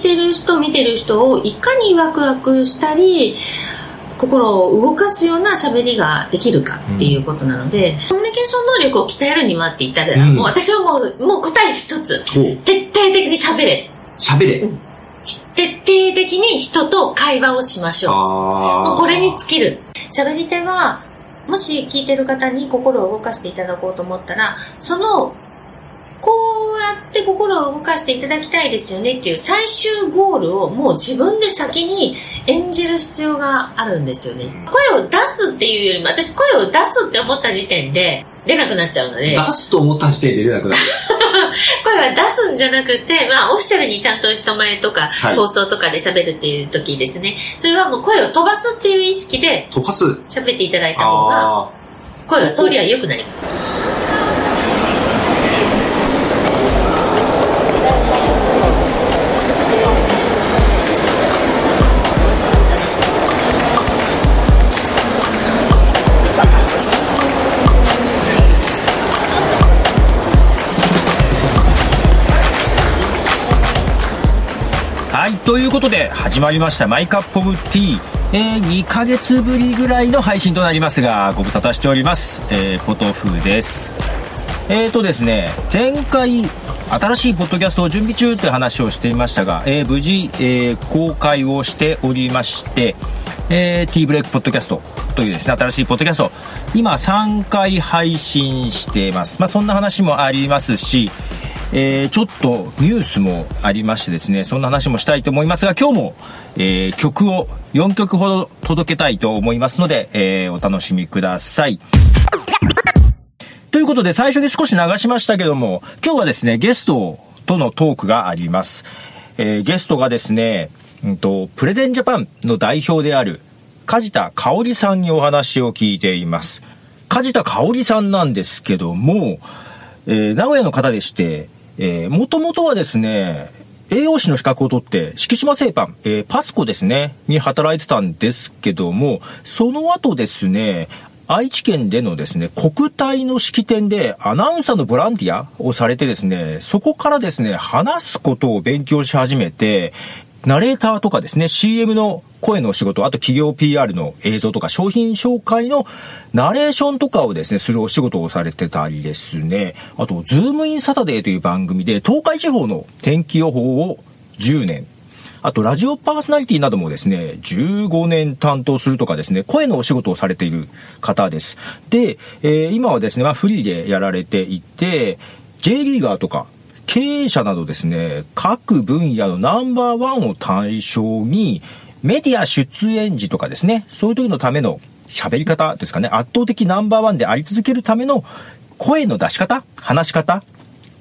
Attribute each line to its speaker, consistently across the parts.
Speaker 1: いてる人見てる人をいかにワクワクしたり心を動かすような喋りができるかっていうことなので、うん、コミュニケーション能力を鍛えるにはって言ったら、うん、もう私はもうもう答え一つ。徹底的に喋れ。
Speaker 2: 喋れ、うん。
Speaker 1: 徹底的に人と会話をしましょう。もうこれに尽きる。喋り手は、もし聞いてる方に心を動かしていただこうと思ったら、その、こうやって心を動かしていただきたいですよねっていう最終ゴールをもう自分で先に演じる必要があるんですよね。声を出すっていうよりも、私声を出すって思った時点で出なくなっちゃうので。
Speaker 2: 出すと思った時点で出なくなる。
Speaker 1: 声は出すんじゃなくて、まあ、オフィシャルにちゃんと人前とか、放送とかで喋るっていう時ですね。それはもう声を飛ばすっていう意識で、
Speaker 2: 飛ばす
Speaker 1: 喋っていただいた方が、声の通りは良くなります。
Speaker 3: いということで始まりましたマイカップオブティー、えー、2ヶ月ぶりぐらいの配信となりますがご無沙汰しております、えー、ポトフです。えーとですね前回新しいポッドキャストを準備中という話をしていましたが、えー、無事、えー、公開をしておりまして、えー、T ブレイクポッドキャストというですね、新しいポッドキャスト、今3回配信しています。まあ、そんな話もありますし、えー、ちょっとニュースもありましてですね、そんな話もしたいと思いますが、今日も、えー、曲を4曲ほど届けたいと思いますので、えー、お楽しみください。ということで、最初に少し流しましたけども、今日はですね、ゲストとのトークがあります。えー、ゲストがですね、うんと、プレゼンジャパンの代表である、梶田香織さんにお話を聞いています。梶田香織さんなんですけども、えー、名古屋の方でして、えー、もともとはですね、栄養士の資格を取って、敷島製パン、えー、 Pasco ですね、に働いてたんですけども、その後ですね、愛知県でのですね、国体の式典でアナウンサーのボランティアをされてですね、そこからですね、話すことを勉強し始めて、ナレーターとかですね、CM の声のお仕事、あと企業 PR の映像とか商品紹介のナレーションとかをですね、するお仕事をされてたりですね、あと、ズームインサタデーという番組で東海地方の天気予報を10年、あと、ラジオパーソナリティなどもですね、15年担当するとかですね、声のお仕事をされている方です。で、えー、今はですね、まあ、フリーでやられていて、J リーガーとか、経営者などですね、各分野のナンバーワンを対象に、メディア出演時とかですね、そういう時のための喋り方ですかね、圧倒的ナンバーワンであり続けるための声の出し方、話し方、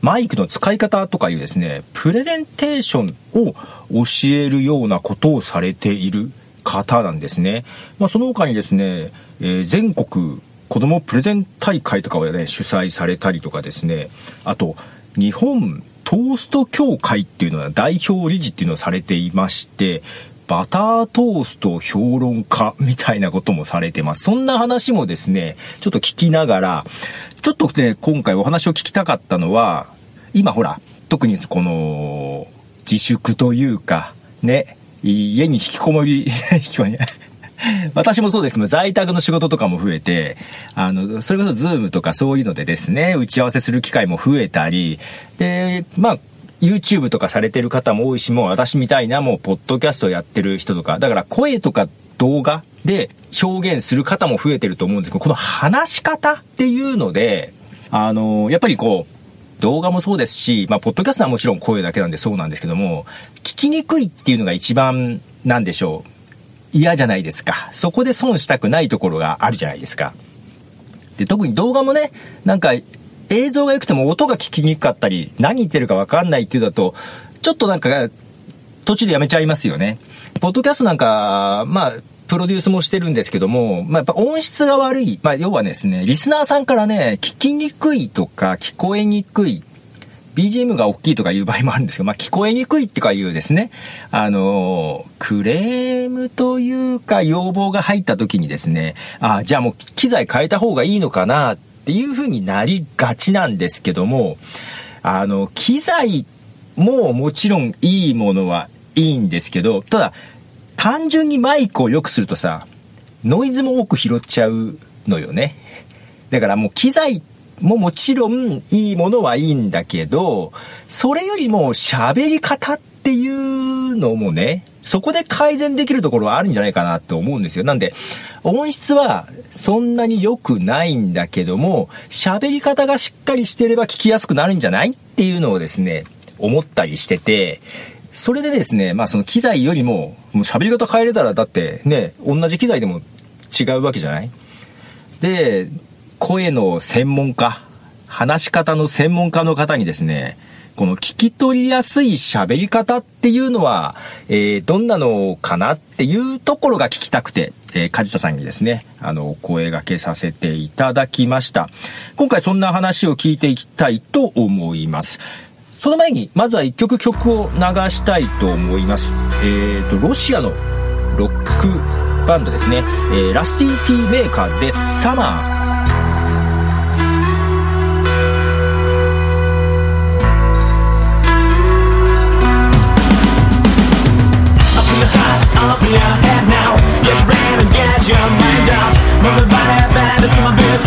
Speaker 3: マイクの使い方とかいうですね、プレゼンテーションを教えるようなことをされている方なんですね。まあ、その他にですね、えー、全国子供プレゼン大会とかをね、主催されたりとかですね、あと、日本トースト協会っていうのは代表理事っていうのをされていまして、バタートースト評論家みたいなこともされてます。そんな話もですね、ちょっと聞きながら、ちょっとね、今回お話を聞きたかったのは、今ほら、特にこの、自粛というか、ね、家に引きこもり、私もそうですけど、在宅の仕事とかも増えて、あの、それこそズームとかそういうのでですね、打ち合わせする機会も増えたり、で、まあ、YouTube とかされてる方も多いし、もう私みたいなもうポッドキャストやってる人とか、だから声とか動画で表現する方も増えてると思うんですけど、この話し方っていうので、あの、やっぱりこう、動画もそうですし、まあ、ポッドキャストはもちろん声だけなんでそうなんですけども、聞きにくいっていうのが一番、なんでしょう。嫌じゃないですか。そこで損したくないところがあるじゃないですか。で、特に動画もね、なんか映像が良くても音が聞きにくかったり、何言ってるかわかんないっていうだと、ちょっとなんか、途中でやめちゃいますよね。ポッドキャストなんか、まあ、プロデュースもしてるんですけども、まあ、やっぱ音質が悪い。まあ、要はですね、リスナーさんからね、聞きにくいとか、聞こえにくい BGM が大きいとかいう場合もあるんですけど、まあ、聞こえにくいってかいうですね、あの、クレームというか要望が入った時にですね、あじゃあもう機材変えた方がいいのかなっていう風になりがちなんですけども、あの、機材ももちろんいいものはいいんですけど、ただ、単純にマイクを良くするとさ、ノイズも多く拾っちゃうのよね。だからもう機材ももちろんいいものはいいんだけど、それよりも喋り方っていうのもね、そこで改善できるところはあるんじゃないかなって思うんですよ。なんで、音質はそんなに良くないんだけども、喋り方がしっかりしてれば聞きやすくなるんじゃないっていうのをですね、思ったりしてて、それでですね、まあその機材よりも、もう喋り方変えれたらだってね、同じ機材でも違うわけじゃない？で、声の専門家、話し方の専門家の方にですね、この聞き取りやすい喋り方っていうのは、えー、どんなのかなっていうところが聞きたくて、えー、梶田さんにですね、あの、声掛けさせていただきました。今回そんな話を聞いていきたいと思います。その前に、まずは一曲曲を流したいと思います。えーと、ロシアのロックバンドですね、えー、ラスティーティーメーカーズでサマー。
Speaker 4: your mind out. Move your body baby to my beat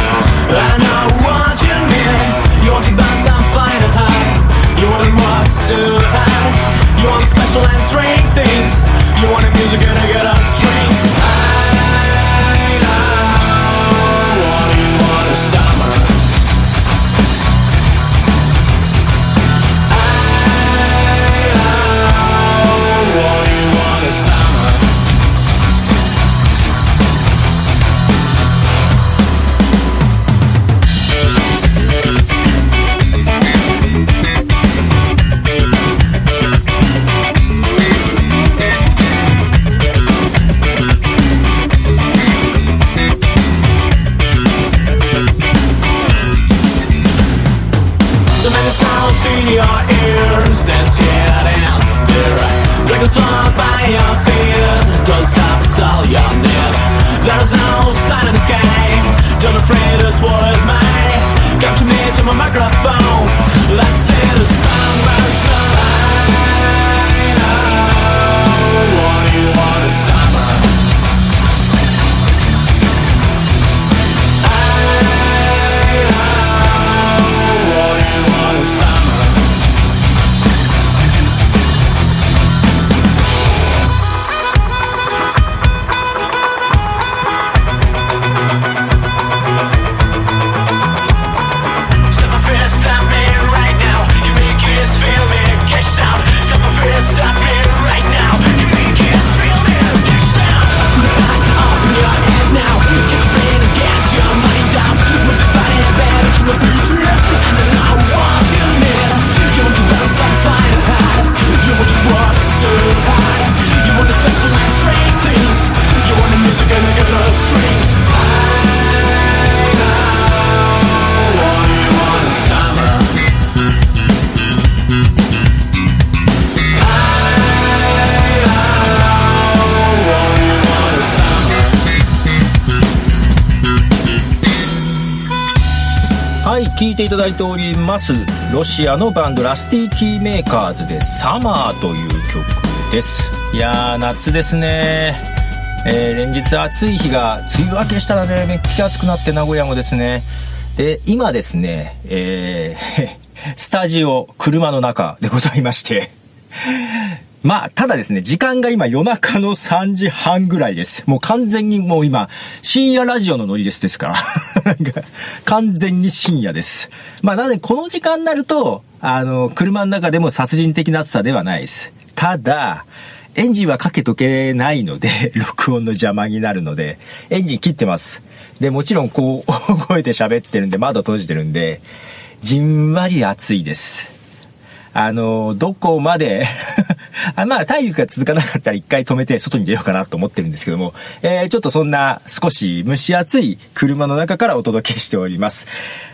Speaker 4: I know what you need. You want to bounce and find a high You want to walk so high You want special and strange things. You want the music and I get on strings. John afraid as well mine. Come to me to my microphone Let's hear the sunrise Stop! Stop my fear! stop
Speaker 3: 聴いていただいておりますロシアのバンドラスティーティメーカーズで「サマー」という曲です。いやー夏ですね。えー、連日暑い日が梅雨明けしたらねめっちゃ暑くなって名古屋もですね。で今ですねえー、スタジオ車の中でございまして。まあ、ただですね、時間が今夜中の3時半ぐらいです。もう完全にもう今、深夜ラジオのノリですですから。完全に深夜です。まあ、なのでこの時間になると、あの、車の中でも殺人的な暑さではないです。ただ、エンジンはかけとけないので、録音の邪魔になるので、エンジン切ってます。で、もちろんこう、大声で喋ってるんで、窓閉じてるんで、じんわり暑いです。あの、どこまで あまあ、体力が続かなかったら一回止めて外に出ようかなと思ってるんですけども、えー、ちょっとそんな少し蒸し暑い車の中からお届けしております。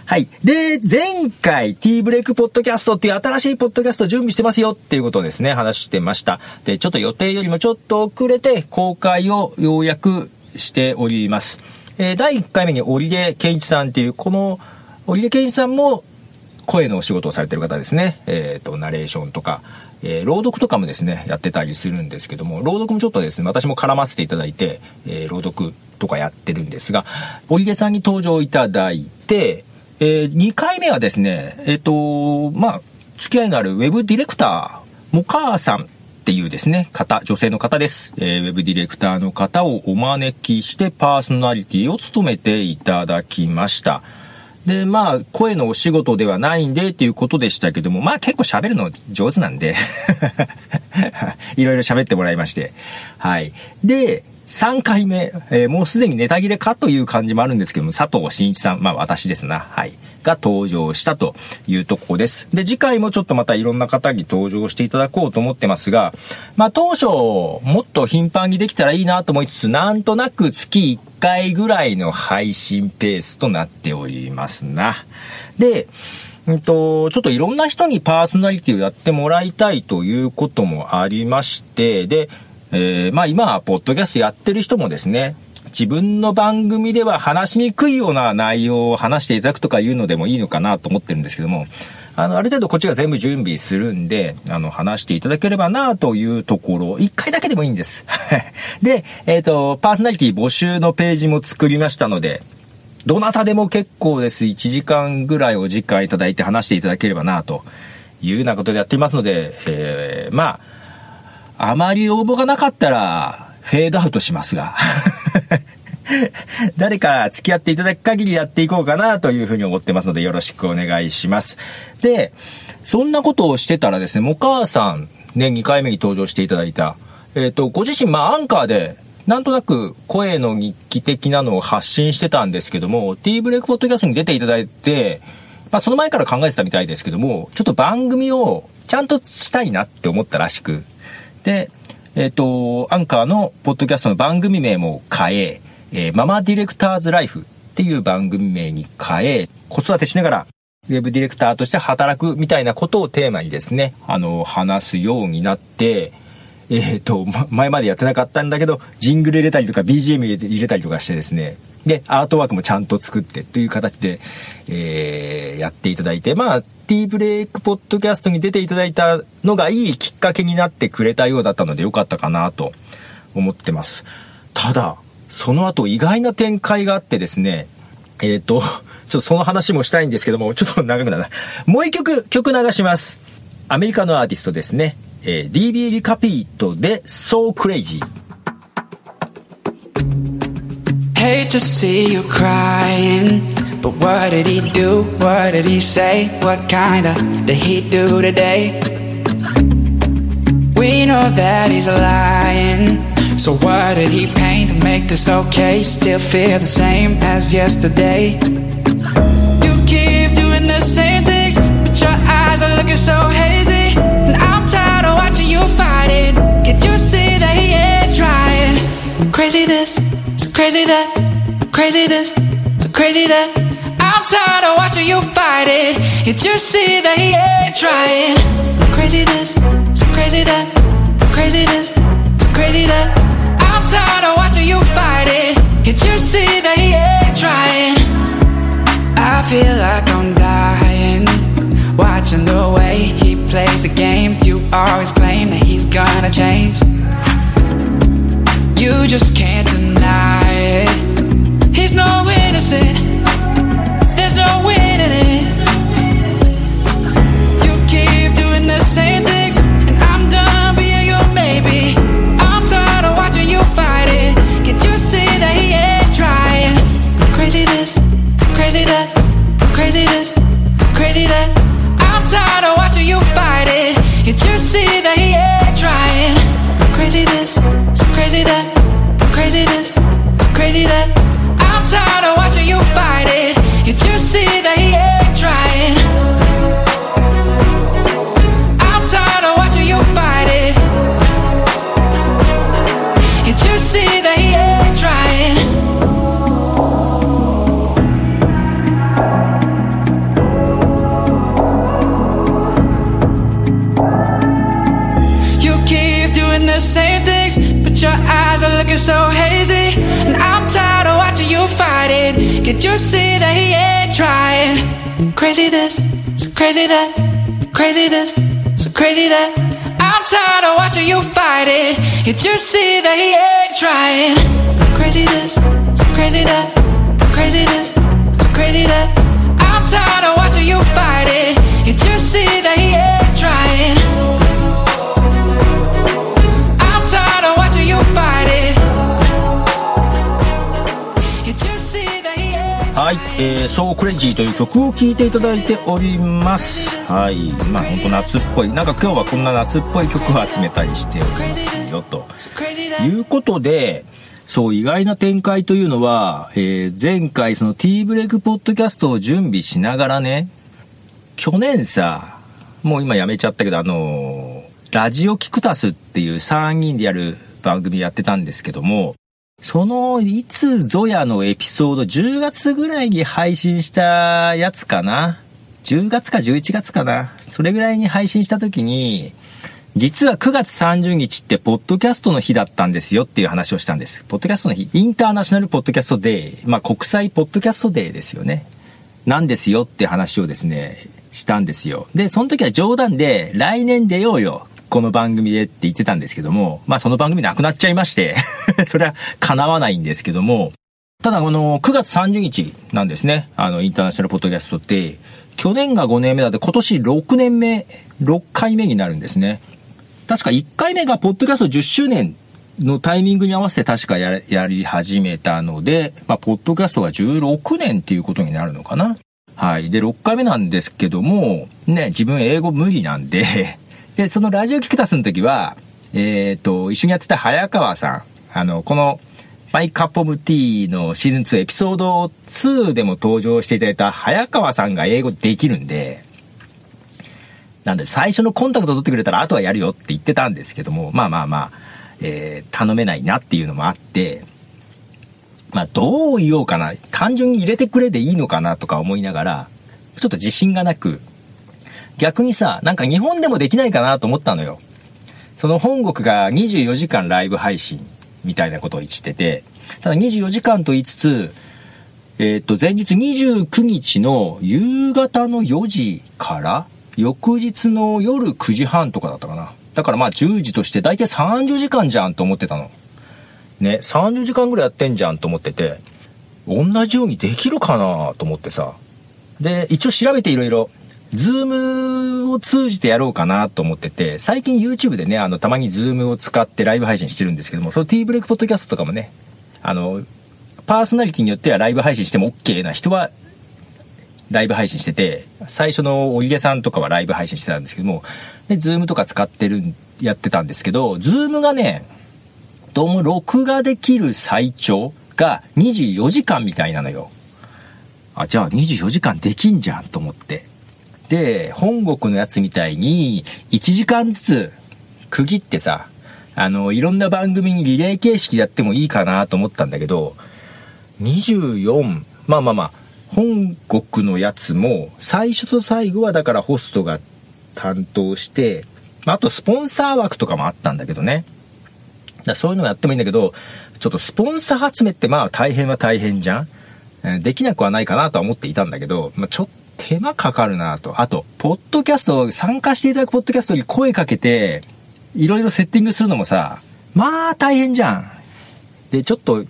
Speaker 3: はい。で、前回 T ブレイクポッドキャストっていう新しいポッドキャスト準備してますよっていうことをですね、話してました。で、ちょっと予定よりもちょっと遅れて公開をようやくしております。えー、第1回目に織出健一さんっていう、この織出健一さんも声のお仕事をされてる方ですね。えっ、ー、と、ナレーションとか、えー、朗読とかもですね、やってたりするんですけども、朗読もちょっとですね、私も絡ませていただいて、えー、朗読とかやってるんですが、堀毛さんに登場いただいて、えー、2回目はですね、えっ、と、まあ、付き合いのあるウェブディレクター、モカーさんっていうですね、方、女性の方です。えー、ウェブディレクターの方をお招きしてパーソナリティを務めていただきました。で、まあ、声のお仕事ではないんでっていうことでしたけども、まあ結構喋るの上手なんで いろいろ喋ってもらいまして。はい。で、3回目、えー、もうすでにネタ切れかという感じもあるんですけども、佐藤真一さん、まあ私ですな。はい。が登場したというとこです。で、次回もちょっとまたいろんな方に登場していただこうと思ってますが、まあ当初、もっと頻繁にできたらいいなと思いつつ、なんとなく月1回ぐらいの配信ペースとなっておりますな。で、うんと、ちょっといろんな人にパーソナリティをやってもらいたいということもありまして、で、えー、まあ今、ポッドキャストやってる人もですね、自分の番組では話しにくいような内容を話していただくとかいうのでもいいのかなと思ってるんですけども、あの、ある程度こっちが全部準備するんで、あの、話していただければなというところ、一回だけでもいいんです。で、えっ、ー、と、パーソナリティ募集のページも作りましたので、どなたでも結構です。1時間ぐらいお時間いただいて話していただければなというようなことでやっていますので、えー、まあ、あまり応募がなかったら、フェードアウトしますが。誰か付き合っていただく限りやっていこうかなというふうに思ってますのでよろしくお願いします。で、そんなことをしてたらですね、もかさんね、2回目に登場していただいた、えっ、ー、と、ご自身、まあ、アンカーで、なんとなく声の日記的なのを発信してたんですけども、T ブレイクポッドキャストに出ていただいて、まあ、その前から考えてたみたいですけども、ちょっと番組をちゃんとしたいなって思ったらしく、で、えっ、ー、と、アンカーのポッドキャストの番組名も変え、えー、ママディレクターズライフっていう番組名に変え、子育てしながら、ウェブディレクターとして働くみたいなことをテーマにですね、あの、話すようになって、えっ、ー、と、前までやってなかったんだけど、ジングル入れたりとか BGM 入れたりとかしてですね、で、アートワークもちゃんと作ってという形で、えー、やっていただいて、まあ、ティーブレイクポッドキャストに出ていただいたのがいいきっかけになってくれたようだったのでよかったかなと思ってます。ただ、その後意外な展開があってですね、えっ、ー、と、ちょっとその話もしたいんですけども、ちょっと長くなるな。もう一曲、曲流します。アメリカのアーティストですね。えー、DB リカピートで So Crazy。Hate to see you crying But what did he do? What did he say? What kinda did he do today? We know that he's lying. So what did he paint to make this okay? Still feel the same as yesterday. You keep doing the same things, but your eyes are looking so hazy. And I'm tired of watching you fight it. Can't you see that he ain't trying? Crazy this, crazy that, crazy this, so crazy that. I'm tired of watching you fight it. You just see that he ain't trying. Crazy this, so crazy that, crazy this, so crazy that. I'm tired of watching you fight it. You just see that he ain't trying. I feel like I'm dying. Watching the way he plays the games. You always claim that he's gonna change. You just can't deny it. He's no innocent There's no winning it. You keep doing the same things, and I'm done being your maybe. I'm tired of watching you fight it. Can't you see that he ain't trying? Crazy this, crazy that, crazy this, crazy that. I'm tired of watching you fight it. Can't you see that he? Crazy this, crazy that, crazy this, crazy that. I'm tired of watching you fight it. You just see that he ain't trying. So hazy. And I'm tired of watching you fight it. Can't you see that he ain't trying? Crazy this,
Speaker 5: so crazy that, crazy this, so crazy that. I'm tired of watching you fight it. You see that he ain't trying. Crazy this, so crazy that, crazy this, so crazy that. I'm tired of watching you fight it. You see that he ain't trying.
Speaker 3: はい、えー、So Crazy という曲を聴いていただいております。はい。まあ本当夏っぽい。なんか今日はこんな夏っぽい曲を集めたりしておりますよ、ということで、そう、意外な展開というのは、えー前回その T ブレイクポッドキャストを準備しながらね、去年さ、もう今やめちゃったけど、あのーラジオキクタスっていう3人でやる番組やってたんですけども、その、いつぞやのエピソード、10月ぐらいに配信したやつかな？10月か11月かな？それぐらいに配信した時に、実は9月30日って、ポッドキャストの日だったんですよっていう話をしたんです。ポッドキャストの日、インターナショナルポッドキャストデー、まあ国際ポッドキャストデーですよね。なんですよって話をですね、したんですよ。で、その時は冗談で、来年出ようよ。この番組でって言ってたんですけども、まあその番組なくなっちゃいまして、それは叶わないんですけども、ただこの9月30日なんですね。あの、インターナショナルポッドキャストって、去年が5年目だって今年6年目、6回目になるんですね。確か1回目がポッドキャスト10周年のタイミングに合わせて確かややり始めたので、まあ、ポッドキャストが16年っていうことになるのかな。はい。で、6回目なんですけども、ね、自分英語無理なんで、で、そのラジオキクタスの時は、えっ、と、一緒にやってた早川さん、あの、この、マイカップオブティーのシーズン2エピソード2でも登場していただいた早川さんが英語できるんで、なんで最初のコンタクト取ってくれたらあとはやるよって言ってたんですけども、まあまあまあ、えー頼めないなっていうのもあって、まあどう言おうかな、単純に入れてくれでいいのかなとか思いながら、ちょっと自信がなく、逆にさ、なんか日本でもできないかなと思ったのよ。その本国が24時間ライブ配信みたいなことを言ってて、ただ24時間と言いつつ、えっ、と、前日29日の夕方の4時から、翌日の夜9時半とかだったかな。だからまあ10時として大体30時間じゃんと思ってたの。ね、30時間ぐらいやってんじゃんと思ってて、同じようにできるかなと思ってさ。で、一応調べていろいろ、ズームを通じてやろうかなと思ってて、最近 YouTube でね、あの、たまにズームを使ってライブ配信してるんですけども、その T ブレイクポッドキャストとかもね、あの、パーソナリティによってはライブ配信しても OK な人は、ライブ配信してて、最初のおいげさんとかはライブ配信してたんですけども、で、ズームとか使ってる、やってたんですけど、ズームがね、どうも録画できる最長が24時間みたいなのよ。あ、じゃあ24時間できんじゃんと思って。で、本国のやつみたいに1時間ずつ区切ってさ、あの、いろんな番組にリレー形式でやってもいいかなと思ったんだけど、24、まあまあまあ、本国のやつも最初と最後はだからホストが担当して、まあとスポンサー枠とかもあったんだけどね。だそういうのやってもいいんだけど、ちょっとスポンサー集めってまあ大変は大変じゃんできなくはないかなとは思っていたんだけど、まあちょっ手間かかるなと。あと、ポッドキャスト、参加していただくポッドキャストに声かけて、いろいろセッティングするのもさ、まあ大変じゃん。で、ちょっと、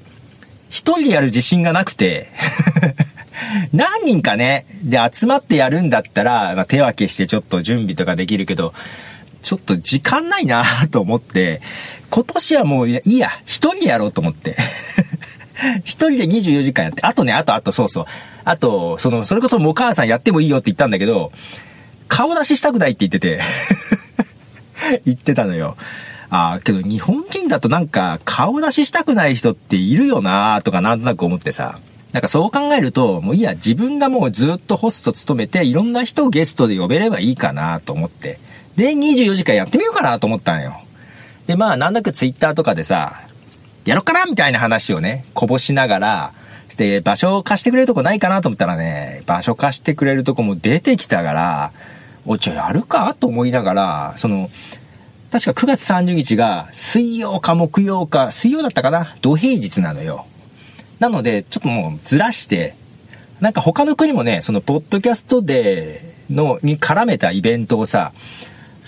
Speaker 3: 一人でやる自信がなくて、何人かね、で集まってやるんだったら、まあ、手分けしてちょっと準備とかできるけど、ちょっと時間ないなと思って、今年はもういいいや、一人でやろうと思って。一人で24時間やって、あとね、あとあとそうそう。あと、その、それこそもう母さんやってもいいよって言ったんだけど、顔出ししたくないって言ってて、言ってたのよ。ああ、けど日本人だとなんか顔出ししたくない人っているよなーとかなんとなく思ってさ。なんかそう考えると、もういいや、自分がもうずっとホスト務めて、いろんな人をゲストで呼べればいいかなと思って。で、24時間やってみようかなと思ったのよ。で、まあ、なんだかツイッターとかでさ、やろっかなみたいな話をね、こぼしながら、で、場所を貸してくれるとこないかなと思ったらね、場所貸してくれるとこも出てきたから、おちょ、やるかと思いながら、その、確か9月30日が水曜か木曜か、水曜だったかな？土平日なのよ。なので、ちょっともうずらして、なんか他の国もね、そのポッドキャストでの、に絡めたイベントをさ、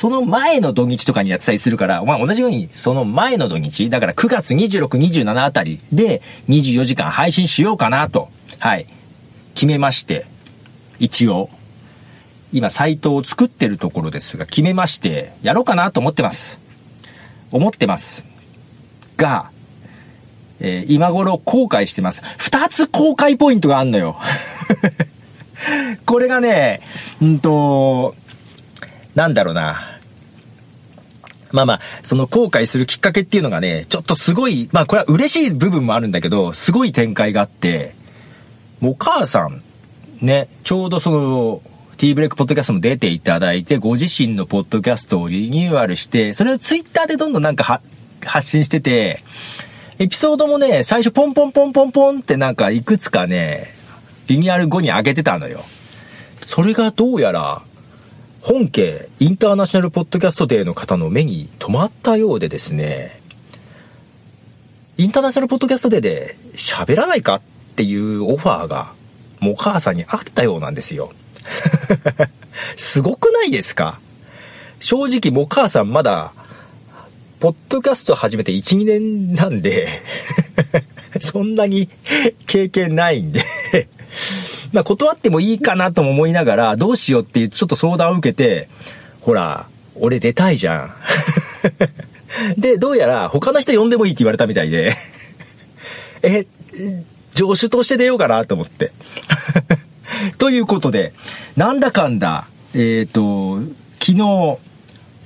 Speaker 3: その前の土日とかにやってたりするから、まあ同じようにその前の土日、だから9月26、27あたりで24時間配信しようかなと、はい、決めまして、一応、今サイトを作ってるところですが、決めまして、やろうかなと思ってます。思ってます。が、えー、今頃後悔してます。二つ後悔ポイントがあんのよ。これがね、うんと、なんだろうな。まあまあ、その後悔するきっかけっていうのがね、ちょっとすごい、まあこれは嬉しい部分もあるんだけど、すごい展開があって、もうお母さん、ね、ちょうどその、T ブレイクポッドキャストも出ていただいて、ご自身のポッドキャストをリニューアルして、それをツイッターでどんどんなんか発信してて、エピソードもね、最初ポンポンポンポンポンってなんかいくつかね、リニューアル後に上げてたのよ。それがどうやら、本家インターナショナルポッドキャストデーの方の目に留まったようでですね、インターナショナルポッドキャストデーで喋らないかっていうオファーが、もうお母さんにあったようなんですよ。すごくないですか？正直も母さんまだ、ポッドキャスト始めて1、2年なんで そんなに経験ないんで まあ断ってもいいかなとも思いながら、どうしようっていうちょっと相談を受けて、ほら、俺出たいじゃん。で、どうやら他の人呼んでもいいって言われたみたいで え、助手として出ようかなと思ってということで、なんだかんだ、えっ、ー、と、昨日、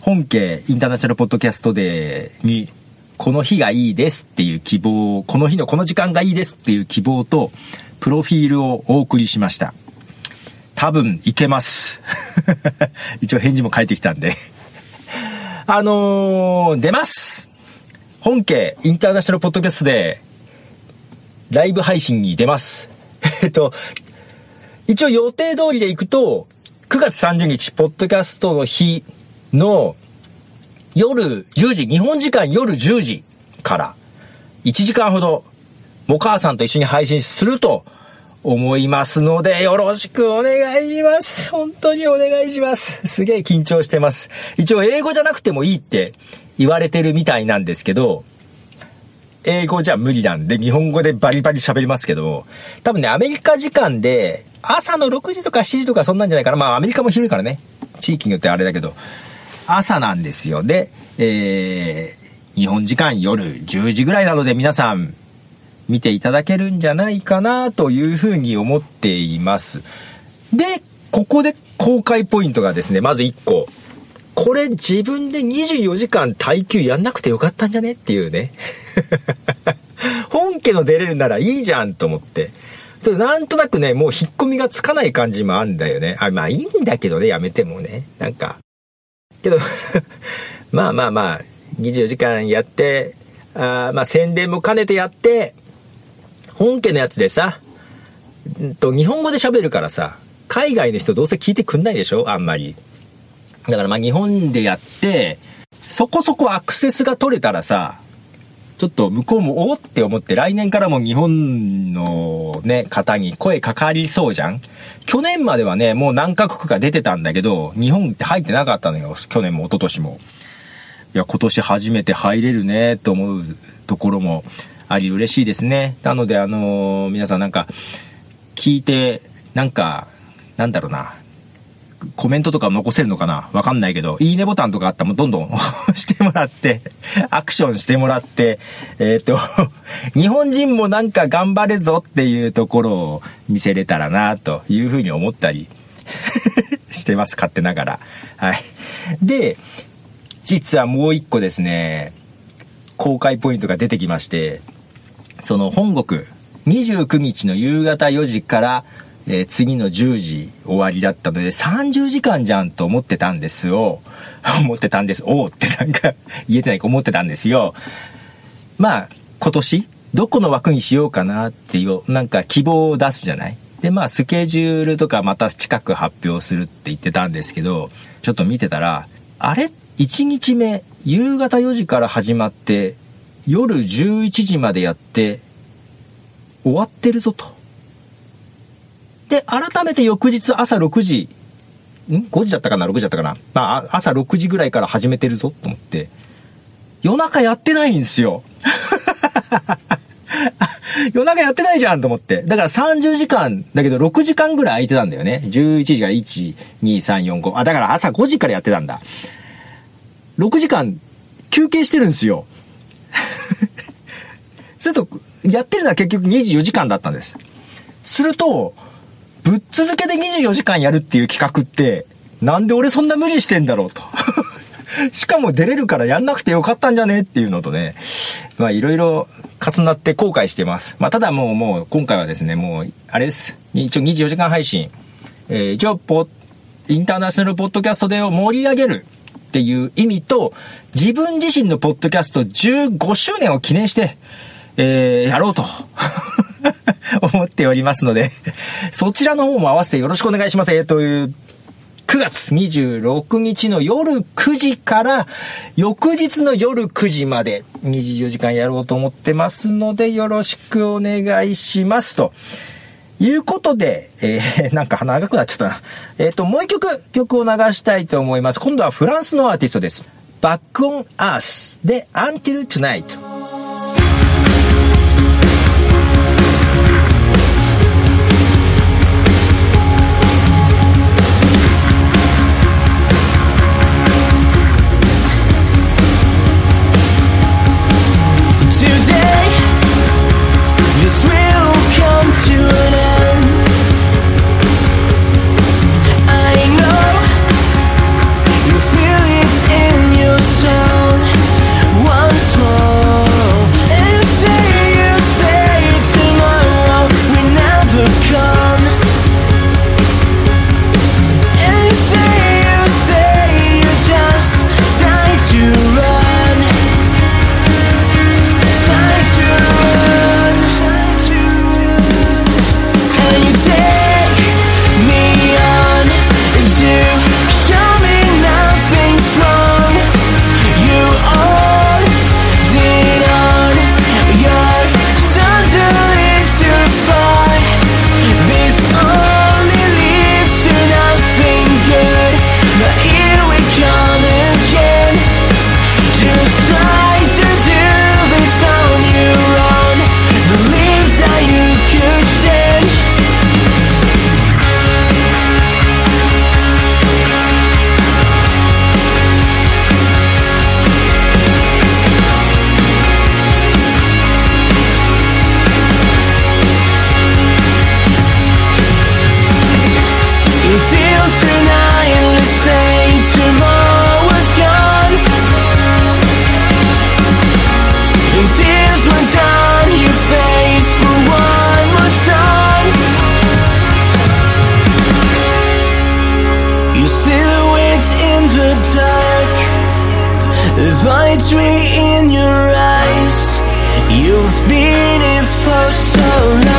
Speaker 3: 本家インターナショナルポッドキャストデーに、この日がいいですっていう希望、この日のこの時間がいいですっていう希望と、プロフィールをお送りしました。多分いけます。一応返事も返ってきたんであのー、出ます本家インターナショナルポッドキャストでライブ配信に出ます。えっと、一応予定通りで行くと、9月30日、ポッドキャストの日の夜10時、日本時間夜10時から1時間ほど、お母さんと一緒に配信すると思いますので、よろしくお願いします。本当にお願いします。すげえ緊張してます。一応英語じゃなくてもいいって言われてるみたいなんですけど、英語じゃ無理なんで、日本語でバリバリ喋りますけど、多分ね、アメリカ時間で、朝の6時とか7時とかそんなんじゃないかな。まあアメリカも広いからね。地域によってあれだけど、朝なんですよ。で、えー、日本時間夜10時ぐらいなので皆さん見ていただけるんじゃないかなというふうに思っています。で、ここで公開ポイントがですね、まず1個。これ自分で24時間耐久やんなくてよかったんじゃねっていうね。本家の出れるならいいじゃんと思って。なんとなくね、もう引っ込みがつかない感じもあんだよね。あ、まあいいんだけどね、やめてもね。なんか。けど まあまあまあ、24時間やって、あまあ宣伝も兼ねてやって、本家のやつでさ、んと、日本語で喋るからさ、海外の人どうせ聞いてくんないでしょ？あんまり。だからまあ日本でやって、そこそこアクセスが取れたらさ、ちょっと向こうもおって思って来年からも日本のね、方に声かかりそうじゃん？去年まではね、もう何カ国か出てたんだけど、日本って入ってなかったのよ。去年も一昨年も。いや、今年初めて入れるね、と思うところもあり嬉しいですね。なので、あのー、皆さんなんか、聞いて、なんか、なんだろうな。コメントとか残せるのかな？わかんないけど、いいねボタンとかあったらもどんどん してもらって、アクションしてもらって、えっ、ー、と、日本人もなんか頑張れぞっていうところを見せれたらなというふうに思ったり してます、勝手ながら。はい。で、実はもう一個ですね、公開ポイントが出てきまして、その本国、29日の夕方4時から、えー、次の10時終わりだったので、30時間じゃんと思ってたんですよ。思ってたんです。おおってなんか 言えてないか思ってたんですよ。まあ、今年、どこの枠にしようかなっていう、なんか希望を出すじゃない？で、まあ、スケジュールとかまた近く発表するって言ってたんですけど、ちょっと見てたら、あれ ?1 日目、夕方4時から始まって、夜11時までやって、終わってるぞと。で、改めて翌日朝6時ん ?5 時だったかな ?6 時だったかな？まあ、朝6時ぐらいから始めてるぞと思って、夜中やってないんですよ。夜中やってないじゃんと思って。だから30時間、だけど6時間ぐらい空いてたんだよね。11時から1、2、3、4、5。あ、だから朝5時からやってたんだ。6時間休憩してるんですよ。すると、やってるのは結局24時間だったんです。すると、ぶっ続けで24時間やるっていう企画って、なんで俺そんな無理してんだろうと。しかも出れるからやんなくてよかったんじゃねっていうのとね、まあいろいろ重なって後悔してます。まあただもうもう今回はですね、もうあれです。一応24時間配信。えー一応ポ、インターナショナルポッドキャストデーを盛り上げるっていう意味と、自分自身のポッドキャスト15周年を記念して、えーやろうと。思っておりますので、そちらの方も合わせてよろしくお願いします。えーという、9月26日の夜9時から翌日の夜9時まで24時間やろうと思ってますのでよろしくお願いしますと。いうことで、えー、なんか長くなっちゃったな。えっ、と、もう一曲曲を流したいと思います。今度はフランスのアーティストです。Back on Earth で Until Tonight。
Speaker 6: Dark, the victory in your eyes. You've been in for so long.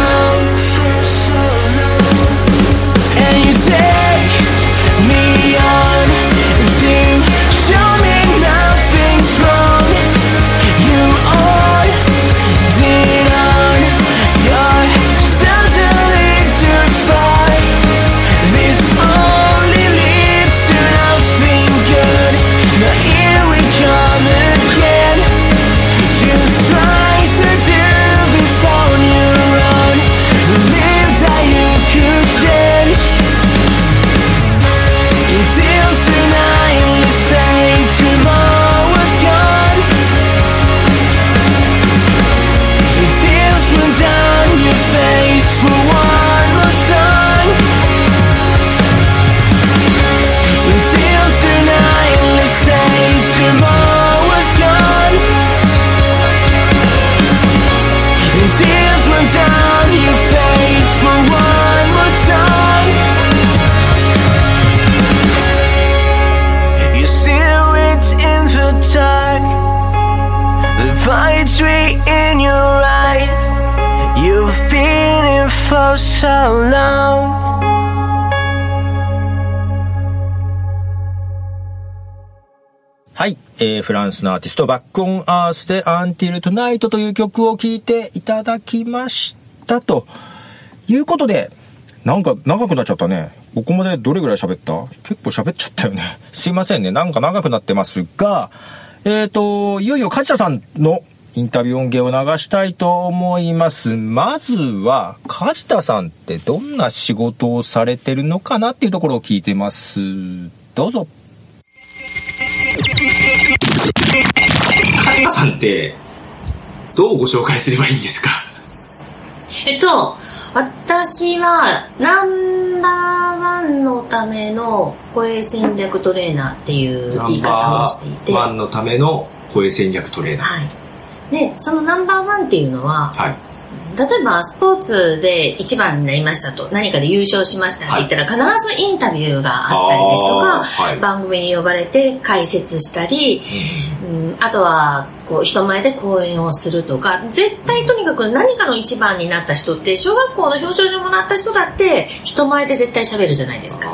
Speaker 6: So long.
Speaker 3: はい。えー、フランスのアーティスト、バックオンアースで Until Tonight という曲を聴いていただきましたということで、なんか長くなっちゃったね。ここまでどれぐらい喋った？結構喋っちゃったよね。すいませんね。なんか長くなってますが、えっ、と、いよいよ梶田さんのインタビュー音源を流したいと思います。まずは、梶田さんってどんな仕事をされてるのかなっていうところを聞いてます。どうぞ。
Speaker 2: カズさんって、どうご紹介すればいいんですか？
Speaker 1: えっと、私は、ナンバーワンのための声戦略トレーナーっていう言い方をしていて、は
Speaker 2: ワンのための声戦略トレーナー。
Speaker 1: い。で、そのナンバーワンっていうのは、
Speaker 2: はい。
Speaker 1: 例えばスポーツで一番になりましたと、何かで優勝しましたって言ったら、必ずインタビューがあったりですとか、
Speaker 2: はい
Speaker 1: 番組に呼ばれて解説したり、うん、あとは、こう、人前で講演をするとか、絶対とにかく何かの一番になった人って、小学校の表彰状もらった人だって、人前で絶対喋るじゃないですか。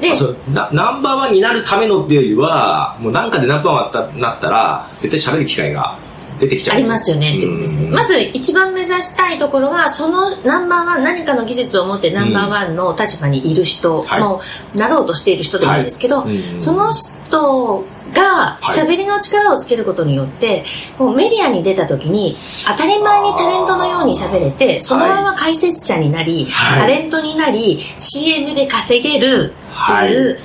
Speaker 1: で
Speaker 2: ナンバーワンになるためのっていうよりは、もうなんかでナンバーワンなったら、絶対喋る機会が出てきちゃう。
Speaker 1: ありますよねってことですね。
Speaker 2: うん。
Speaker 1: まず一番目指したいところが、そのナンバーワン、何かの技術を持ってナンバーワンの立場にいる人、
Speaker 2: はい。
Speaker 1: もうなろうとしている人でもいいんですけど、
Speaker 2: うん。
Speaker 1: その人が
Speaker 2: はい。
Speaker 1: 喋りの力をつけることによって、もうメディアに出た時に当たり前にタレントのように喋れて、そのまま解説者になり、
Speaker 2: はい。
Speaker 1: タレントになり、CM で稼げるっていう、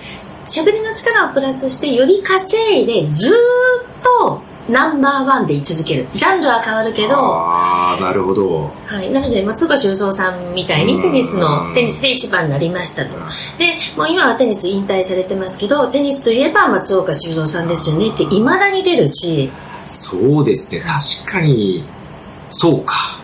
Speaker 1: 喋りの力をプラスしてより稼いでずーっとナンバーワンで居続ける。ジャンルは変わるけど、
Speaker 2: ああ、なるほど。
Speaker 1: はい。なので、松岡修造さんみたいにテニス
Speaker 2: う
Speaker 1: の、
Speaker 2: ん
Speaker 1: テニスで一番になりましたと。で、もう今はテニス引退されてますけど、テニスといえば松岡修造さんですよねって未だに出るし、
Speaker 2: そうですね、確かに、そうか。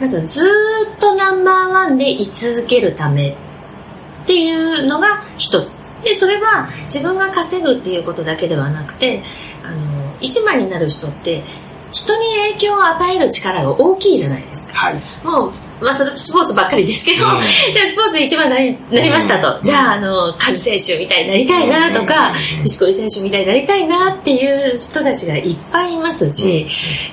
Speaker 1: なんかずーっとナンバーワンで居続けるためっていうのが一つ。で、それは自分が稼ぐっていうことだけではなくて、あの、一番になる人って、人に影響を与える力が大きいじゃないですか。
Speaker 2: はい。
Speaker 1: もう、まあ、それスポーツばっかりですけど、
Speaker 2: うん
Speaker 1: じゃあスポーツで一番になりなりましたと。
Speaker 2: うん
Speaker 1: じゃあ、あの、カズ選手みたいになりたいなとか、
Speaker 2: うん
Speaker 1: 錦織選手みたいになりたいなっていう人たちがいっぱいいますし、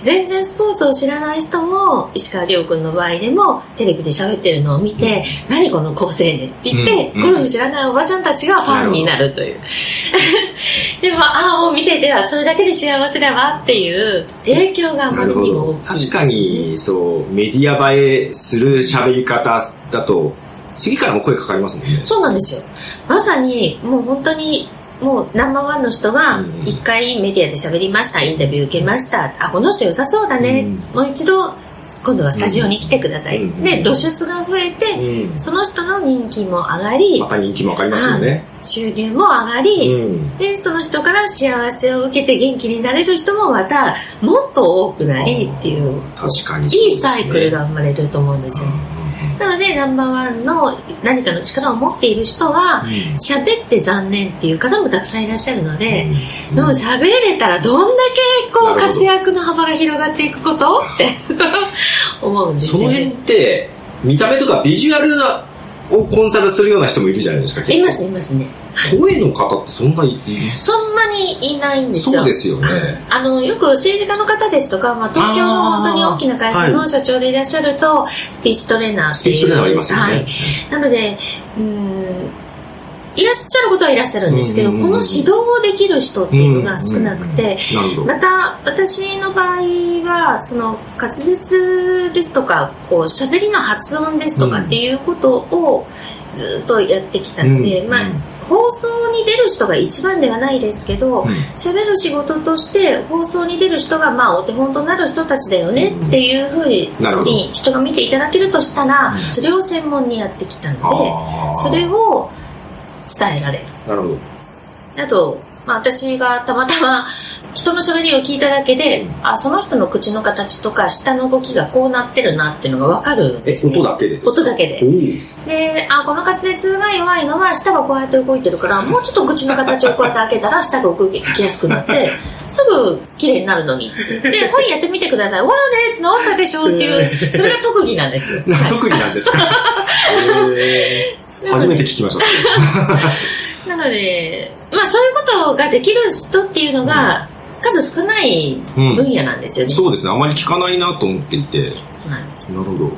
Speaker 1: 全然スポーツを知らない人も、石川遼君の場合でも、テレビで喋ってるのを見て、何この高青年って言って、
Speaker 2: うん
Speaker 1: ゴルフ知らないおばちゃんたちがファンになるという。でも、ああ、もう見てて、それだけで幸せだわっていう影響があまりにも
Speaker 2: ど
Speaker 1: 大。きい。
Speaker 2: 確かに、そう、メディア映えする喋り方だと、次からも声かかりますもんね。
Speaker 1: そうなんですよ。まさに、もう本当に、もうナンバーワンの人が
Speaker 2: うん、
Speaker 1: 一回メディアで喋りました、インタビュー受けました、あ、この人良さそうだね、
Speaker 2: うん
Speaker 1: もう一度、今度はスタジオに来てください。
Speaker 2: うん
Speaker 1: で、露出が増えて、
Speaker 2: うん。
Speaker 1: その人の人気も上がり
Speaker 2: ま、た人気もわかりますよね。
Speaker 1: 収入も上が
Speaker 2: う
Speaker 1: り、
Speaker 2: ん。
Speaker 1: で、その人から幸せを受けて元気になれる人もまた、もっと多くなりっていう、
Speaker 2: 確かにね
Speaker 1: いいサイクルが生まれると思うんですよね。なので、ナンバーワンの何かの力を持っている人は、喋って残念っていう方もたくさんいらっしゃるので、でも喋れたらどんだけこう活躍の幅が広がっていくことって 思うんですよ
Speaker 2: その辺っ
Speaker 1: ね。
Speaker 2: て、見た目とかビジュアルをコンサルするような人もいるじゃないですか。
Speaker 1: います、いますね。
Speaker 2: 声の方ってそんないい？
Speaker 1: そんなにいないんですよ。
Speaker 2: そうですよね。
Speaker 1: あの、よく政治家の方ですとか、まあ、東京の本当に大きな会社の社長でいらっしゃると、スピーチトレーナーっていう。
Speaker 2: スピーチトレーナーありますよ
Speaker 1: はい
Speaker 2: ね。。
Speaker 1: なので、うーん、いらっしゃることはいらっしゃるんですけど、この指導をできる人っていうのが少なくて。また、私の場合は、その、滑舌ですとか、こう、喋りの発音ですとかっていうことをずっとやってきたので、
Speaker 2: うん
Speaker 1: まあ、放送に出る人が一番ではないですけど、喋る仕事として放送に出る人がまあお手本となる人たちだよねっていうふうに人が見ていただけるとしたら
Speaker 2: うん。
Speaker 1: それを専門にやってきたのでそれを伝えられる。
Speaker 2: なるほど。
Speaker 1: あと、まあ、私がたまたま人の喋りを聞いただけであその人の口の形とか舌の動きがこうなってるなっていうのがわかるん
Speaker 2: え
Speaker 1: で、すね。
Speaker 2: 音だけで
Speaker 1: 音だけで。で、あ、この滑舌が弱いのは、舌がこうやって動いてるから、もうちょっと口の形をこうやって開けたら、舌が動きやすくなって、すぐ綺麗になるのに。で、ほいやってみてください。ほらね、治ったでしょっていう、それが特技なんですよ。
Speaker 2: な 特技なんですか？えー初めて聞きました。
Speaker 1: なので、まあそういうことができる人っていうのが、数少ない分野なんですよね。
Speaker 2: そうですね。あまり聞かないなと思っていて。
Speaker 1: なんです。
Speaker 2: なるほど。っ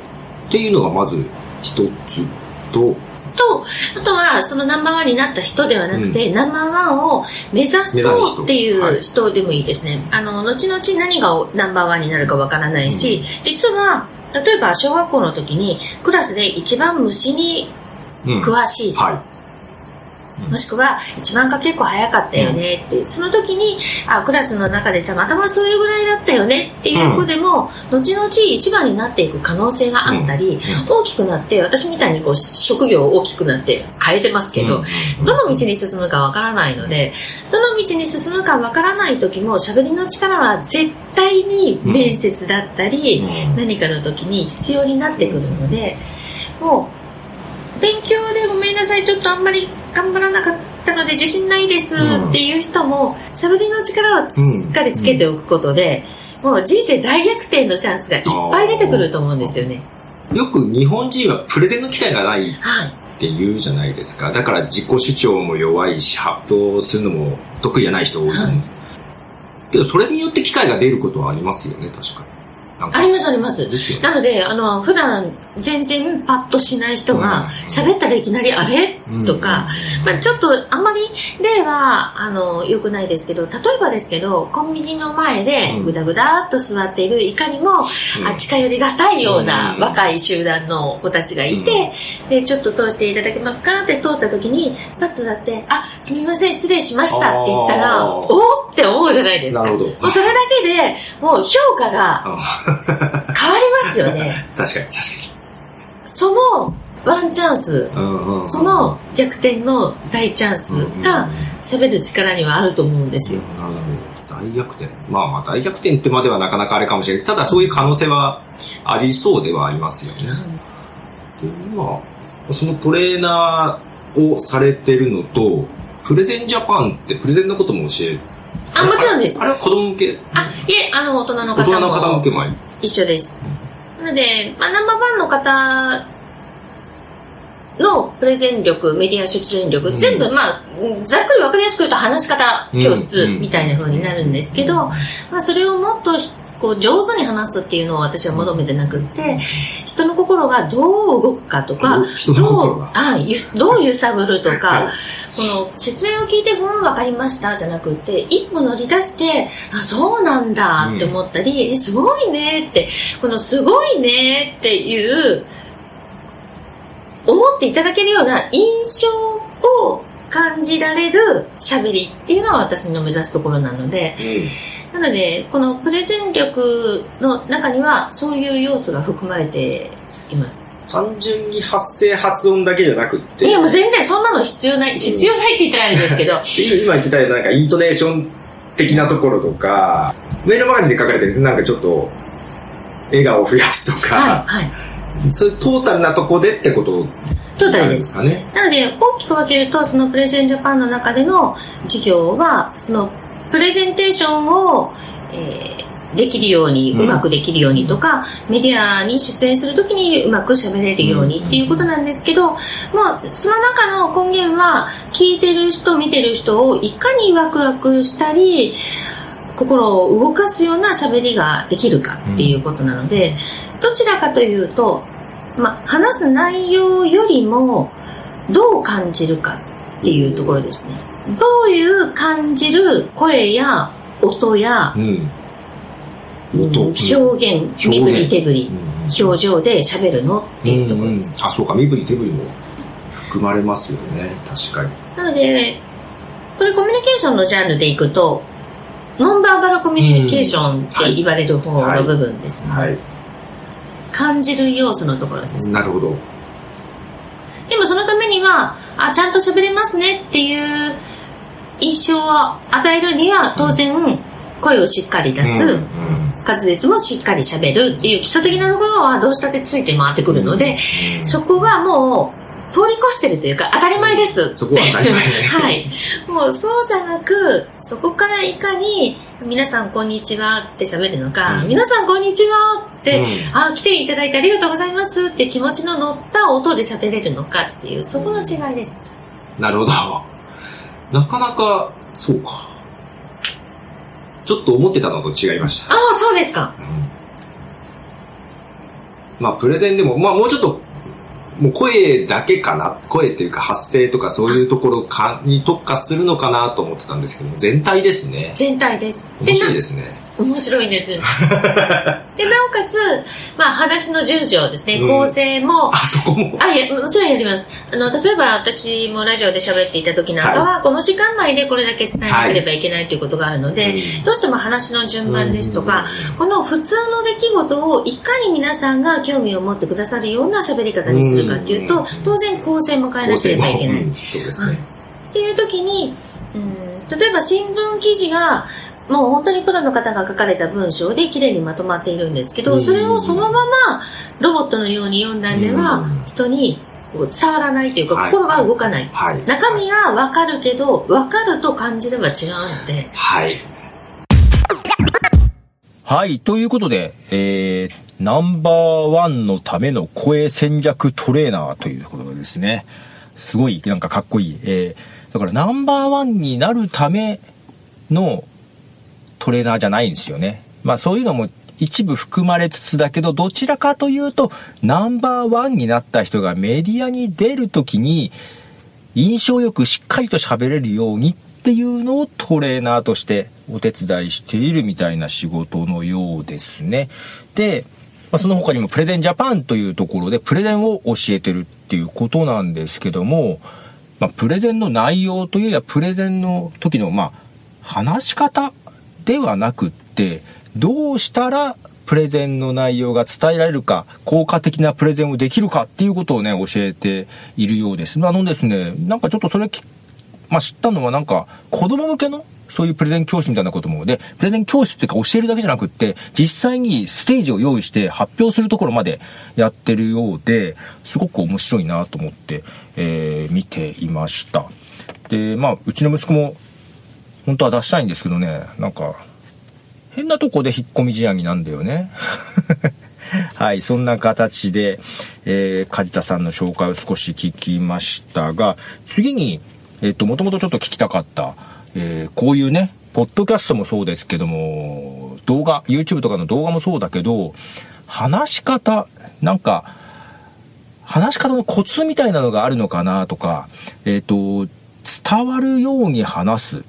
Speaker 2: ていうのがまず一つと、
Speaker 1: と、あとは、そのナンバーワンになった人ではなくて、ナンバーワンを目指そうっていう人でもいいですね。あの、後々何がナンバーワンになるかわからないし、実は、例えば小学校の時にクラスで一番虫に
Speaker 3: うん
Speaker 1: 詳しい、
Speaker 3: はい。
Speaker 1: もしくは一番かけっこ早かったよね。って、その時にあクラスの中でたまたまそういうぐらいだったよね。っていう子でも、後々一番になっていく可能性があったり、大きくなって私みたいにこう職業大きくなって変えてますけど、どの道に進むかわからないので、どの道に進むかわからない時も喋りの力は絶対に面接だったり、何かの時に必要になってくるので、もう、勉強でごめんなさい、ちょっとあんまり頑張らなかったので自信ないですっていう人も、喋りの力をしっかりつけておくことで、もう人生大逆転のチャンスがいっぱい出てくると思うんですよね。
Speaker 3: よく日本人はプレゼンの機会がない
Speaker 1: はい。
Speaker 3: って言うじゃないですか。だから自己主張も弱いし、発表するのも得意じゃない人多い。
Speaker 1: はい
Speaker 3: けど、それによって機会が出ることはありますよね、確かに。
Speaker 1: ありますあります。なので、あの、普段全然パッとしない人が喋ったらいきなりあれ？
Speaker 3: うん。
Speaker 1: とか、まあちょっとあんまり例は、あの、良くないですけど、例えばですけど、コンビニの前で
Speaker 3: うん。
Speaker 1: ぐだぐだっと座っている、いかにも、
Speaker 3: うん。
Speaker 1: あ近寄りがたいような
Speaker 3: うん。
Speaker 1: 若い集団の子たちがいて、で、ちょっと通していただけますか？って通った時に、パッとだって、あ、すみません、失礼しましたって言ったら、おーって思うじゃないですか。
Speaker 3: なるほど。
Speaker 1: もうそれだけで、もう評価が
Speaker 3: あ
Speaker 1: 変わりますよね。
Speaker 3: 確かに、確か
Speaker 1: そのワンチャンス、その逆転の大チャンスが喋る力にはあると思うんですよ。
Speaker 3: なるほど。大逆転。まあまあ大逆転ってまではなかなかあれかもしれない。ただそういう可能性はありそうではありますよね。で今、そのトレーナーをされてるのと、プレゼンジャパンってプレゼンのことも教え
Speaker 1: あ、もちろんです
Speaker 3: あ。れは子供向け？
Speaker 1: あ、いえ、あの、大人の方
Speaker 3: 大人の方向
Speaker 1: も
Speaker 3: けも
Speaker 1: 一緒です。なので、まあ、ナンバーワンの方のプレゼン力、メディア出演力、
Speaker 3: うん。
Speaker 1: 全部、まあ、ざっくりわかりやすく言うと話し方教室みたいな風になるんですけど、まあ、それをもっとこう上手に話すっていうのを私は求めてなくって、人の心がどう動くかとか、ど。うあゆどう揺さぶると
Speaker 3: は
Speaker 1: か
Speaker 3: い、
Speaker 1: この説明を聞いて、うん、わかりましたじゃなくて、一歩乗り出して、あ、そうなんだって思ったり、えすごいねって、このすごいねっていう、思っていただけるような印象を感じられる喋りっていうのが私の目指すところなので、なので、このプレゼン力の中にはそういう要素が含まれています。
Speaker 3: 単純に発声発音だけじゃなくって、
Speaker 1: いやもう全然そんなの必要ない、必要ないって言ったらあれですけど、
Speaker 3: 今言ってたようななんかイントネーション的なところとか、目の前に書かれてるなんかちょっと、笑顔を増やすとか、
Speaker 1: はい、はい。
Speaker 3: そういうトータルなとこでってこと
Speaker 1: トータルですす。
Speaker 3: かね。
Speaker 1: なので、大きく分けると、そのプレゼンジャパンの中での授業は、そのプレゼンテーションを、えーできるように、
Speaker 3: うん
Speaker 1: うまくできるようにとか、メディアに出演するときにうまく喋れるようにっていうことなんですけど、もう、その中の根源は、聞いてる人、見てる人をいかにワクワクしたり、心を動かすような喋りができるかっていうことなので、どちらかというと、まあ、話す内容よりも、どう感じるかっていうところですね。どういう感じる声や音や
Speaker 3: うん。
Speaker 1: 表現、身振り手振り、表情で喋るのっていうところです。
Speaker 3: あ、そうか、身振り手振りも含まれますよね。確かに。
Speaker 1: なので、これコミュニケーションのジャンルでいくと、ノンバーバルコミュニケーションって言われる方の部分ですね。
Speaker 3: はい。
Speaker 1: 感じる要素のところです。
Speaker 3: なるほど。
Speaker 1: でもそのためには、あ、ちゃんと喋れますねっていう印象を与えるには、当然、声をしっかり出す、
Speaker 3: うん
Speaker 1: 滑舌もしっかり喋るっていう基礎的なところはどうしたってついて回ってくるので、
Speaker 3: うん
Speaker 1: そこはもう通り越してるというか当たり前です。
Speaker 3: そこは当たり前ね
Speaker 1: はい。もうそうじゃなく、そこからいかに、皆さんこんにちはって喋るのか、
Speaker 3: うん
Speaker 1: 皆さんこんにちはって、
Speaker 3: うん
Speaker 1: あ、来ていただいてありがとうございますって気持ちの乗った音で喋れるのかっていう、そこの違いです。
Speaker 3: なるほど。なかなか、そうか。ちょっと思ってたのと違いました。
Speaker 1: ああ、そうですか。
Speaker 3: まあ、プレゼンでも、まあ、もうちょっと、
Speaker 2: もう声だけかな、声っていうか発声とかそういうところかに特化するのかなと思ってたんですけども、全体ですね。
Speaker 1: 全体です。
Speaker 2: 面白いですね。
Speaker 1: 面白いです。で、なおかつ、まあ話の順序ですね、
Speaker 2: うん
Speaker 1: 構成も、
Speaker 2: あ、そこも。
Speaker 1: あ、いや、もちろんやります。あの、例えば私もラジオで喋っていた時なんかは、この時間内でこれだけ伝えなければいけないということがあるので、
Speaker 2: うん
Speaker 1: どうしても話の順番ですとか、この普通の出来事をいかに皆さんが興味を持ってくださるような喋り方にするかっていうと、
Speaker 2: うん
Speaker 1: 当然構成も変えなければいけない。
Speaker 2: うんそうですね。
Speaker 1: っていう時に、うん、例えば新聞記事が、もう本当にプロの方が書かれた文章で綺麗にまとまっているんですけど、
Speaker 2: うん
Speaker 1: それをそのままロボットのように読んだんでは
Speaker 2: うん、
Speaker 1: 人に伝わらないというか、
Speaker 2: はい
Speaker 1: 心は動かない。
Speaker 2: はい。
Speaker 1: 中身がわかるけど、わかると感じれば違うので、
Speaker 2: はい。
Speaker 3: はい。ということで、えー、ナンバーワンのための声戦略トレーナーということでですね。すごい、なんかかっこいい。えー、だからナンバーワンになるためのトレーナーじゃないんですよね。まあそういうのも一部含まれつつだけど、どちらかというと、ナンバーワンになった人がメディアに出るときに、印象よくしっかりと喋れるようにっていうのをトレーナーとしてお手伝いしているみたいな仕事のようですね。で、まあ、その他にもプレゼンジャパンというところでプレゼンを教えてるっていうことなんですけども、まあ、プレゼンの内容というよりはプレゼンの時の、まあ、話し方ではなくって、どうしたらプレゼンの内容が伝えられるか、効果的なプレゼンをできるかっていうことをね、教えているようです。あのですね、なんかちょっとそれ、まあ、知ったのはなんか、子供向けのそういうプレゼン教室みたいなことも、で、プレゼン教室っていうか教えるだけじゃなくって、実際にステージを用意して発表するところまでやってるようで、すごく面白いなと思って、えー、見ていました。で、まあ、うちの息子も、本当は出したいんですけどね、なんか、変なとこで引っ込み思案になんだよね。はい、そんな形で、えー、梶田さんの紹介を少し聞きましたが、次に、えっ、と、もともとちょっと聞きたかった、えー、こういうね、ポッドキャストもそうですけども、動画、YouTube とかの動画もそうだけど、話し方、なんか、話し方のコツみたいなのがあるのかなとか、えっ、と、伝わるように話す、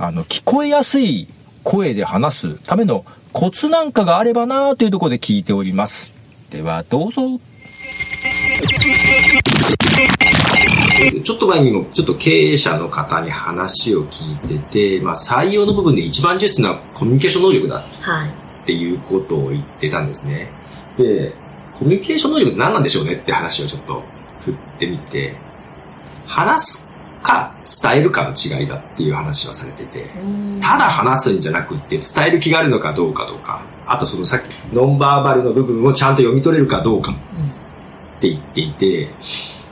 Speaker 3: あの、聞こえやすい声で話すためのコツなんかがあればなというところで聞いております。では、どうぞ。
Speaker 2: ちょっと前にもちょっと経営者の方に話を聞いてて、まあ採用の部分で一番重要なのはコミュニケーション能力だ
Speaker 1: はい。
Speaker 2: っていうことを言ってたんですね。で、コミュニケーション能力って何なんでしょうねって話をちょっと振ってみて、話すか伝えるかの違いだっていう話をされてて、ただ話すんじゃなくって伝える気があるのかどうかどうか、あとそのさっきノンバーバルの部分をちゃんと読み取れるかどうかって言っていて、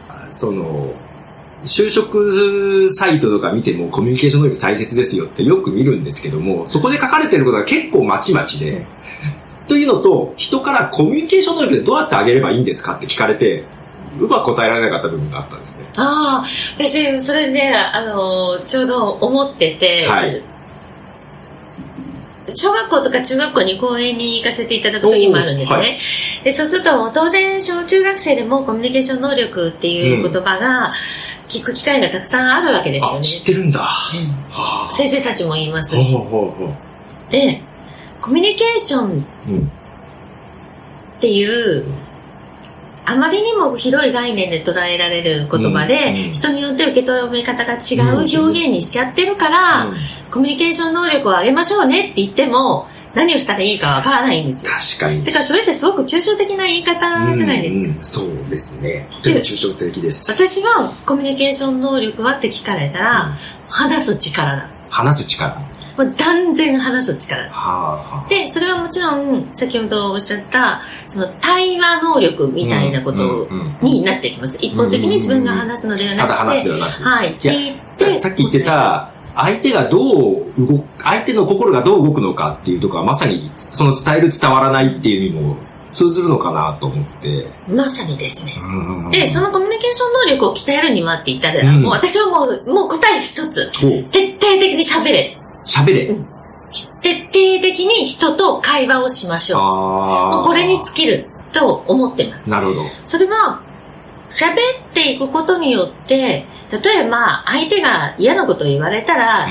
Speaker 2: あその、就職サイトとか見てもコミュニケーション能力大切ですよってよく見るんですけども、そこで書かれてることが結構まちまちで、というのと、人からコミュニケーション能力でどうやってあげればいいんですかって聞かれて、うまく答えられなかった部分があったんですね。
Speaker 1: ああ、私、それね、あの、ちょうど思ってて、
Speaker 2: はい
Speaker 1: 小学校とか中学校に講演に行かせていただく時もあるんですね。
Speaker 2: はい
Speaker 1: で、そうすると、当然、小中学生でもコミュニケーション能力っていう言葉が聞く機会がたくさんあるわけですよ
Speaker 2: あ、
Speaker 1: ね。
Speaker 2: 知ってるんだ。
Speaker 1: うん
Speaker 2: は
Speaker 1: 先生たちも言いま
Speaker 2: あ
Speaker 1: すし。
Speaker 2: ほうほうほう
Speaker 1: で、コミュニケーション
Speaker 2: うん
Speaker 1: っていう、あまりにも広い概念で捉えられる言葉で、
Speaker 2: うんうん
Speaker 1: 人によって受け止め方が違う表現にしちゃってるから、
Speaker 2: うん
Speaker 1: コミュニケーション能力を上げましょうねって言っても、何をしたらいいかわからないんですよ。
Speaker 2: 確かに。
Speaker 1: だからそれってすごく抽象的な言い方じゃないですか。
Speaker 2: うんうんそうですね。とても抽象的です。
Speaker 1: 私はコミュニケーション能力はって聞かれたら、話す力だ。
Speaker 2: 話す力。は
Speaker 1: もう断然話す力だ。
Speaker 2: あ、はあ、
Speaker 1: で、それはもちろん、先ほどおっしゃった、その対話能力みたいなことになってきます。一方的に自分が話すのではなくて、
Speaker 2: ただ話すではなく。
Speaker 1: はい、聞いて。
Speaker 2: さっき言ってた、相手がどう動く、相手の心がどう動くのかっていうところはまさに、その伝える伝わらないっていう意味も通ずるのかなと思って。
Speaker 1: まさにですね。
Speaker 2: うん
Speaker 1: で、そのコミュニケーション能力を鍛えるにはって言ったら、
Speaker 2: うん
Speaker 1: もう私はもう、もう答え一つ。徹底的に喋れ。
Speaker 2: 喋れ。
Speaker 1: うん徹底的に人と会話をしましょう。も。うこれに尽きると思ってます。
Speaker 2: なるほど。
Speaker 1: それは、喋っていくことによって、例えば相手が嫌なことを言われたら、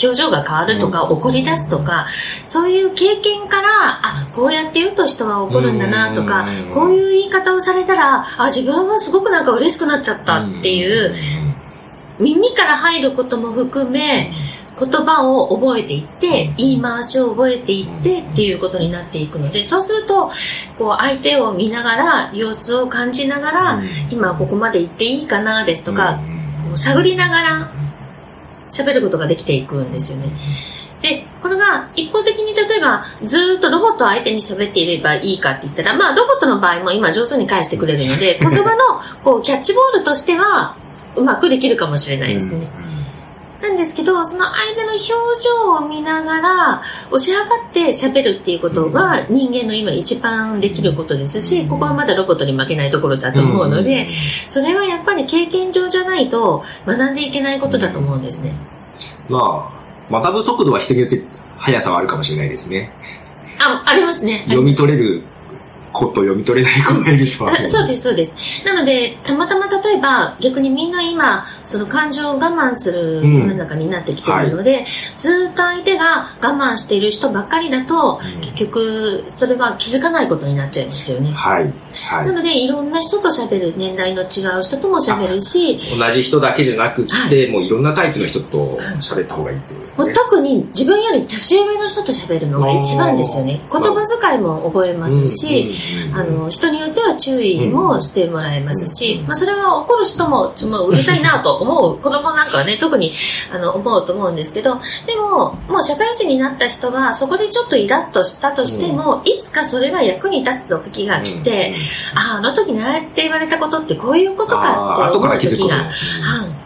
Speaker 1: 表情が変わるとか、
Speaker 2: うん。
Speaker 1: 怒り出すとか、そういう経験から、あ、こうやって言うと人は怒るんだなとか
Speaker 2: うん、
Speaker 1: こういう言い方をされたら、あ、自分はすごくなんか嬉しくなっちゃったっていう、耳から入ることも含め、言葉を覚えていって、言い回しを覚えていってっていうことになっていくので、そうすると、こう相手を見ながら、様子を感じながら、今ここまで行っていいかなですとか、こう探りながら喋ることができていくんですよね。で、これが一方的に例えばずっとロボット相手に喋っていればいいかって言ったら、まあロボットの場合も今上手に返してくれるので、言葉のこうキャッチボールとしてはうまくできるかもしれないですね。なんですけど、その相手の表情を見ながら、押し量って喋るっていうことが人間の今一番できることですし、ここはまだロボットに負けないところだと思うので、それはやっぱり経験上じゃないと学んでいけないことだと思うんですね。
Speaker 2: まあ、学ぶ速度は人によって速さはあるかもしれないですね。
Speaker 1: あ、ありますね。
Speaker 2: 読み取れる子と読み取れない子がいるとは思
Speaker 1: あそうです、そうです。なので、たまたま例えば、逆にみんな今、その感情を我慢する世の中になってきているので、ずーっと相手が我慢している人ばっかりだと、結局、それは気づかないことになっちゃいますよね。
Speaker 2: はい。は。
Speaker 1: ないので、いろんな人と喋る、年代の違う人とも喋るし、
Speaker 2: 同じ人だけじゃなく
Speaker 1: は
Speaker 2: って、もういろんなタイプの人と喋った方がいいってことですね。
Speaker 1: もう特に自分より年上の人と喋るのが一番ですよね。言葉遣いも覚えますし、
Speaker 2: うん、
Speaker 1: あの、人によっては注意もしてもらえますし、
Speaker 2: うん
Speaker 1: まあ、それは怒る人も、うるさいなと思う、子供なんかはね、特に、あの、思うと思うんですけど、でも、もう社会人になった人は、そこでちょっとイラッとしたとしても、いつかそれが役に立つ時が来て、ああ、あの時にああやって言われたことってこういうことかって思う時が、はい。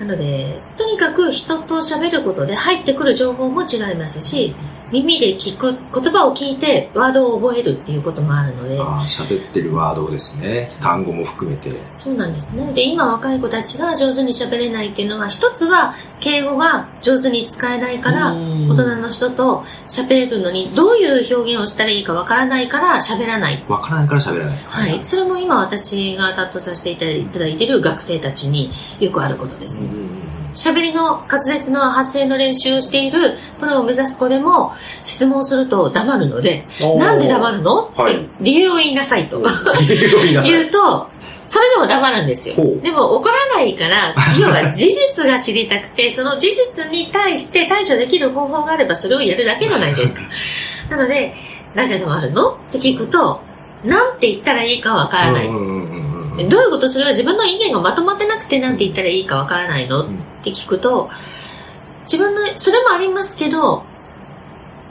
Speaker 1: なので、とにかく人と喋ることで入ってくる情報も違いますし、耳で聞く、言葉を聞いてワードを覚えるっていうこともあるので、
Speaker 2: あー喋ってるワードですね。単語も含めて。
Speaker 1: そうなんですね。で、今若い子たちが上手に喋れないっていうのは、一つは敬語が上手に使えないから、
Speaker 2: うん
Speaker 1: 大人の人と喋るのにどういう表現をしたらいいかわからないから喋らない。
Speaker 2: わからないから喋らない。
Speaker 1: はい。それも今私が担当させていただいている学生たちによくあることですね。喋りの滑舌の発声の練習をしているプロを目指す子でも質問すると黙るので、なんで黙るの？って、
Speaker 2: はい
Speaker 1: 理由を言いなさいと。
Speaker 2: 言い
Speaker 1: 言うと、それでも黙るんですよ。でも怒らないから、要は事実が知りたくて、その事実に対して対処できる方法があればそれをやるだけじゃないですか。なので、なぜ黙るの？って聞くと、なんて言ったらいいかわからない。どういうこと？それは自分の意見がまとまってなくてなんて言ったらいいかわからないの？っ
Speaker 2: うん
Speaker 1: て聞くと、自分の、それもありますけど、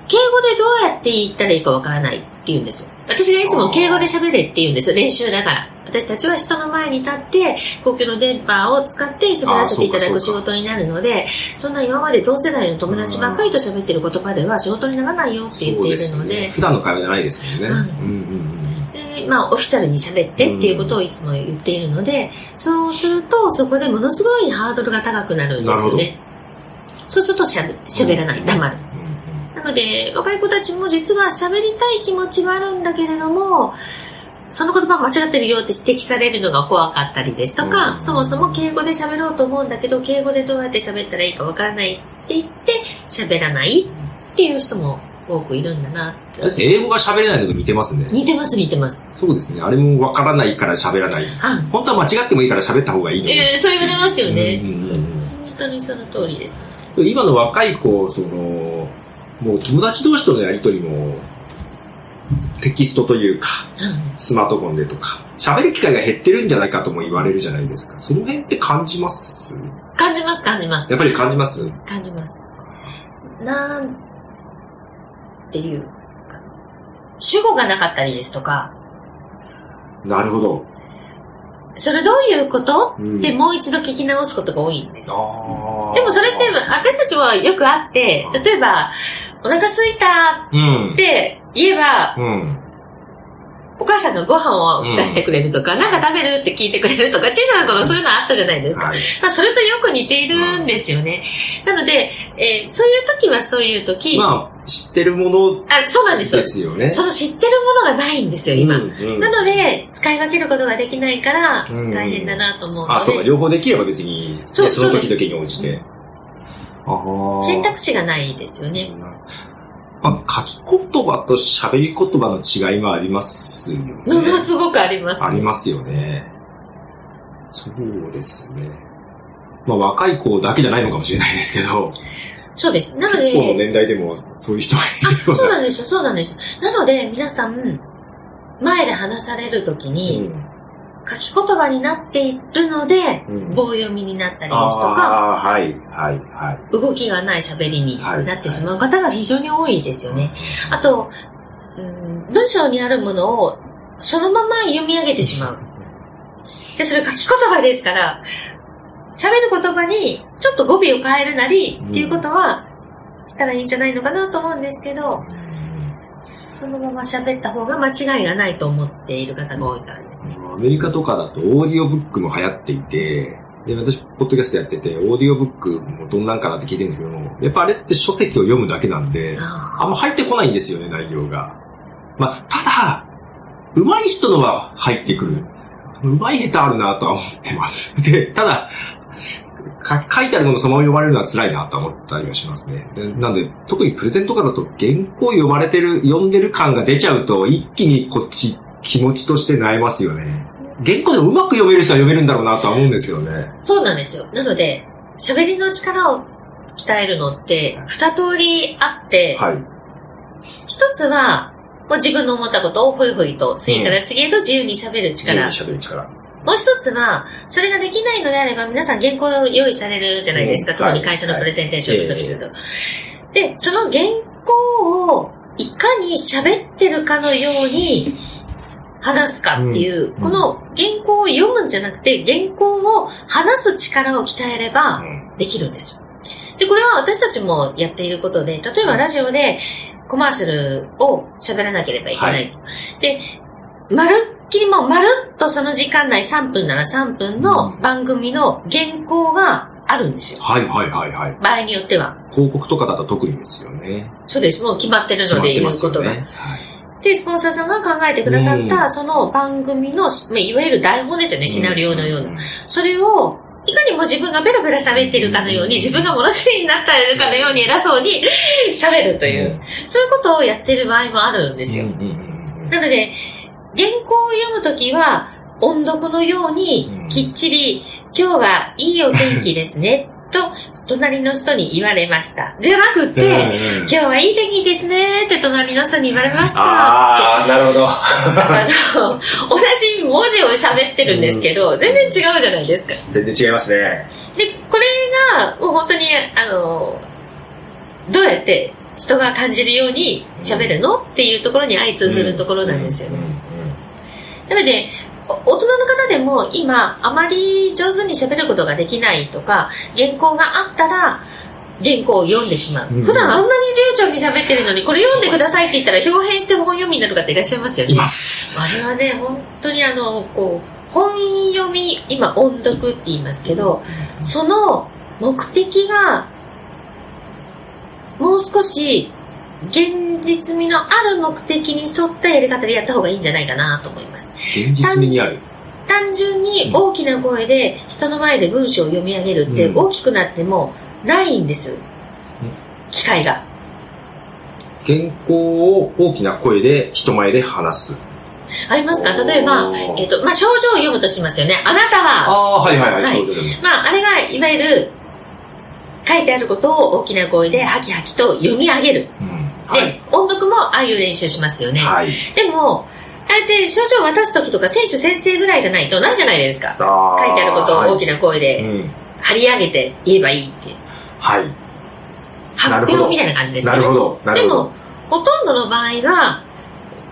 Speaker 1: 敬語でどうやって言ったらいいかわからないって言うんですよ。私がいつも敬語で喋れって言うんですよ。練習だから。私たちは人の前に立って、公共の電波を使って喋らせていただく仕事になるので、そんな今まで同世代の友達ばっかりと喋ってる言葉では仕事にならないよって言っているので、
Speaker 2: すね普段の会話じゃないですもんね。
Speaker 1: はい
Speaker 2: うんうんうん
Speaker 1: でまあ、オフィシャルに喋ってっていうことをいつも言っているので、そうすると、そこでものすごいハードルが高くなるんですよね。そうするとしゃべ喋らない、黙る。なので、若い子たちも実は喋りたい気持ちはあるんだけれども、その言葉間違ってるよって指摘されるのが怖かったりですとか、
Speaker 2: うん。
Speaker 1: そもそも敬語で喋ろうと思うんだけど、敬語でどうやって喋ったらいいかわからないって言って、喋らないっていう人も多くいるんだなって
Speaker 2: 私英語が喋れないのと似てますね。
Speaker 1: 似てます、似てます。
Speaker 2: そうですね。あれもわからないから喋らない。
Speaker 1: あ、
Speaker 2: 本当は間違ってもいいから喋った方がいいのに。
Speaker 1: えー、そう言われますよね。
Speaker 2: うんうんうん
Speaker 1: 本当にその通りです。
Speaker 2: 今の若い子、その、もう友達同士とのやりとりも、テキストというか、スマートフォンでとか、喋る機会が減ってるんじゃないかとも言われるじゃないですか。その辺って感じます？
Speaker 1: 感じます、感じます。
Speaker 2: やっぱり感じます？
Speaker 1: 感じます。なんていうか、主語がなかったりですとか、
Speaker 2: なるほど。
Speaker 1: それどういうこと？
Speaker 2: うん
Speaker 1: ってもう一度聞き直すことが多いんです。でもそれって私たちはよくあって、例えば、お腹すいた
Speaker 2: うん
Speaker 1: っ。て言えば、
Speaker 2: うん。
Speaker 1: お母さんがご飯を出してくれるとか、なんか食べるって聞いてくれるとか、小さな頃そういうのあったじゃないですか。
Speaker 3: はい。
Speaker 1: まあ、それとよく似ているんですよね。なので、えーそういう時はそういう時、
Speaker 3: まあ、知ってるもの
Speaker 1: あ、そうなんですよ
Speaker 3: で。すよね。
Speaker 1: その知ってるものがないんですよ、今。
Speaker 3: うんうん
Speaker 1: なので、使い分けることができないから、
Speaker 3: うん
Speaker 1: 大変だなと思うので、
Speaker 3: あ、そうか、両方できれば別に、ね
Speaker 1: そう
Speaker 3: その時々に応じて。
Speaker 1: 選択肢がないですよね。
Speaker 3: まあ、書き言葉と喋り言葉の違いはありますよね。
Speaker 1: ものすごくあります。
Speaker 3: ありますよね。そうですね。まあ、若い子だけじゃないのかもしれないですけど、
Speaker 1: そうです。なので、
Speaker 3: 結構の年代でもそういう人がいる。
Speaker 1: そうなんですよ、そうなんです。なので、皆さん、前で話されるときに、書き言葉になっているので、
Speaker 3: うん
Speaker 1: 棒読みになったりですとか、
Speaker 3: はい、はい、はい。
Speaker 1: 動きがない喋りになってしまう方が非常に多いですよね。あと、うん、文章にあるものをそのまま読み上げてしまう。で、それ書き言葉ですから、喋る言葉にちょっと語尾を変えるなりっていうことはしたらいいんじゃないのかなと思うんですけど、そのまま喋った方が間違いがないと思っている方が多いからですね。
Speaker 3: アメリカとかだとオーディオブックも流行っていて、で、私、ポッドキャストやってて、オーディオブックもどんなんかなって聞いてるんですけども、やっぱあれって書籍を読むだけなんで、
Speaker 1: あ
Speaker 3: あんま入ってこないんですよね、内容が。まあ、ただ、上手い人のは入ってくる。上手い下手あるなとは思ってます。で、ただ、か書いてあるものそのまま読まれるのは辛いなとは思ったりはしますね。でなんで、特にプレゼントとかだと原稿読まれてる、読んでる感が出ちゃうと、一気にこっち気持ちとして悩ますよね。原稿でもうまく読める人は読めるんだろうなとは思うんですけどね。
Speaker 1: そうなんですよ。なので、喋りの力を鍛えるのって二通りあって、
Speaker 3: はい。
Speaker 1: 一つは、もう自分の思ったことをふいふいと次から次へと自由に喋る
Speaker 3: 自由
Speaker 1: 力。
Speaker 3: に喋る力。
Speaker 1: もう一つは、それができないのであれば皆さん原稿を用意されるじゃないですか。
Speaker 3: うん
Speaker 1: 特に会社のプレゼンテーションの時
Speaker 3: はい
Speaker 1: だと。で、その原稿をいかに喋ってるかのように話すかっていう、
Speaker 3: うん
Speaker 1: この原稿を読むんじゃなくて、原稿を話す力を鍛えれば
Speaker 3: うん
Speaker 1: できるんですよ。で、これは私たちもやっていることで、例えばラジオでコマーシャルを喋らなければいけない。で、まるっきりもうまるっとその時間内3分なら3分の番組の原稿があるんですよ。
Speaker 3: はいはいはいはい。
Speaker 1: 場合によっては。
Speaker 3: 広告とかだと特にですよね。
Speaker 1: そうです。もう決まってるので言う。ことが。
Speaker 3: はい
Speaker 1: で、スポンサーさんが考えてくださっ
Speaker 3: う
Speaker 1: た、その番組の、まあいわゆる台本ですよね、シナリオのような。
Speaker 3: ん
Speaker 1: それを、いかにも自分がベラベラ喋ってるかのように、自分が物知りになったかのように偉そうに 喋るという、そういうことをやってる場合もあるんですよ。なので、原稿を読むときは、音読のように
Speaker 3: うん、
Speaker 1: きっちり、今日はいいお天気ですね、と、隣の人に言われました。じゃなくて、今日はいい天気ですね、って隣の人に言われました。
Speaker 3: ああ、なるほど。
Speaker 1: あの、同じ文字を喋ってるんですけど、全然違うじゃないですか。
Speaker 3: 全然違いますね。
Speaker 1: で、これが、もう本当に、あの、どうやって人が感じるように喋るの？っていうところに相通ずるところなんですよね。なので、お大人の方でも今、あまり上手に喋ることができないとか、原稿があったら、原稿を読んでしまう。
Speaker 3: うん
Speaker 1: 普段あんなに流暢に喋ってるのに、これ読んでくださいって言ったら、表変して本読みになる方いらっしゃいますよね。
Speaker 3: います。
Speaker 1: あれはね、本当にあの、こう、本読み、今音読って言いますけど、その目的が、もう少し現実味のある目的に沿ったやり方でやった方がいいんじゃないかなと思います。
Speaker 3: 現実味にある？
Speaker 1: 単純に大きな声で人の前で文章を読み上げるって
Speaker 3: うん
Speaker 1: 大きくなってもないんですよ。機会が。
Speaker 3: 原稿を大きな声で人前で話す。
Speaker 1: ありますか？例えばえっ、と、まあ、症状を読むとしますよね。あなたは、
Speaker 3: ああ、はいはいはい、
Speaker 1: はい
Speaker 3: そうで。
Speaker 1: まあ、あれが、いわゆる、書いてあることを大きな声でハキハキと読み上げる。
Speaker 3: うん
Speaker 1: で、
Speaker 3: はい。
Speaker 1: 音読もああいう練習しますよね。
Speaker 3: はい。
Speaker 1: でも、ああやって症状を渡すときとか選手先生ぐらいじゃないとないじゃないですか。書いてあることを大きな声
Speaker 3: はい
Speaker 1: で
Speaker 3: うん。
Speaker 1: 張り上げて言えばいいって。
Speaker 3: はい。
Speaker 1: 発表みたいな感じですね。
Speaker 3: なるほど。なるほど。
Speaker 1: でも、ほとんどの場合は、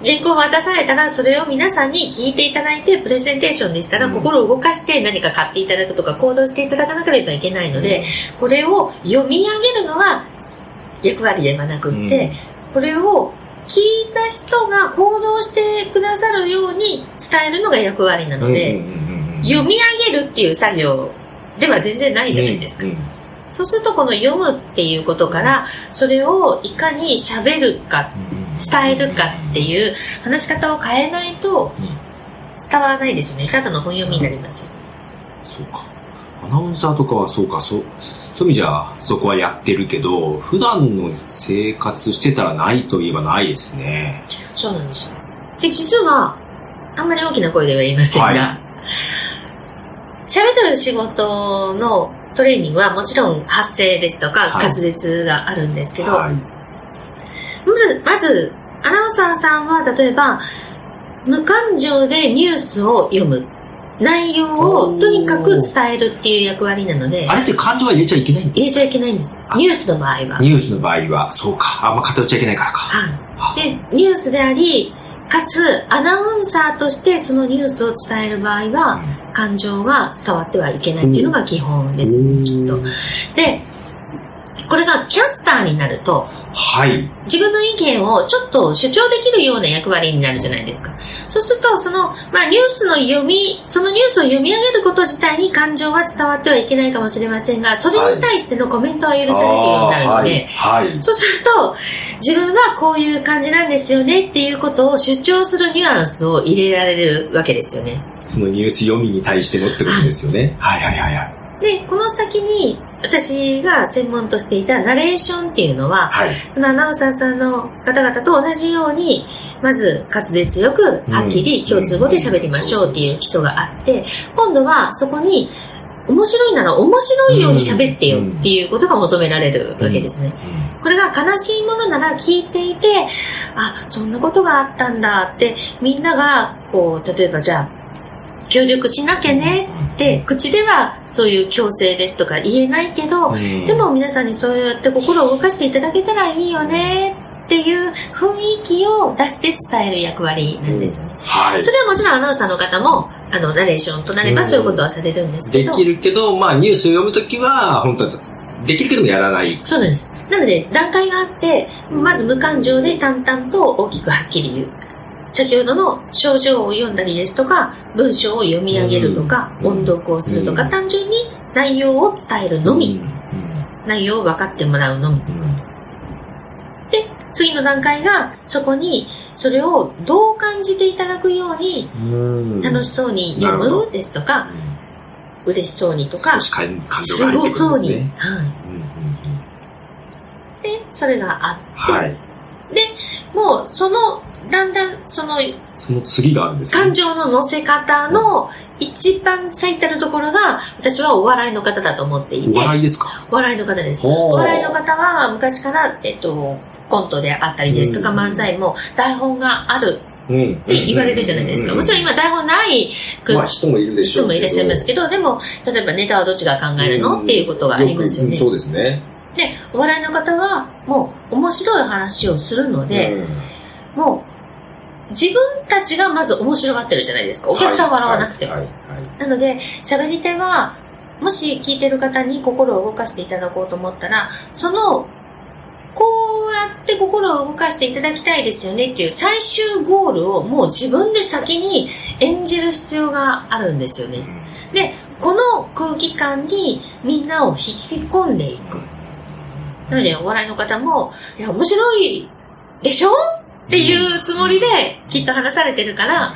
Speaker 1: 原稿を渡されたら、それを皆さんに聞いていただいて、プレゼンテーションでしたら、
Speaker 3: うん
Speaker 1: 心を動かして何か買っていただくとか、行動していただかなければいけないので、これを読み上げるのは役割ではなくって、これを聞いた人が行動してくださるように伝えるのが役割なので、読み上げるっていう作業では全然ないじゃないですか。
Speaker 3: うんうん
Speaker 1: そうするとこの読むっていうことから、それをいかに喋るか、伝えるかっていう話し方を変えないと
Speaker 3: うん
Speaker 1: 伝わらないですよね。ただの本読みになりますよ。
Speaker 3: そうか。アナウンサーとかはそうか、そう、そういう意味じゃ、そこはやってるけど、普段の生活してたらないといえばないですね。
Speaker 1: そうなんですよ。で、実は、あんまり大きな声では言いませんが、
Speaker 3: はい
Speaker 1: 喋ってる仕事のトレーニングはもちろん発声ですとか
Speaker 3: はい
Speaker 1: 滑舌があるんですけど、
Speaker 3: はい。
Speaker 1: まず、まず、アナウンサーさんは例えば、無感情でニュースを読む。内容をとにかく伝えるっていう役割なので
Speaker 3: あ、れって感情は入れちゃいけないんで
Speaker 1: 入れちゃいけないんです。
Speaker 3: あ
Speaker 1: ニュースの場合は。
Speaker 3: すニュースの場合は、そうか。あんま偏っちゃいけないからか。
Speaker 1: はい。で、ニュースであり、かつ、アナウンサーとしてそのニュースを伝える場合は、感情が伝わってはいけないっていうのが基本です。きっと。で、これがキャスターになると、
Speaker 3: はい。
Speaker 1: 自分の意見をちょっと主張できるような役割になるじゃないですか。そうすると、その、まあ、ニュースの読み、そのニュースを読み上げること自体に感情は伝わってはいけないかもしれませんが、それに対してのコメントは許されるようになるので、
Speaker 3: はい。はい。
Speaker 1: そうすると、自分はこういう感じなんですよねっていうことを主張するニュアンスを入れられるわけですよね。
Speaker 3: そのニュース読みに対してのってことですよね。はいはいはいはい。
Speaker 1: で、この先に私が専門としていたナレーションっていうのは、
Speaker 3: はい。
Speaker 1: アナウンサーさんの方々と同じように、まず滑舌よく、はっきり共通語で喋りましょうっていう基礎があって、今度はそこに、面白いなら面白いように喋ってよっていうことが求められるわけですね。これが悲しいものなら聞いていて、あ、そんなことがあったんだって、みんなが、こう、例えばじゃあ、協力しなきゃねって、口ではそういう強制ですとか言えないけど、
Speaker 3: うん
Speaker 1: でも皆さんにそうやって心を動かしていただけたらいいよねっていう雰囲気を出して伝える役割なんですよね。
Speaker 3: はい
Speaker 1: そ。れはもちろんアナウンサーの方も、あの、ナレーションとなれば
Speaker 3: うん
Speaker 1: そういうことはされるんですけど。
Speaker 3: できるけど、まあニュースを読むときは、本当は、できるけどもやらない。
Speaker 1: そうなんです。なので、段階があって、まず無感情で淡々と大きくはっきり言う。先ほどの症状を読んだりですとか、文章を読み上げるとか、
Speaker 3: うん
Speaker 1: 音読をするとか、
Speaker 3: うん
Speaker 1: 単純に内容を伝えるのみ、
Speaker 3: うん
Speaker 1: 内容を分かってもらうのみ。で、次の段階が、そこに、それをどう感じていただくように、
Speaker 3: うん。
Speaker 1: 楽しそうに読むですとか、
Speaker 3: うん。
Speaker 1: 嬉しそうにとか、
Speaker 3: 少し感感情
Speaker 1: すご
Speaker 3: が入ってくるん
Speaker 1: そうに。
Speaker 3: ですね。
Speaker 1: はい。で、それがあって、
Speaker 3: はい。
Speaker 1: もう、その、だんだん、その、
Speaker 3: その次があるんですね
Speaker 1: 感情の乗せ方の一番最たるところが、私はお笑いの方だと思っていて、
Speaker 3: お笑いですか？
Speaker 1: お笑いの方です。
Speaker 3: お
Speaker 1: お笑いの方は昔から、えっと、コントであったりですとか、
Speaker 3: うん
Speaker 1: 漫才も台本がある
Speaker 3: うん。っ
Speaker 1: って言われるじゃないですか。もちろん今台本ない
Speaker 3: 人もいるでしょう。
Speaker 1: 人もいらっしゃいますけど、でも、例えばネタはどっちが考えるのっていうことがありますよね。
Speaker 3: くそうですね。
Speaker 1: で、お笑いの方は、もう面白い話をするので、
Speaker 3: うん
Speaker 1: もう、自分たちがまず面白がってるじゃないですか。お客さん笑わなくても。なので、喋り手は、もし聞いてる方に心を動かしていただこうと思ったら、その、こうやって心を動かしていただきたいですよねっていう最終ゴールをもう自分で先に演じる必要があるんですよね。で、この空気感にみんなを引き込んでいく。なので、お笑いの方も、いや、面白いでしょ？っていうつもりできっと話されてるから、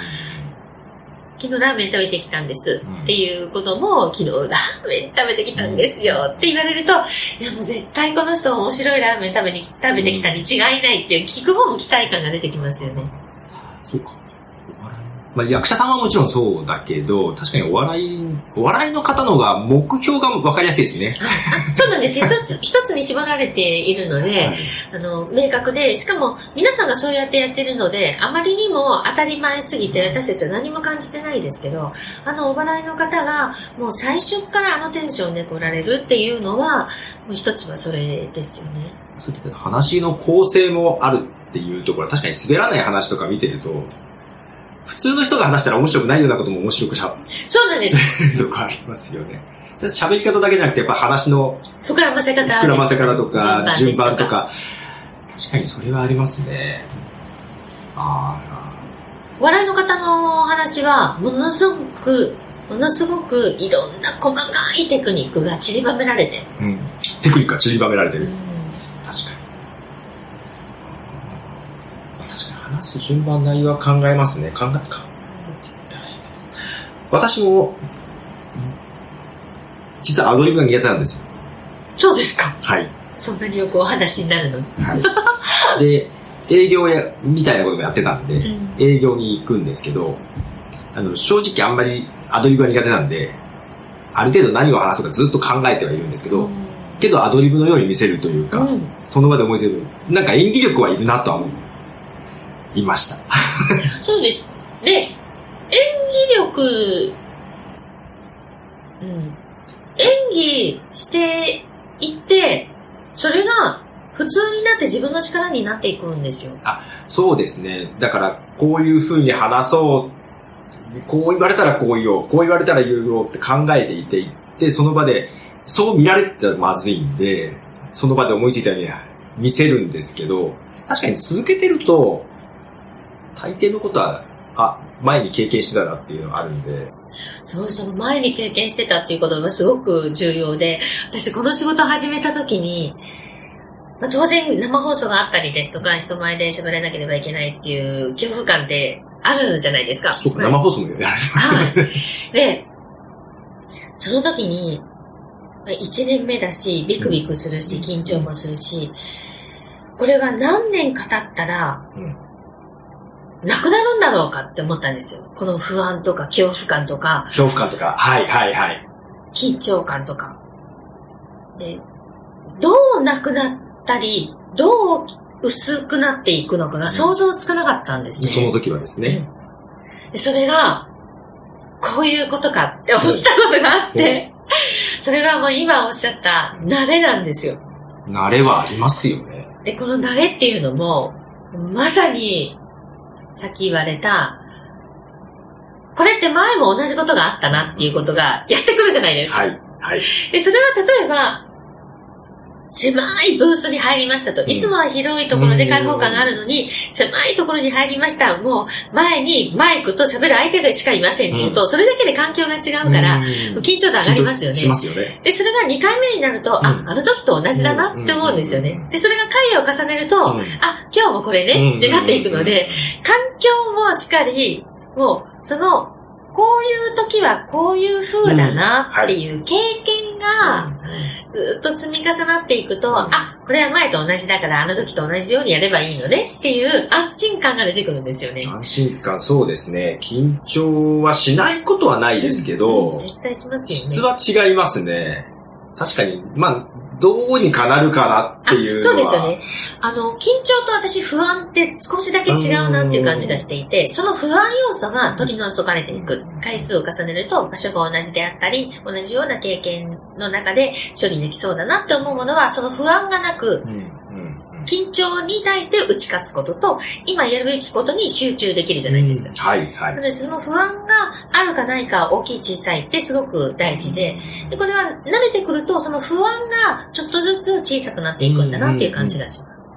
Speaker 1: 昨日ラーメン食べてきたんです
Speaker 3: うん
Speaker 1: っていうことも、昨日ラーメン食べてきたんですよって言われると、いやもう絶対この人面白いラーメン食べに食べてきたに違いないっていう聞く方も期待感が出てきますよね。
Speaker 3: そうか。まあ、役者さんはもちろんそうだけど、確かにお笑い、お笑いの方の方が目標が分かりやすいですね。
Speaker 1: そうなんです。一つ一つに絞られているので、
Speaker 3: はい
Speaker 1: あの、明確で、しかも皆さんがそうやってやってるので、あまりにも当たり前すぎて私たちは何も感じてないですけど、あの、お笑いの方がもう最初からあのテンションで来られるっていうのは、もう一つはそれですよね。
Speaker 3: そういった話の構成もあるっていうところは確かに滑らない話とか見てると、普通の人が話したら面白くないようなことも面白くしゃ
Speaker 1: そうなんです。
Speaker 3: とこありますよね。喋り方だけじゃなくて、やっぱ話の
Speaker 1: 膨らませ方。
Speaker 3: 膨らませ方とか、順
Speaker 1: 順番
Speaker 3: とか、確かにそれはありますね。あ
Speaker 1: 笑いの方の話は、ものすごく、ものすごくいろんな細かいテクニックが散りばめられてる。
Speaker 3: あ。うん。テクニックが散りばめられてる。
Speaker 1: うん
Speaker 3: 確かに。確かに話す順番内容は考えますね。考え、考えてたらいいな私も、実はアドリブが苦手なんですよ。
Speaker 1: そうですか。
Speaker 3: はい。
Speaker 1: そんなによくお話になるの？に。
Speaker 3: はい。で、営業や、みたいなこともやってたんで、
Speaker 1: うん
Speaker 3: 営業に行くんですけど、あの、正直あんまりアドリブが苦手なんで、ある程度何を話すかずっと考えてはいるんですけど、けどアドリブのように見せるというか、
Speaker 1: うん
Speaker 3: その場で思いついてる。なんか演技力はいるなとは思いました。
Speaker 1: そうです。で、演技力、うん、演技していって、それが普通になって自分の力になっていくんですよ。
Speaker 3: そうですね。だから、こういう風に話そう、こう言われたらこう言おう、こう言われたら言おうって考えていていって、その場で、そう見られちゃまずいんで、その場で思いついたように見せるんですけど、確かに続けてると、大抵のことは、あ、前に経験してたなっていうのがあるんで、
Speaker 1: そう、その前に経験してたっていうことがすごく重要で、私この仕事を始めた時に、まあ、当然生放送があったりですとか、人前で喋らなければいけないっていう恐怖感ってあるじゃないですか。
Speaker 3: そうか、
Speaker 1: まあ
Speaker 3: 生放送もやる。
Speaker 1: はい。で、その時に、まあ1年目だし、ビクビクするし、緊張もするし、これは何年か経ったら、
Speaker 3: うん
Speaker 1: なくなるんだろうかって思ったんですよ。この不安とか恐怖感とか、
Speaker 3: 恐怖感とか、はいはいはい。
Speaker 1: 緊張感とか。で、どうなくなったり、どう薄くなっていくのかが想像つかなかったんですね。
Speaker 3: その時はですね。
Speaker 1: でそれが、こういうことかって思ったことがあって、それがもう今おっしゃった慣れなんですよ。
Speaker 3: 慣れはありますよね。
Speaker 1: で、この慣れっていうのも、まさに、さっき言われた、これって前も同じことがあったなっていうことがやってくるじゃないですか。
Speaker 3: はい。はい。
Speaker 1: で、それは例えば、狭いブースに入りましたと。いつもは広いところで開放感があるのに、狭いところに入りました。もう前にマイクと喋る相手がしかいませんっていうと、それだけで環境が違うから、
Speaker 3: うん。
Speaker 1: 緊張度上がりますよね。
Speaker 3: しますよね。
Speaker 1: で、それが2回目になると、あ、あの時と同じだなって思うんですよね。で、それが回を重ねると、
Speaker 3: うん。
Speaker 1: あ、今日もこれね、ってなっていくので、環境もしっかり、もう、その、こういう時はこういう風だなっていう経験が、ずっと積み重なっていくと、あ、これは前と同じだから、あの時と同じようにやればいいのねっていう安心感が出てくるんですよね。
Speaker 3: 安心感、そうですね。緊張はしないことはないですけど、
Speaker 1: うん絶対しますよね。
Speaker 3: 質は違いますね。確かに、まあ、どうにかなるかなっていう
Speaker 1: そうですよね。あの、緊張と私不安って少しだけ違うなっていう感じがしていて、その不安要素が取り除かれていく。回数を重ねると場所が同じであったり、同じような経験の中で処理できそうだなって思うものは、その不安がなく。緊張に対して打ち勝つことと、今やるべきことに集中できるじゃないですか。
Speaker 3: はい、は。
Speaker 1: ないので、その不安があるかないか、大きい小さいってすごく大事で、で、これは慣れてくると、その不安がちょっとずつ小さくなっていくんだなっていう感じがします。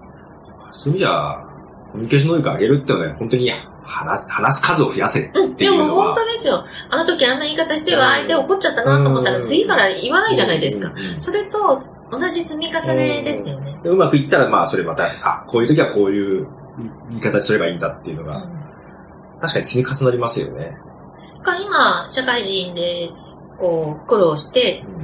Speaker 3: そういう意味じゃ、コミュニケーション能力上げるってのはね、本当に話す、話す数を増やせっ
Speaker 1: うん、
Speaker 3: ていうのは。
Speaker 1: でも本当ですよ。あの時あん。な言い方しては相手怒っちゃったなと思ったら次から言わないじゃないですか。それと同じ積み重ねですよね。
Speaker 3: うまくいったら、まあ、それまた、あ、こういう時はこういう言い方すればいいん。だっていうのが、確かに積み重なりますよね。
Speaker 1: か今、社会人で、こう、苦労して、
Speaker 3: うん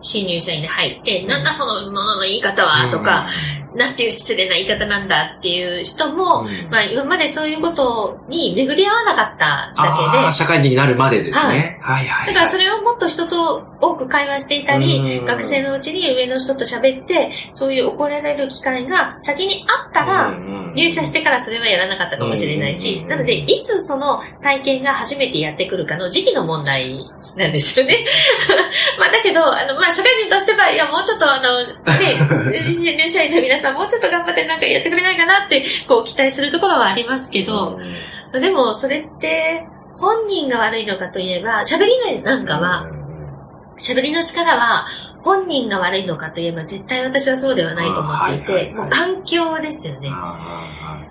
Speaker 1: 新入社員で入って、なんだそのものの言い方は、とか、、なんていう失礼な言い方なんだっていう人も、
Speaker 3: うん。
Speaker 1: まあ今までそういうことに巡り合わなかっただけで
Speaker 3: 社会人になるまでですね。はい、はい、はい。
Speaker 1: だからそれをもっと人と多く会話していたり
Speaker 3: う、ん。
Speaker 1: 学生のうちに上の人と喋って、そういう怒られる機会が先にあったら、入社してからそれはやらなかったかもしれないし、
Speaker 3: うん
Speaker 1: なので、いつその体験が初めてやってくるかの時期の問題なんですよね。まあだけど、あの、まあ社会人としては、いや、もうちょっとあの、ね、新 入社員の皆さんもうちょっと頑張ってなんかやってくれないかなって、こう期待するところはありますけど、でもそれって、本人が悪いのかといえば、喋りなんかは、喋りの力は本人が悪いのかといえば絶対私はそうではないと思っていて、
Speaker 3: あはいはいはい
Speaker 1: もう環境ですよね。
Speaker 3: あ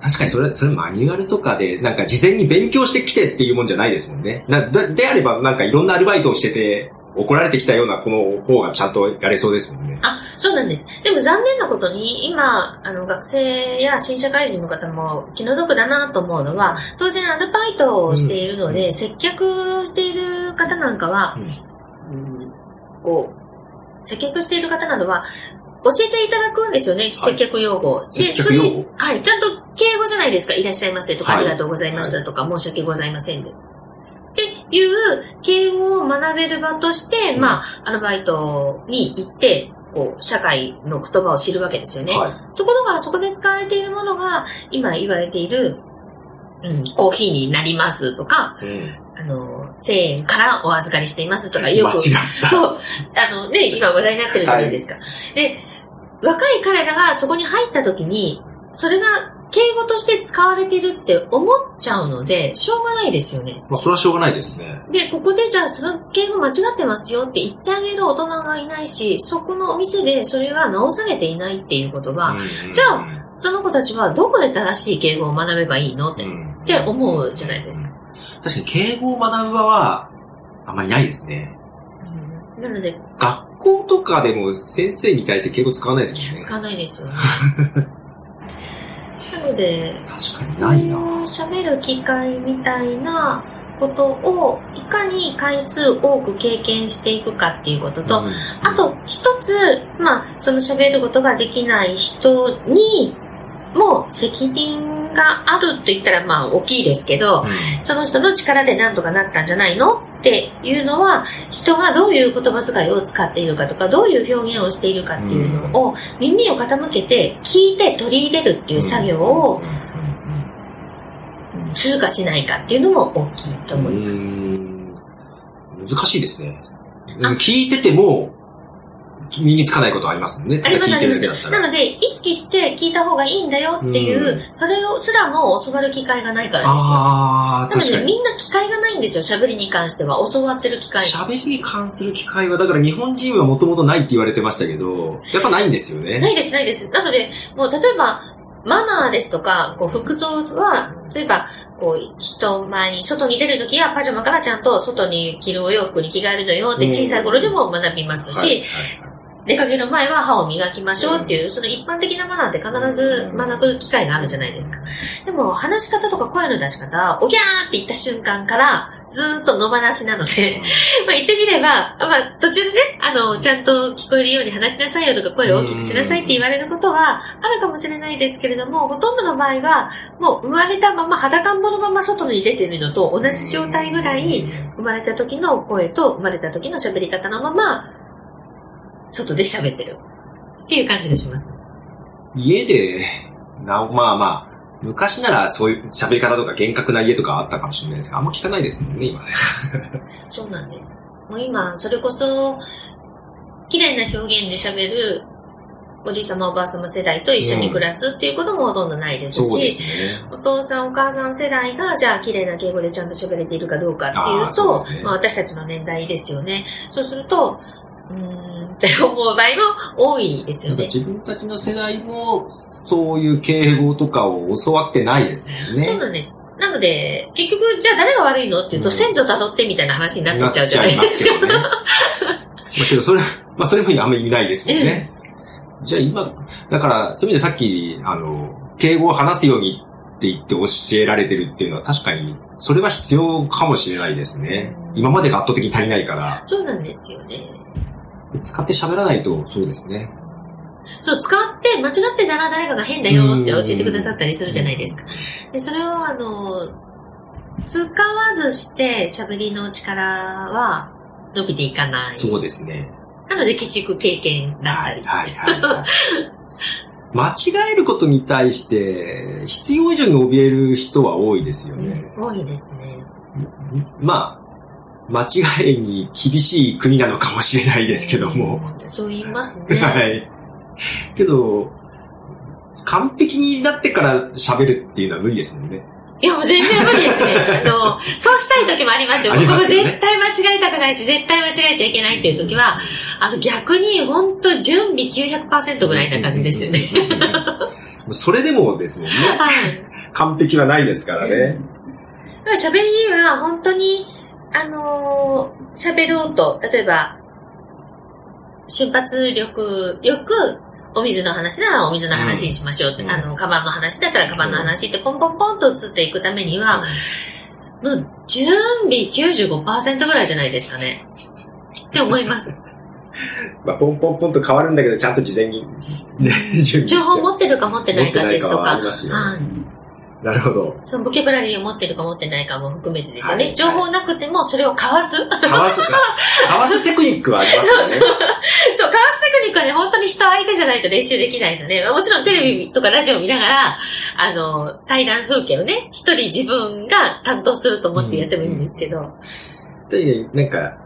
Speaker 3: 確かにそれ、それマニュアルとかで、なんか事前に勉強してきてっていうもんじゃないですもんね。なでであれば、なんかいろんなアルバイトをしてて、怒られてきたような子の方がちゃんとやれそうですもんね。
Speaker 1: あ、そうなんです。でも残念なことに、今、あの、学生や新社会人の方も気の毒だなと思うのは、当然アルバイトをしているので、
Speaker 3: うん
Speaker 1: 接客している方なんかは、うんこう、接客している方などは、教えていただくんですよね、
Speaker 3: はい
Speaker 1: 接客用語。
Speaker 3: 接客用語
Speaker 1: それはい、ちゃんと敬語じゃないですか。いらっしゃいませとか、
Speaker 3: はい
Speaker 1: ありがとうございましたとか、申し訳ございませんで。っていう敬語を学べる場として、
Speaker 3: うん
Speaker 1: まあ、アルバイトに行って、こう、社会の言葉を知るわけですよね。
Speaker 3: は
Speaker 1: ところが、そこで使われているものが、今言われている、うん、コーヒーになりますとか、
Speaker 3: い。うん。
Speaker 1: あの、1000円からお預かりしていますとか、よく。そう、あのね、今話題になってるじゃないですか。で、若い彼らがそこに入った時に、それが敬語として使われてるって思っちゃうので、しょうがないですよね。
Speaker 3: まあ、それはしょうがないですね。
Speaker 1: で、ここでじゃあその敬語間違ってますよって言ってあげる大人がいないし、そこのお店でそれが直されていないっていうことは、
Speaker 3: うん
Speaker 1: じゃあ、その子たちはどこで正しい敬語を学べばいいのって思うじゃないですか。
Speaker 3: 確かに敬語を学ぶ場は、あんまりないですね。
Speaker 1: なので、
Speaker 3: 学校とかでも先生に対して敬語使わないですもんね
Speaker 1: 使。わないですよね。なので、
Speaker 3: 確かにないな
Speaker 1: 喋る機会みたいなことをいかに回数多く経験していくかっていうことと、
Speaker 3: うん
Speaker 1: あと一つ、まあ、その喋ることができない人にも責任があると言ったらまあ大きいですけど、
Speaker 3: うん
Speaker 1: その人の力でなんとかなったんじゃないのっていうのは、人がどういう言葉遣いを使っているかとか、どういう表現をしているかっていうのを、耳を傾けて聞いて取り入れるっていう作業を、するかしないかっていうのも大きいと思います。
Speaker 3: うん難しいですね。聞いてても、身につかないことありますもんね。
Speaker 1: ありますあります。なので、意識して聞いた方がいいんだよっていう、
Speaker 3: うん
Speaker 1: それをすらも教わる機会がないからですよ。
Speaker 3: ああ、
Speaker 1: なの
Speaker 3: 確かに。
Speaker 1: でみんな機会がないんですよ、喋りに関しては。教わってる機会。
Speaker 3: 喋りに関する機会は、だから日本人はもともとないって言われてましたけど、やっぱないんですよね。
Speaker 1: ないです、ないです。なので、もう例えば、マナーですとか、こう服装は、例えば、こう、人前に、外に出るときは、パジャマからちゃんと外に着るお洋服に着替えるのよって
Speaker 3: うん
Speaker 1: 小さい頃でも学びますし、
Speaker 3: はいはい
Speaker 1: 出かける前は歯を磨きましょうっていう、その一般的なマナーって必ず学ぶ機会があるじゃないですか。でも、話し方とか声の出し方、おぎゃーって言った瞬間から、ずーっと野放しなので、まあ言ってみれば、まあ途中でね、あの、ちゃんと聞こえるように話しなさいよとか声を大きくしなさいって言われることはあるかもしれないですけれども、ほとんどの場合は、もう生まれたまま裸んぼのまま外に出てるのと同じ状態ぐらい、生まれた時の声と生まれた時の喋り方のまま、外で喋ってる。っていう感じがします。
Speaker 3: 家で、なまあまあ、昔ならそういう喋り方とか厳格な家とかあったかもしれないですが、あんま聞かないですもんね、今ね。
Speaker 1: そうなんです。もう今、それこそ、綺麗な表現で喋るおじい様おばあ様世代と一緒に暮らすっていうこともほとんどないです
Speaker 3: そうで
Speaker 1: し、
Speaker 3: すね。
Speaker 1: お父さんお母さん世代が、じゃあ綺麗な敬語でちゃんと喋れているかどうかっていうと、
Speaker 3: ですね
Speaker 1: まあ、私たちの年代ですよね。そうすると、うーんって思う場合も多いですよね。
Speaker 3: 自分たちの世代も、そういう敬語とかを教わってないですもんね。
Speaker 1: そうなんです。なので、結局、じゃあ誰が悪いのっていうと、
Speaker 3: うん
Speaker 1: 先祖辿ってみたいな話になっちゃうじゃないですか。
Speaker 3: ますけどね。まあけど、それ、まあそれもあんまり意味ないですもんね。じゃあ今、だから、そういう意味でさっき、あの、敬語を話すようにって言って教えられてるっていうのは確かに、それは必要かもしれないですね。今までが圧倒的に足りないから、
Speaker 1: そうなんですよね。
Speaker 3: 使って喋らないとそうですね。
Speaker 1: そう、使って、間違ってたら誰かが変だよって教えてくださったりするじゃないですか。で、それを、あの、使わずして喋りの力は伸びていかない。
Speaker 3: そうですね。
Speaker 1: なので結局経験だったり。
Speaker 3: はい、はい、はい。間違えることに対して、必要以上に怯える人は多いですよね。
Speaker 1: 多いですね。
Speaker 3: まあ、間違いに厳しい国なのかもしれないですけども。
Speaker 1: そう言いますね。
Speaker 3: はい。けど、完璧になってから喋るっていうのは無理ですもんね。
Speaker 1: いや、もう全然無理ですね。あの、そうしたい時もありますよ。
Speaker 3: あり
Speaker 1: 僕も
Speaker 3: ますよね
Speaker 1: 絶対間違えたくないし、絶対間違えちゃいけないっていう時は、あの、逆に、本当準備900%ぐらいな感じですよね。
Speaker 3: それでもですもんね。
Speaker 1: はい。
Speaker 3: 完璧はないですからね。
Speaker 1: 喋りは本当に、あのー喋ろうと、例えば、瞬発力よく、お水の話ならお水の話にしましょうって、
Speaker 3: うん
Speaker 1: あの、カバンの話だったらカバンの話ってポンポンポンと移っていくためには、もう準備95%ぐらいじゃないですかね。って思います。
Speaker 3: まあ、ポンポンポンと変わるんだけど、ちゃんと事前に、ね、準備して。
Speaker 1: 情報持ってるか持ってないかですとか
Speaker 3: かはあり。ますよ
Speaker 1: はい。
Speaker 3: なるほど。
Speaker 1: そのボキャブラリーを持ってるか持ってないかも含めてですよね。
Speaker 3: はい
Speaker 1: 情報なくてもそれをかわす。
Speaker 3: かわす、かわすテクニックはありますよね。
Speaker 1: そう、かわすテクニックはね、本当に人相手じゃないと練習できないので、もちろんテレビとかラジオを見ながら、あの、対談風景をね、一人自分が担当すると思ってやってもいいんですけど、
Speaker 3: 確かになんか、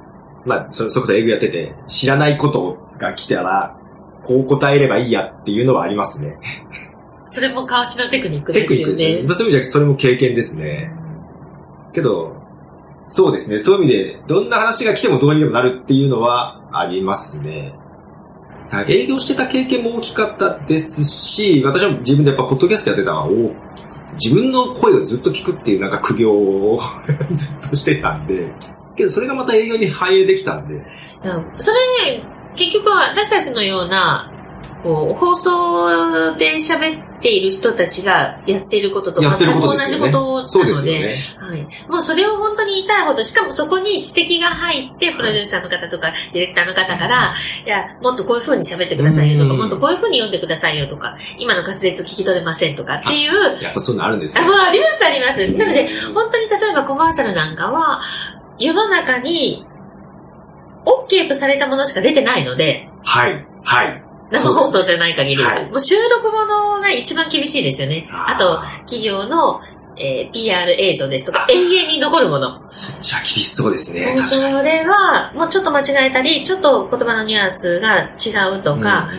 Speaker 3: まあ、そ、それこそ英語やってて、知らないことが来たら、こう答えればいいやっていうのはありますね。
Speaker 1: それもかわしのテクニック
Speaker 3: テ
Speaker 1: ですよ
Speaker 3: クニックですね。そういう意味じゃ、それも経験ですね。けど、そうですね。そういう意味で、どんな話が来てもどうにでもなるっていうのはありますね。営業してた経験も大きかったですし、私は自分でやっぱポッドキャストやってたのは自分の声をずっと聞くっていうなんか苦行を ずっとしてたんで、けどそれがまた営業に反映できたんで、
Speaker 1: うんそれ、結局は私たちのような、こう、放送で喋っている人たちがやっていることと全く同。じことなので、
Speaker 3: ですよね。
Speaker 1: はい。もうそれを本当に言いたいほど、しかもそこに指摘が入って、プロデューサーの方とか、ディレクターの方から、いや、もっとこういう風に喋ってくださいよとか、
Speaker 3: うん
Speaker 1: もっとこういう風に読んでくださいよとか、今の滑舌聞き取れませんとかっていう、
Speaker 3: やっぱそういうのあるんです
Speaker 1: あ、
Speaker 3: ね
Speaker 1: もうありますあります。なので、本当に例えばコマーシャルなんかは、世の中に、OK とされたものしか出てないので、
Speaker 3: はい、はい。
Speaker 1: 生放送じゃない限りは、
Speaker 3: はい
Speaker 1: もう収録ものが一番厳しいですよね。あと、企業の、えー PR 映像ですとか、永遠に残るもの。
Speaker 3: そっちは厳しそうですね。
Speaker 1: そ。れは、もうちょっと間違えたり、ちょっと言葉のニュアンスが違うとか、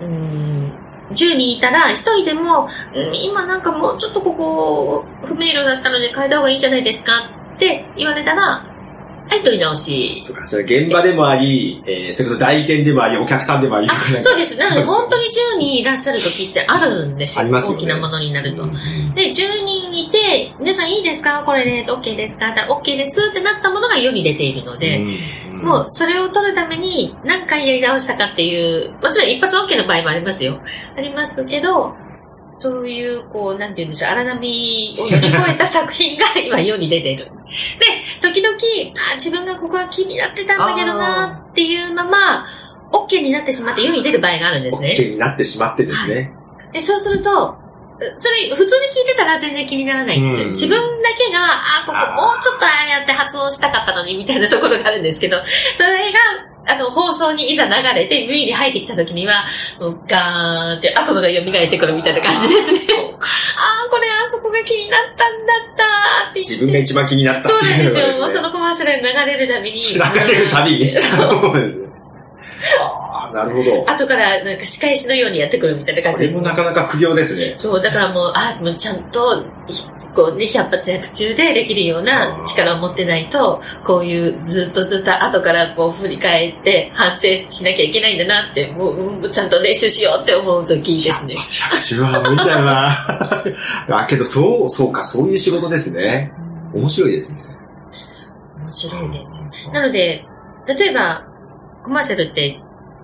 Speaker 3: うん
Speaker 1: うん、10人いたら、1人でも、うん今なんかもうちょっとここ、不明瞭だったので変えた方がいいじゃないですかって言われたら、はい、取り直し。
Speaker 3: そうか、それ現場でもあり、えー、それこそ代理店でもあり、お客さんでもあり。
Speaker 1: あ、そうです。なので本当に10人いらっしゃる時ってあるんですよ。
Speaker 3: ありますよね
Speaker 1: 大きなものになると。
Speaker 3: うん
Speaker 1: で、10人いて、皆さんいいですか？これで OK ですか？OK ですってなったものが世に出ているので、
Speaker 3: うん
Speaker 1: もうそれを取るために何回やり直したかっていう、もちろん一発 OK の場合もありますよ。ありますけど、そういう、こう、なんて言うんでしょう、荒波を乗り越えた作品が今世に出ている。で、時々、あ自分がここは気になってたんだけどなっていうまま、OK になってしまって世に出る場合があるんですね。
Speaker 3: OK になってしまってですね。
Speaker 1: で、そうすると、それ、普通に聞いてたら全然気にならないんですよ。
Speaker 3: うん
Speaker 1: 自分だけが、あ、ここもうちょっとああやって発音したかったのに、みたいなところがあるんですけど、それが、あの、放送にいざ流れて、耳に入ってきた時には、もうガーンって悪夢が蘇ってくるみたいな感じですね。ああ、これあそこが気になったんだったって言って。
Speaker 3: 自分が一番気になった
Speaker 1: そうなんですよ。もうそ
Speaker 3: ね
Speaker 1: のコマーシャルが流れるたびに。
Speaker 3: 流れるたびに。
Speaker 1: そう
Speaker 3: ですね。ああ、なるほど。
Speaker 1: 後からなんか仕返しのようにやってくるみたいな感
Speaker 3: それ
Speaker 1: じです
Speaker 3: もなかなか苦行ですね。
Speaker 1: そう、だからもう、あ、もうちゃんと、ひこうね、百発百中でできるような力を持ってないと、こういうずっとずっと後からこう振り返って反省しなきゃいけないんだなって、もう、うんちゃんと練習しようって思うときですね。
Speaker 3: 百中は無理だよな。あ、けどそう、そうか、そういう仕事ですね。面白いですね。
Speaker 1: 面白いです。なので、例えば、コマーシャルって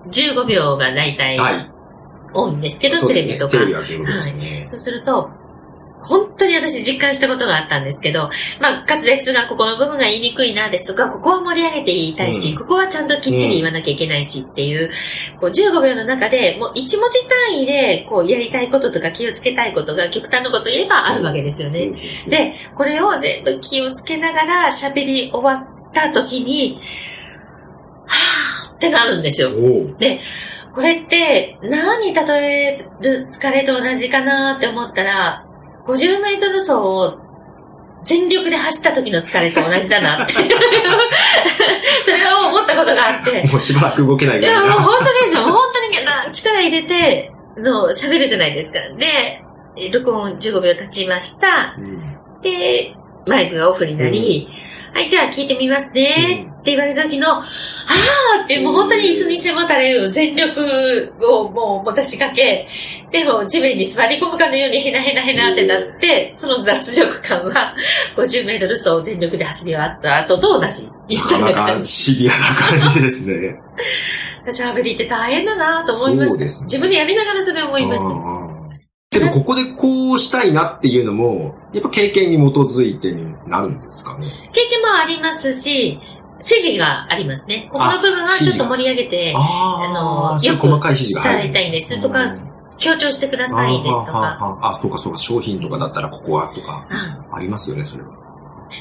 Speaker 1: 15秒が大体
Speaker 3: はい。
Speaker 1: 多いんですけど、テレビとか。
Speaker 3: テレビは15秒ですね。
Speaker 1: そうすると、本当に私実感したことがあったんですけど、まあ、滑舌がここの部分が言いにくいなですとか、ここは盛り上げて言いたいし、
Speaker 3: うん
Speaker 1: ここはちゃんときっちり言わなきゃいけないしっていう、こう15秒の中で、もう1文字単位で、こうやりたいこととか気をつけたいことが極端なこと言えばあるわけですよね。で、これを全部気をつけながら喋り終わった時に、はぁーってなるんですよ。
Speaker 3: おお。
Speaker 1: これって何に例える疲れと同じかなって思ったら、50メートル走を全力で走った時の疲れと同じだなって。それを思ったことがあって。
Speaker 3: もうしばらく動けないみ
Speaker 1: いや。もう本当ですよ。本当にな力入れての喋るじゃないですか。で、録音15秒経ちました。
Speaker 3: うん
Speaker 1: で、マイクがオフになり、はい、じゃあ聞いてみますね。って言われた時の、あーってもう本当に椅子に迫たれる全力をもう持たしかけ、でも地面に座り込むかのようにヘナヘナヘナってなって、その脱力感は50メートル走を全力で走り終わった後と同じ。みたい
Speaker 3: な
Speaker 1: 感じ。
Speaker 3: シビアな感じですね。
Speaker 1: 喋りって大変だなと思いました。
Speaker 3: ね
Speaker 1: 自分でやりながらそれ思いました。
Speaker 3: うんけど、ここでこうしたいなっていうのも、やっぱ経験に基づいてになるんですかね。
Speaker 1: 経験もありますし、指示がありますね。ここの部分はちょっと盛り上げて、
Speaker 3: あ
Speaker 1: あの
Speaker 3: そういう細かい指示が入る
Speaker 1: 伝えたいんです。とか、強調してくださいですとか。
Speaker 3: あそうかそうか、商品とかだったらここはとか、
Speaker 1: うん。
Speaker 3: ありますよね、それは。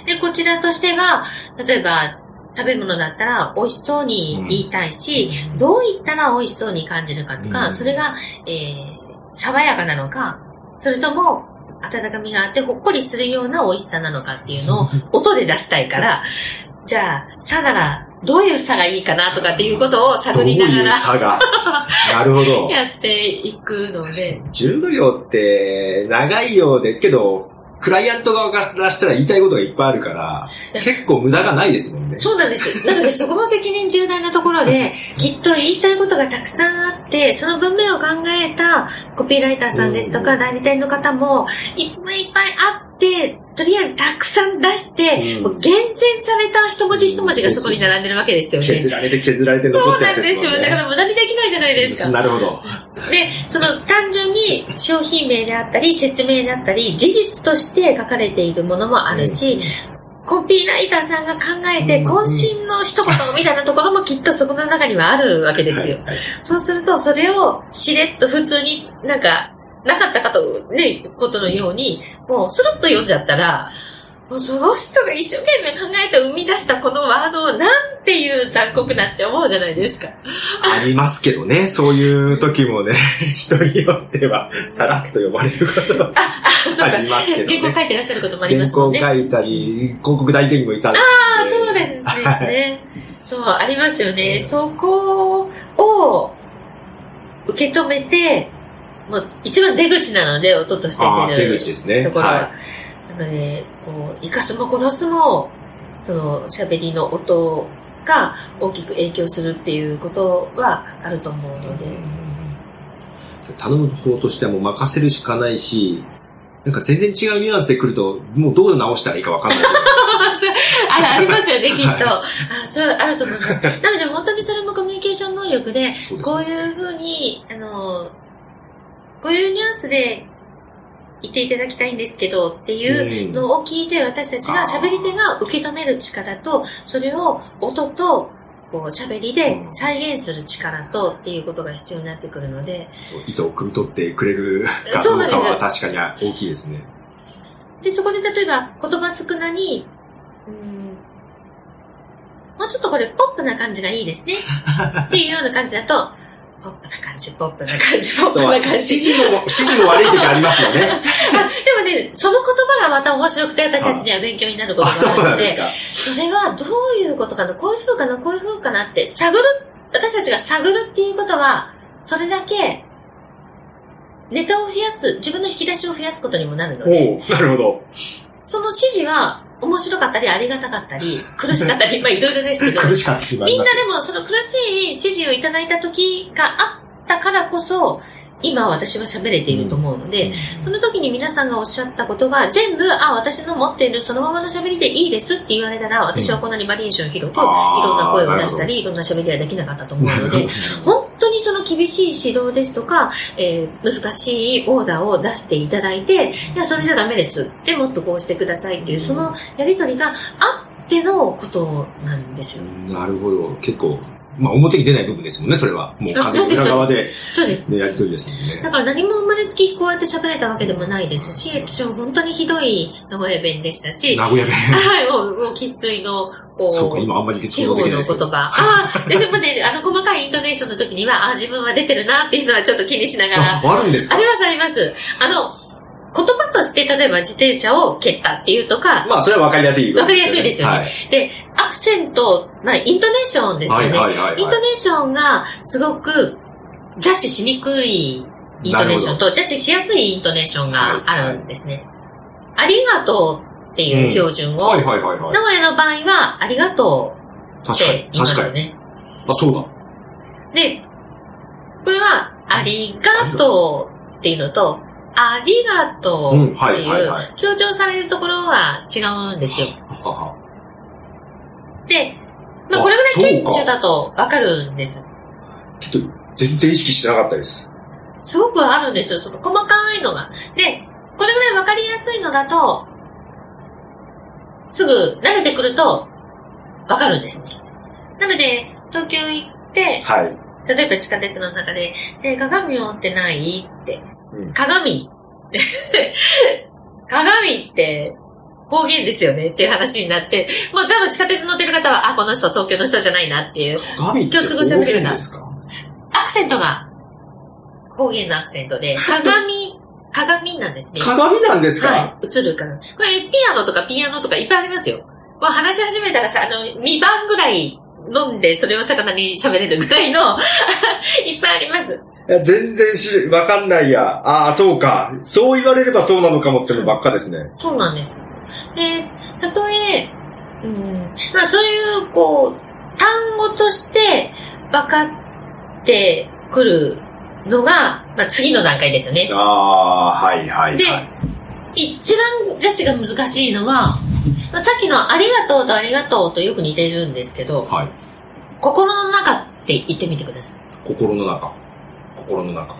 Speaker 1: で、こちらとしては、例えば、食べ物だったら美味しそうに言いたいし、どう言ったら美味しそうに感じるかとか、
Speaker 3: うん。
Speaker 1: それが、えー、爽やかなのか、それとも、温かみがあってほっこりするような美味しさなのかっていうのを音で出したいから、じゃあ、さなら、どういう差がいいかなとかっていうことを
Speaker 3: ど
Speaker 1: 探
Speaker 3: ういう
Speaker 1: りながら
Speaker 3: 差が？なるほど。
Speaker 1: やっていくので、
Speaker 3: 15秒って長いようで、けど、クライアント側からしたら言いたいことがいっぱいあるから、結構無駄がないですもんね。
Speaker 1: そうなんです。なので、そこも責任重大なところで、きっと言いたいことがたくさんあって、その文面を考えたコピーライターさんですとか、
Speaker 3: うん
Speaker 1: 代理店の方も、いっぱいいっぱいあって、とりあえずたくさん出して、
Speaker 3: うん
Speaker 1: 厳選された一文字一文字がそこに並んでるわけですよね。
Speaker 3: 削られて削られて残
Speaker 1: そう
Speaker 3: った
Speaker 1: なんですよ。
Speaker 3: やつですもんね。
Speaker 1: だから無駄にできないじゃないですか。
Speaker 3: なるほど。
Speaker 1: で、その単純に商品名であったり、説明であったり、事実として書かれているものもあるし、コピーライターさんが考えて、
Speaker 3: うん
Speaker 1: 渾身の一言みたいなところもきっとそこの中にはあるわけですよ。
Speaker 3: はいはい
Speaker 1: そうすると、それをしれっと普通になんか、なかったかと、ね、ことのように、もうスルッと読んじゃったら、もうその人が一生懸命考えて生み出したこのワードをなんていう残酷なって思うじゃないですか。
Speaker 3: ありますけどね、そういう時もね、人によっては、さらっと呼ばれること
Speaker 1: あ、そうか。
Speaker 3: ありますけどね
Speaker 1: 原稿書いてらっしゃることもありま
Speaker 3: 原
Speaker 1: すもんね。
Speaker 3: 稿書いたり、広告代理店にもいたり。
Speaker 1: ああ、そうですね。そう、ありますよね。そこを受け止めて、もう一番出口なので、音として
Speaker 3: 出
Speaker 1: 出る
Speaker 3: 口ですね。
Speaker 1: ところは。
Speaker 3: は
Speaker 1: なので、こう、生かすも殺すも、その喋りの音が大きく影響するっていうことはあると思うので。
Speaker 3: い。頼む方としてはもう任せるしかないし、なんか全然違うニュアンスで来ると、もうどう直したらいいかわかんない。
Speaker 1: あありますよね、きっと。
Speaker 3: は
Speaker 1: あそう、あると思います。なので、本当にそれもコミュニケーション能力で、
Speaker 3: そうですね
Speaker 1: こういうふうに、あの、こういうニュアンスで言っていただきたいんですけどっていうのを聞いて、私たちが、喋り手が受け止める力と、それを音と、こう、喋りで再現する力とっていうことが必要になってくるので、
Speaker 3: 意図を汲み取ってくれるかどうかは確かに大きいですね。
Speaker 1: で、そこで例えば言葉少なに、うんもうちょっとこれポップな感じがいいですね。っていうような感じだと、ポップな感じ、ポップな感じ、ポップな
Speaker 3: 指
Speaker 1: 感じ。
Speaker 3: 示も、指示も悪い時ありますよね。
Speaker 1: あでもね、その言葉がまた面白くて私たちには勉強になることがあるので、
Speaker 3: なんですか。
Speaker 1: それはどういうことかな、こういう風かな、こういう風かなって探る、私たちが探るっていうことは、それだけ、ネタを増やす、自分の引き出しを増やすことにもなるので、
Speaker 3: なるほど。
Speaker 1: その指示は面白かったり、ありがたかったり、苦しかったり、まあいろいろですけど、
Speaker 3: 苦しかったり
Speaker 1: みんなでもその苦しい指示をいただいた時があったからこそ、今私は喋れていると思うので、その時に皆さんがおっしゃったことが全部、あ、私の持っているそのままの喋りでいいですって言われたら、私はこんなにバリエーション広く、いろんな声を出したり、いろんな喋りはできなかったと思うので、本当にその厳しい指導ですとか、えー難しいオーダーを出していただいて、いや、それじゃダメです。で、もっとこうしてくださいっていう、そのやりとりがあってのことなんですよ。
Speaker 3: なるほど。結構、まあ表に出ない部分ですもんね、それは。もう完全に裏側で、
Speaker 1: そうです。
Speaker 3: ね、やりとりですもんね。
Speaker 1: だから何も生まれつきこうやって喋れたわけでもないですし、私は本当にひどい名古屋弁でしたし、
Speaker 3: 名古屋弁。
Speaker 1: はい、もう、もう、生粋の、こ
Speaker 3: そうか、
Speaker 1: う、
Speaker 3: 今あんまり
Speaker 1: 地方。の言葉。ああ、ででもね、あの、細かいイントネーションの時には、ああ、自分は出てるなっていうのはちょっと気にしながら。
Speaker 3: あ、あるんですか？
Speaker 1: あります、あります。あの、言葉として、例えば自転車を蹴ったっていうとか、
Speaker 3: まあ、それはわかりやすい
Speaker 1: わかりやすいですよね
Speaker 3: はい。
Speaker 1: で、アクセント、まあ、イントネーションですよね。
Speaker 3: はいはいはいはい
Speaker 1: イントネーションがすごくジャッジしにくいイントネーションと、ジャッジしやすいイントネーションがあるんですね。ありがとうっていう標準を、
Speaker 3: はいはいはいはい。
Speaker 1: 名古屋の場合は、ありがとうって言いま。すね。
Speaker 3: あ、そうだ。
Speaker 1: で、これは、ありがとうっていうのと、ありがとうって
Speaker 3: うんはいはい
Speaker 1: いう
Speaker 3: はい、
Speaker 1: 強調されるところは違うんですよ。
Speaker 3: はは
Speaker 1: で、まあ
Speaker 3: あ
Speaker 1: これぐらい顕著だとわかるんです。
Speaker 3: ちょっと、全然意識してなかったです。
Speaker 1: すごくあるんですよ、その細かいのが。で、これぐらいわかりやすいのだと、すぐ慣れてくると、わかるんですね。なので、東京行って、
Speaker 3: はい。
Speaker 1: 例えば地下鉄の中で、で、鏡持ってないって。
Speaker 3: うん
Speaker 1: 鏡 鏡って方言ですよねっていう話になって、もう多分地下鉄乗ってる方は、あ、この人東京の人じゃないなっていう、
Speaker 3: 鏡って方言ですか？
Speaker 1: アクセントが方言のアクセントで、鏡、鏡なんですね。
Speaker 3: 鏡なんですか、
Speaker 1: はい、映るから。これ、ピアノとかピアノとかいっぱいありますよ。まあ話し始めたらさ、あの、2番ぐらい飲んで、それを魚に喋れるぐらいの、いっぱいあります。
Speaker 3: いや全然知る、わかんないや。ああ、そうか。そう言われればそうなのかもってのばっかですね。
Speaker 1: そうなんです。で、たとえ、うん、まあそういう、こう、単語として分かってくるのが、まあ次の段階ですよね。
Speaker 3: ああ、はいはい
Speaker 1: で
Speaker 3: はい。
Speaker 1: 一番ジャッジが難しいのは、まあ、さっきのありがとうとありがとうとよく似てるんですけど、
Speaker 3: はい。
Speaker 1: 心の中って言ってみてください。
Speaker 3: 心の中。心の中。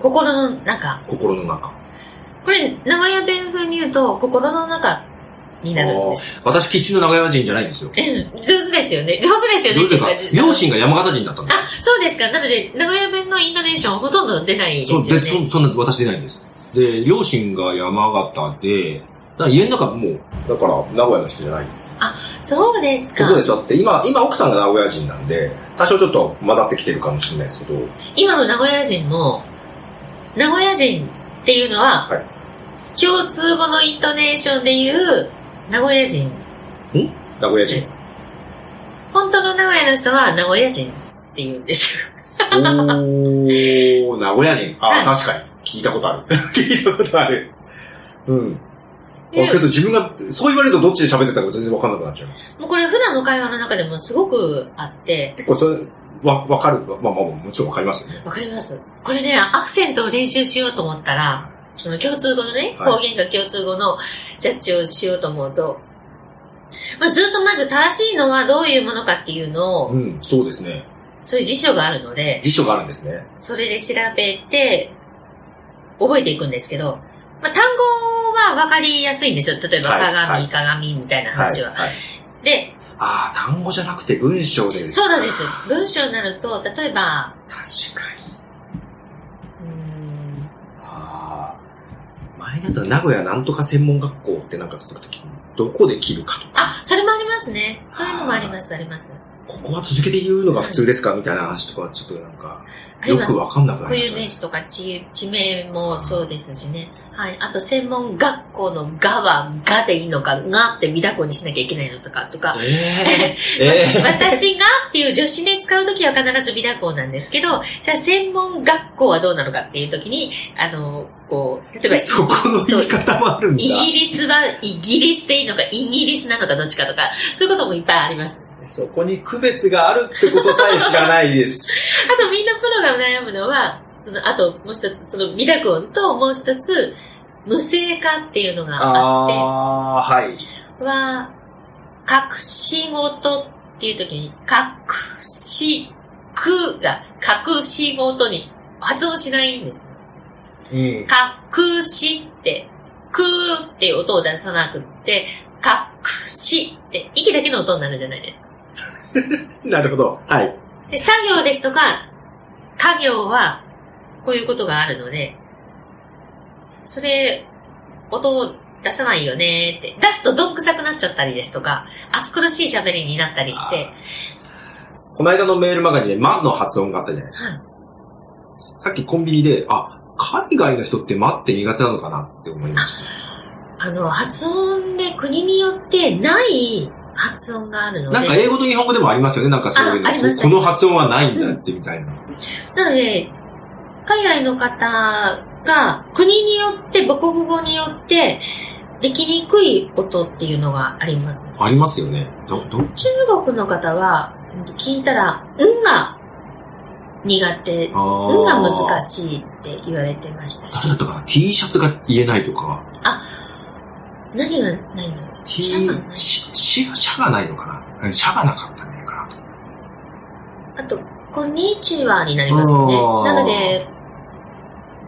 Speaker 1: 心の中。
Speaker 3: 心の中。
Speaker 1: これ、名古屋弁風に言うと、心の中になるんです。
Speaker 3: 私、生粋の長屋人じゃないんですよ。
Speaker 1: うん上手ですよね。上手ですよね
Speaker 3: どういうか
Speaker 1: っていうか。
Speaker 3: 両親が山形人だったんです
Speaker 1: あ、そうですか。なので、名古屋弁のイントネーションほとんど出ないですよ
Speaker 3: そう、で、
Speaker 1: ね。
Speaker 3: そそんな、私出ないんです。で、両親が山形で、だから家の中もう、だから名古屋の人じゃない。
Speaker 1: そうですか
Speaker 3: そう。ですだって今、今奥さんが名古屋人なんで、多少ちょっと混ざってきてるかもしれないですけど、
Speaker 1: 今の名古屋人も、名古屋人っていうのは、
Speaker 3: はい
Speaker 1: 共通語のイントネーションで言う名古屋人。
Speaker 3: 名古屋人。
Speaker 1: 本当の名古屋の人は名古屋人って言うんですよ。
Speaker 3: おー、名古屋人。あ
Speaker 1: はい
Speaker 3: ー、確かに。聞いたことある。聞いたことある。うん。あけど自分が、そう言われるとどっちで喋ってたか全然わかんなくなっちゃいます。
Speaker 1: もうこれ普段の会話の中でもすごくあって、
Speaker 3: 結構それ、わ、わかる。まあまあ、もちろんわかりますよね。
Speaker 1: わかりますこれね、アクセントを練習しようと思ったら、その共通語のね、
Speaker 3: はい
Speaker 1: 方言が共通語のジャッジをしようと思うと、まあ、ずっとまず正しいのはどういうものかっていうのを、
Speaker 3: うん、そうですね。
Speaker 1: そういう辞書があるので、
Speaker 3: 辞書があるんですね。
Speaker 1: それで調べて、覚えていくんですけど、まあ、単語は分かりやすいんですよ。例えば、
Speaker 3: はい
Speaker 1: 鏡、
Speaker 3: はい
Speaker 1: 鏡みたいな話は。
Speaker 3: はい。
Speaker 1: で、
Speaker 3: ああ、単語じゃなくて文章で。
Speaker 1: そうなんです。文章になると、例えば、
Speaker 3: 確かに。
Speaker 1: うーん
Speaker 3: ああ。前だったら名古屋なんとか専門学校ってなんかつった時、どこで切るかとか、
Speaker 1: あ、それもありますね。そういうのもあります、あります。
Speaker 3: ここは続けて言うのが普通ですかみたいな話とか、ちょっとなんか、よく。わかんなくな
Speaker 1: 固
Speaker 3: りましたね。
Speaker 1: 有名詞とか地地名もそうですしね。はい。あと、専門学校のがはがでいいのか、がって見だこにしなきゃいけないのとか、とか。
Speaker 3: え えええ
Speaker 1: 私がっていう助詞で使うときは必ず美談校なんですけど、じゃあ専門学校はどうなのかっていうときに、あの、こう、例えば、
Speaker 3: そこの言い方もあるんだ。
Speaker 1: イギリスはイギリスでいいのか、イギリスなのかどっちかとか、そういうこともいっぱいあります。
Speaker 3: そこに区別があるってことさえ知らないです。
Speaker 1: あとみんなプロが悩むのは、その、あともう一つ、その美濁音ともう一つ、無声化っていうのがあって、
Speaker 3: ああ、はい。
Speaker 1: は、隠し事っていう時に、隠し、くが隠し事に発音しないんです。
Speaker 3: うん。
Speaker 1: 隠しって、くっていう音を出さなくって、隠しって、息だけの音になるじゃないですか。
Speaker 3: なるほど。はい。
Speaker 1: で作業ですとか、家業は、こういうことがあるので、それ、音を出さないよねって。出すとどんくさくなっちゃったりですとか、暑苦しい喋りになったりして、
Speaker 3: この間のメールマガジンで、マの発音があったじゃないですか。
Speaker 1: はい
Speaker 3: さっきコンビニで、あ、海外の人ってマって苦手なのかなって思いました。
Speaker 1: あの、発音で国によってない発音があるので、
Speaker 3: なんか英語と日本語でもありますよね。なんかそういうの。ここの発音はないんだってみたいな。
Speaker 1: なので、海外の方が国によって、母国語によって、できにくい音っていうのがあります。
Speaker 3: ありますよね。ど、ど、
Speaker 1: 中国の方は、うん聞いたら、うんが苦手、
Speaker 3: あ
Speaker 1: うんが
Speaker 3: ー
Speaker 1: 難しいって言われてましたし
Speaker 3: 誰だっ、たかな ?T シャツが言えないとか、
Speaker 1: 何がないの？シャが
Speaker 3: し、し、がないのかな？シャがなかったんじゃないかなと。
Speaker 1: あと、こんにちはになりますよね。なので、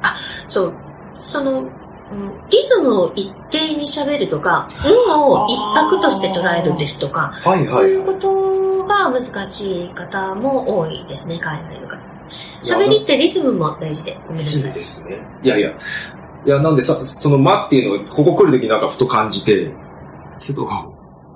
Speaker 1: あ、そう、その、うんリズムを一定に喋るとか、運を一拍として捉えるですとか、
Speaker 3: はい
Speaker 1: そういうことが難しい方も多いですね、海外の方。喋りってリズムも大事で。ごめんなさい。
Speaker 3: ですね。いやいや。いや、なんでさ、その間っていうのを、ここ来るときなんかふと感じて、けど、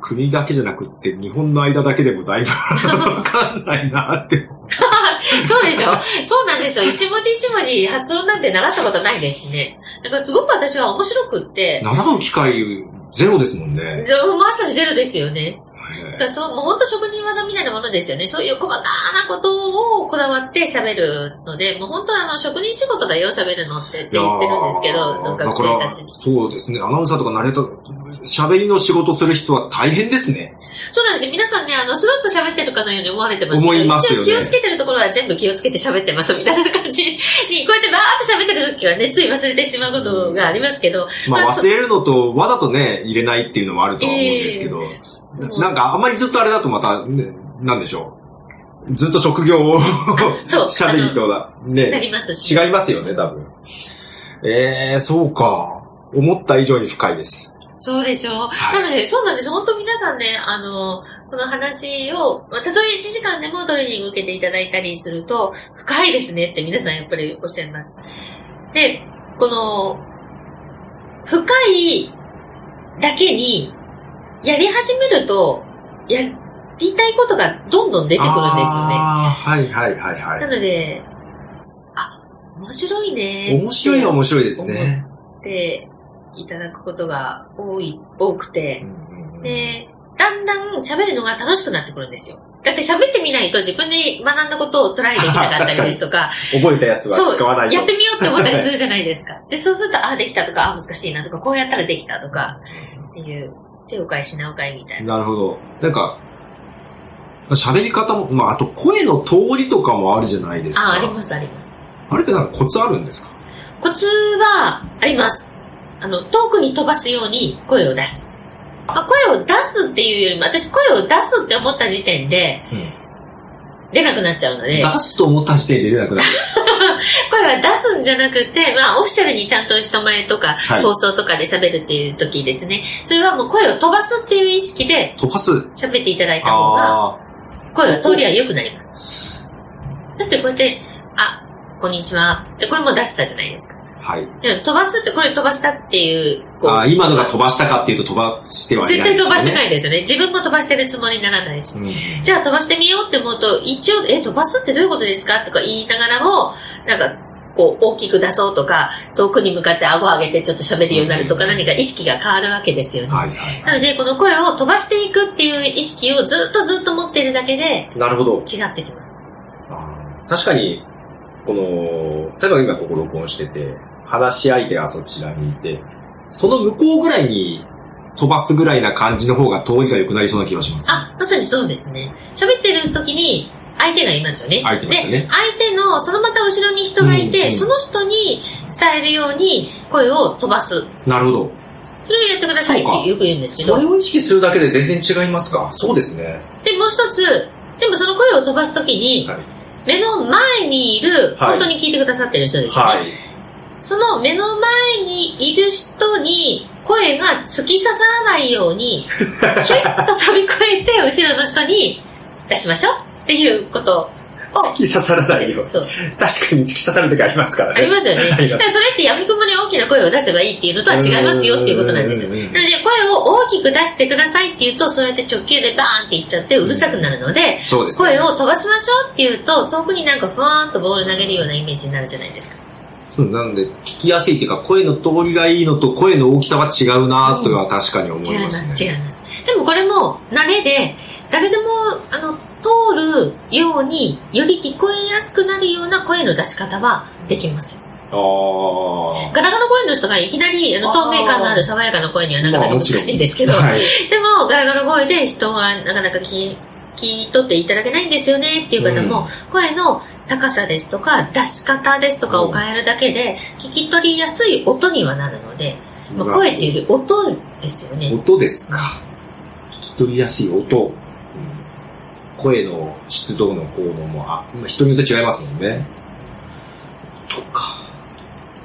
Speaker 3: 国だけじゃなくって、日本の間だけでもだいぶ わかんないなって。
Speaker 1: そうでしょそうなんですよ。一文字一文字発音なんて習ったことないですしね。だからすごく私は面白くって、
Speaker 3: 習う機会ゼロですもんね。
Speaker 1: まさにゼロですよね。
Speaker 3: へ
Speaker 1: だからそう、もう本当職人技みたいなものですよね。そういう細かなことをこだわって喋るので、もう本当あの、職人仕事だよ、喋るのってって言ってるんですけど、
Speaker 3: だ
Speaker 1: 学
Speaker 3: から
Speaker 1: 生たちに。
Speaker 3: そうですね。アナウンサーとかナレーター、喋りの仕事する人は大変ですね。
Speaker 1: そうなんですよ。皆さんね、あの、スロッと喋ってるかのように思われてます
Speaker 3: 思いますよね
Speaker 1: 気をつけてるところは全部気をつけて喋ってますみたいな感じに、こうやってバーって喋ってる時はね、つい忘れてしまうことがありますけど、
Speaker 3: まあ
Speaker 1: まあそ
Speaker 3: 忘れるのと、わざとね、入れないっていうのもあるとは思うんですけど、
Speaker 1: え
Speaker 3: ななんかあんまりずっとあれだとまた、ね、なんでしょう。ずっと職業を 喋りとだ、
Speaker 1: な
Speaker 3: ね、
Speaker 1: りますし。
Speaker 3: 違いますよね、多分。えー、そうか。思った以上に深いです。
Speaker 1: そうでしょう。
Speaker 3: はい
Speaker 1: なので、そうなんです。本当皆さんね、あの、この話を、まあたとえ1時間でもトレーニング受けていただいたりすると、深いですねって皆さんやっぱりおっしゃいます。で、この、深いだけに、やり始めると、やりたいことがどんどん出てくるんですよね。
Speaker 3: はいはいはいは。
Speaker 1: ないので、あ、面白いね。
Speaker 3: 面白いは面白いですね。
Speaker 1: っていただくことが多い、多くて、
Speaker 3: うん
Speaker 1: で、だんだん喋るのが楽しくなってくるんですよ。だって喋ってみないと自分で学んだことをトライできなかったりですとか、
Speaker 3: 覚えたやつは使わないと。
Speaker 1: やってみようって思ったりするじゃないですか。で、そうすると、ああ、できたとか、ああ、難しいなとか、こうやったらできたとか、っていう、手を変え品を変えみたいな。
Speaker 3: なるほど。なんか、喋り方も、まあ、あと声の通りとかもあるじゃないですか。
Speaker 1: ああ、あります、あります。
Speaker 3: あれってなんかコツあるんですか？
Speaker 1: コツは、あります。あの、遠くに飛ばすように声を出す。まあ、声を出すっていうよりも、私声を出すって思った時点で、出なくなっちゃうので、
Speaker 3: 出すと思った時点で出なくなる。
Speaker 1: 声は出すんじゃなくて、まあ、オフィシャルにちゃんと人前とか、
Speaker 3: はい
Speaker 1: 放送とかで喋るっていう時ですね。それはもう声を飛ばすっていう意識で
Speaker 3: 飛ばす。
Speaker 1: 喋っていただいた方が、
Speaker 3: あ
Speaker 1: 声は通りは良くなります。だってこうやって、あ、こんにちは。で、これも出したじゃないですか。
Speaker 3: あ。はい。
Speaker 1: 飛ばすって、これ飛ばしたっていう、こう
Speaker 3: あー今のが飛ばしたかっていうと飛ばしてはい
Speaker 1: 絶
Speaker 3: ないですよね。
Speaker 1: 対飛ばしてないですよね。自分も飛ばしてるつもりにならないし。
Speaker 3: うん
Speaker 1: じゃあ飛ばしてみようって思うと、一応、え、飛ばすってどういうことですかとか言いながらも、なんか、こう、大きく出そうとか、遠くに向かって顎上げてちょっと喋るようになるとか、
Speaker 3: うん
Speaker 1: 何か意識が変わるわけですよね。
Speaker 3: はいは
Speaker 1: なので、この声を飛ばしていくっていう意識をずっとずっと持っているだけで、
Speaker 3: い。なるほど。
Speaker 1: 違ってきます。
Speaker 3: 確かに、この、例えば今ここ録音してて、話し相手がそちらにいて、その向こうぐらいに飛ばすぐらいな感じの方が通りが良くなりそうな気がします。
Speaker 1: あ、まさにそうですね。喋ってる時に、相手がいますよね。
Speaker 3: 相手ですよね
Speaker 1: で、相手の、そのまた後ろに人がいて、
Speaker 3: うんうん
Speaker 1: その人に伝えるように声を飛ばす。
Speaker 3: なるほど。
Speaker 1: それをやってくださいってよく言うんですけど。
Speaker 3: それを意識するだけで全然違いますかそうですね。
Speaker 1: で、もう一つ、でもその声を飛ばすときに、
Speaker 3: はい。
Speaker 1: 目の前にいる、
Speaker 3: はい
Speaker 1: 本当に聞いてくださってる人ですよね。
Speaker 3: はい。
Speaker 1: その目の前にいる人に声が突き刺さらないように、ひゅっと飛び越えて後ろの人に出しましょうっていうことを。
Speaker 3: 突き刺さらないよ。
Speaker 1: そう。
Speaker 3: 確かに突き刺さる時ありますからね。
Speaker 1: ありますよね。それって闇雲に大きな声を出せばいいっていうのとは違いますよっていうことなんですよ。なので、声を大きく出してくださいって言うと、そうやって直球でバーンっていっちゃってうるさくなるので、
Speaker 3: そうですね。
Speaker 1: 声を飛ばしましょうって言うと、遠くになんかふわーんとボール投げるようなイメージになるじゃないですか。
Speaker 3: そうなので、聞きやすいっていうか、声の通りがいいのと声の大きさは違うなとは確かに思い
Speaker 1: ま、
Speaker 3: ますすね。
Speaker 1: 違います。でもこれも慣れで、誰でも、あの、通るように、より聞こえやすくなるような声の出し方はできます。
Speaker 3: あ
Speaker 1: ガラガラ声の人がいきなりあの透明感のある爽やかな声にはなかなか難しいんですけど、
Speaker 3: はい。
Speaker 1: でもガラガラ声で人がなかなか聞き聞き取っていただけないんですよねっていう方も、声の高さですとか出し方ですとかを変えるだけで聞き取りやすい音にはなるので、まあ、声っていうより音ですよね。
Speaker 3: 音ですか。聞き取りやすい音。声の質度の効能も、あ、まあ人によって違いますもんね。音か。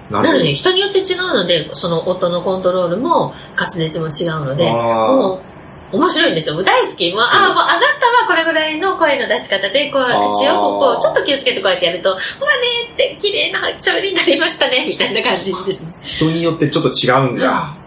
Speaker 3: な
Speaker 1: なので人によって違うので、その音のコントロールも滑舌も違うので、
Speaker 3: あ
Speaker 1: もう面白いんですよ。大好き。もう、ああ、もう上がったわ、これぐらいの声の出し方で、こう、
Speaker 3: あー
Speaker 1: 一応こう、ちょっと気をつけてこうやってやると、ほらねーって綺麗な喋りになりましたね、みたいな感じですね。
Speaker 3: 人によってちょっと違うんだ。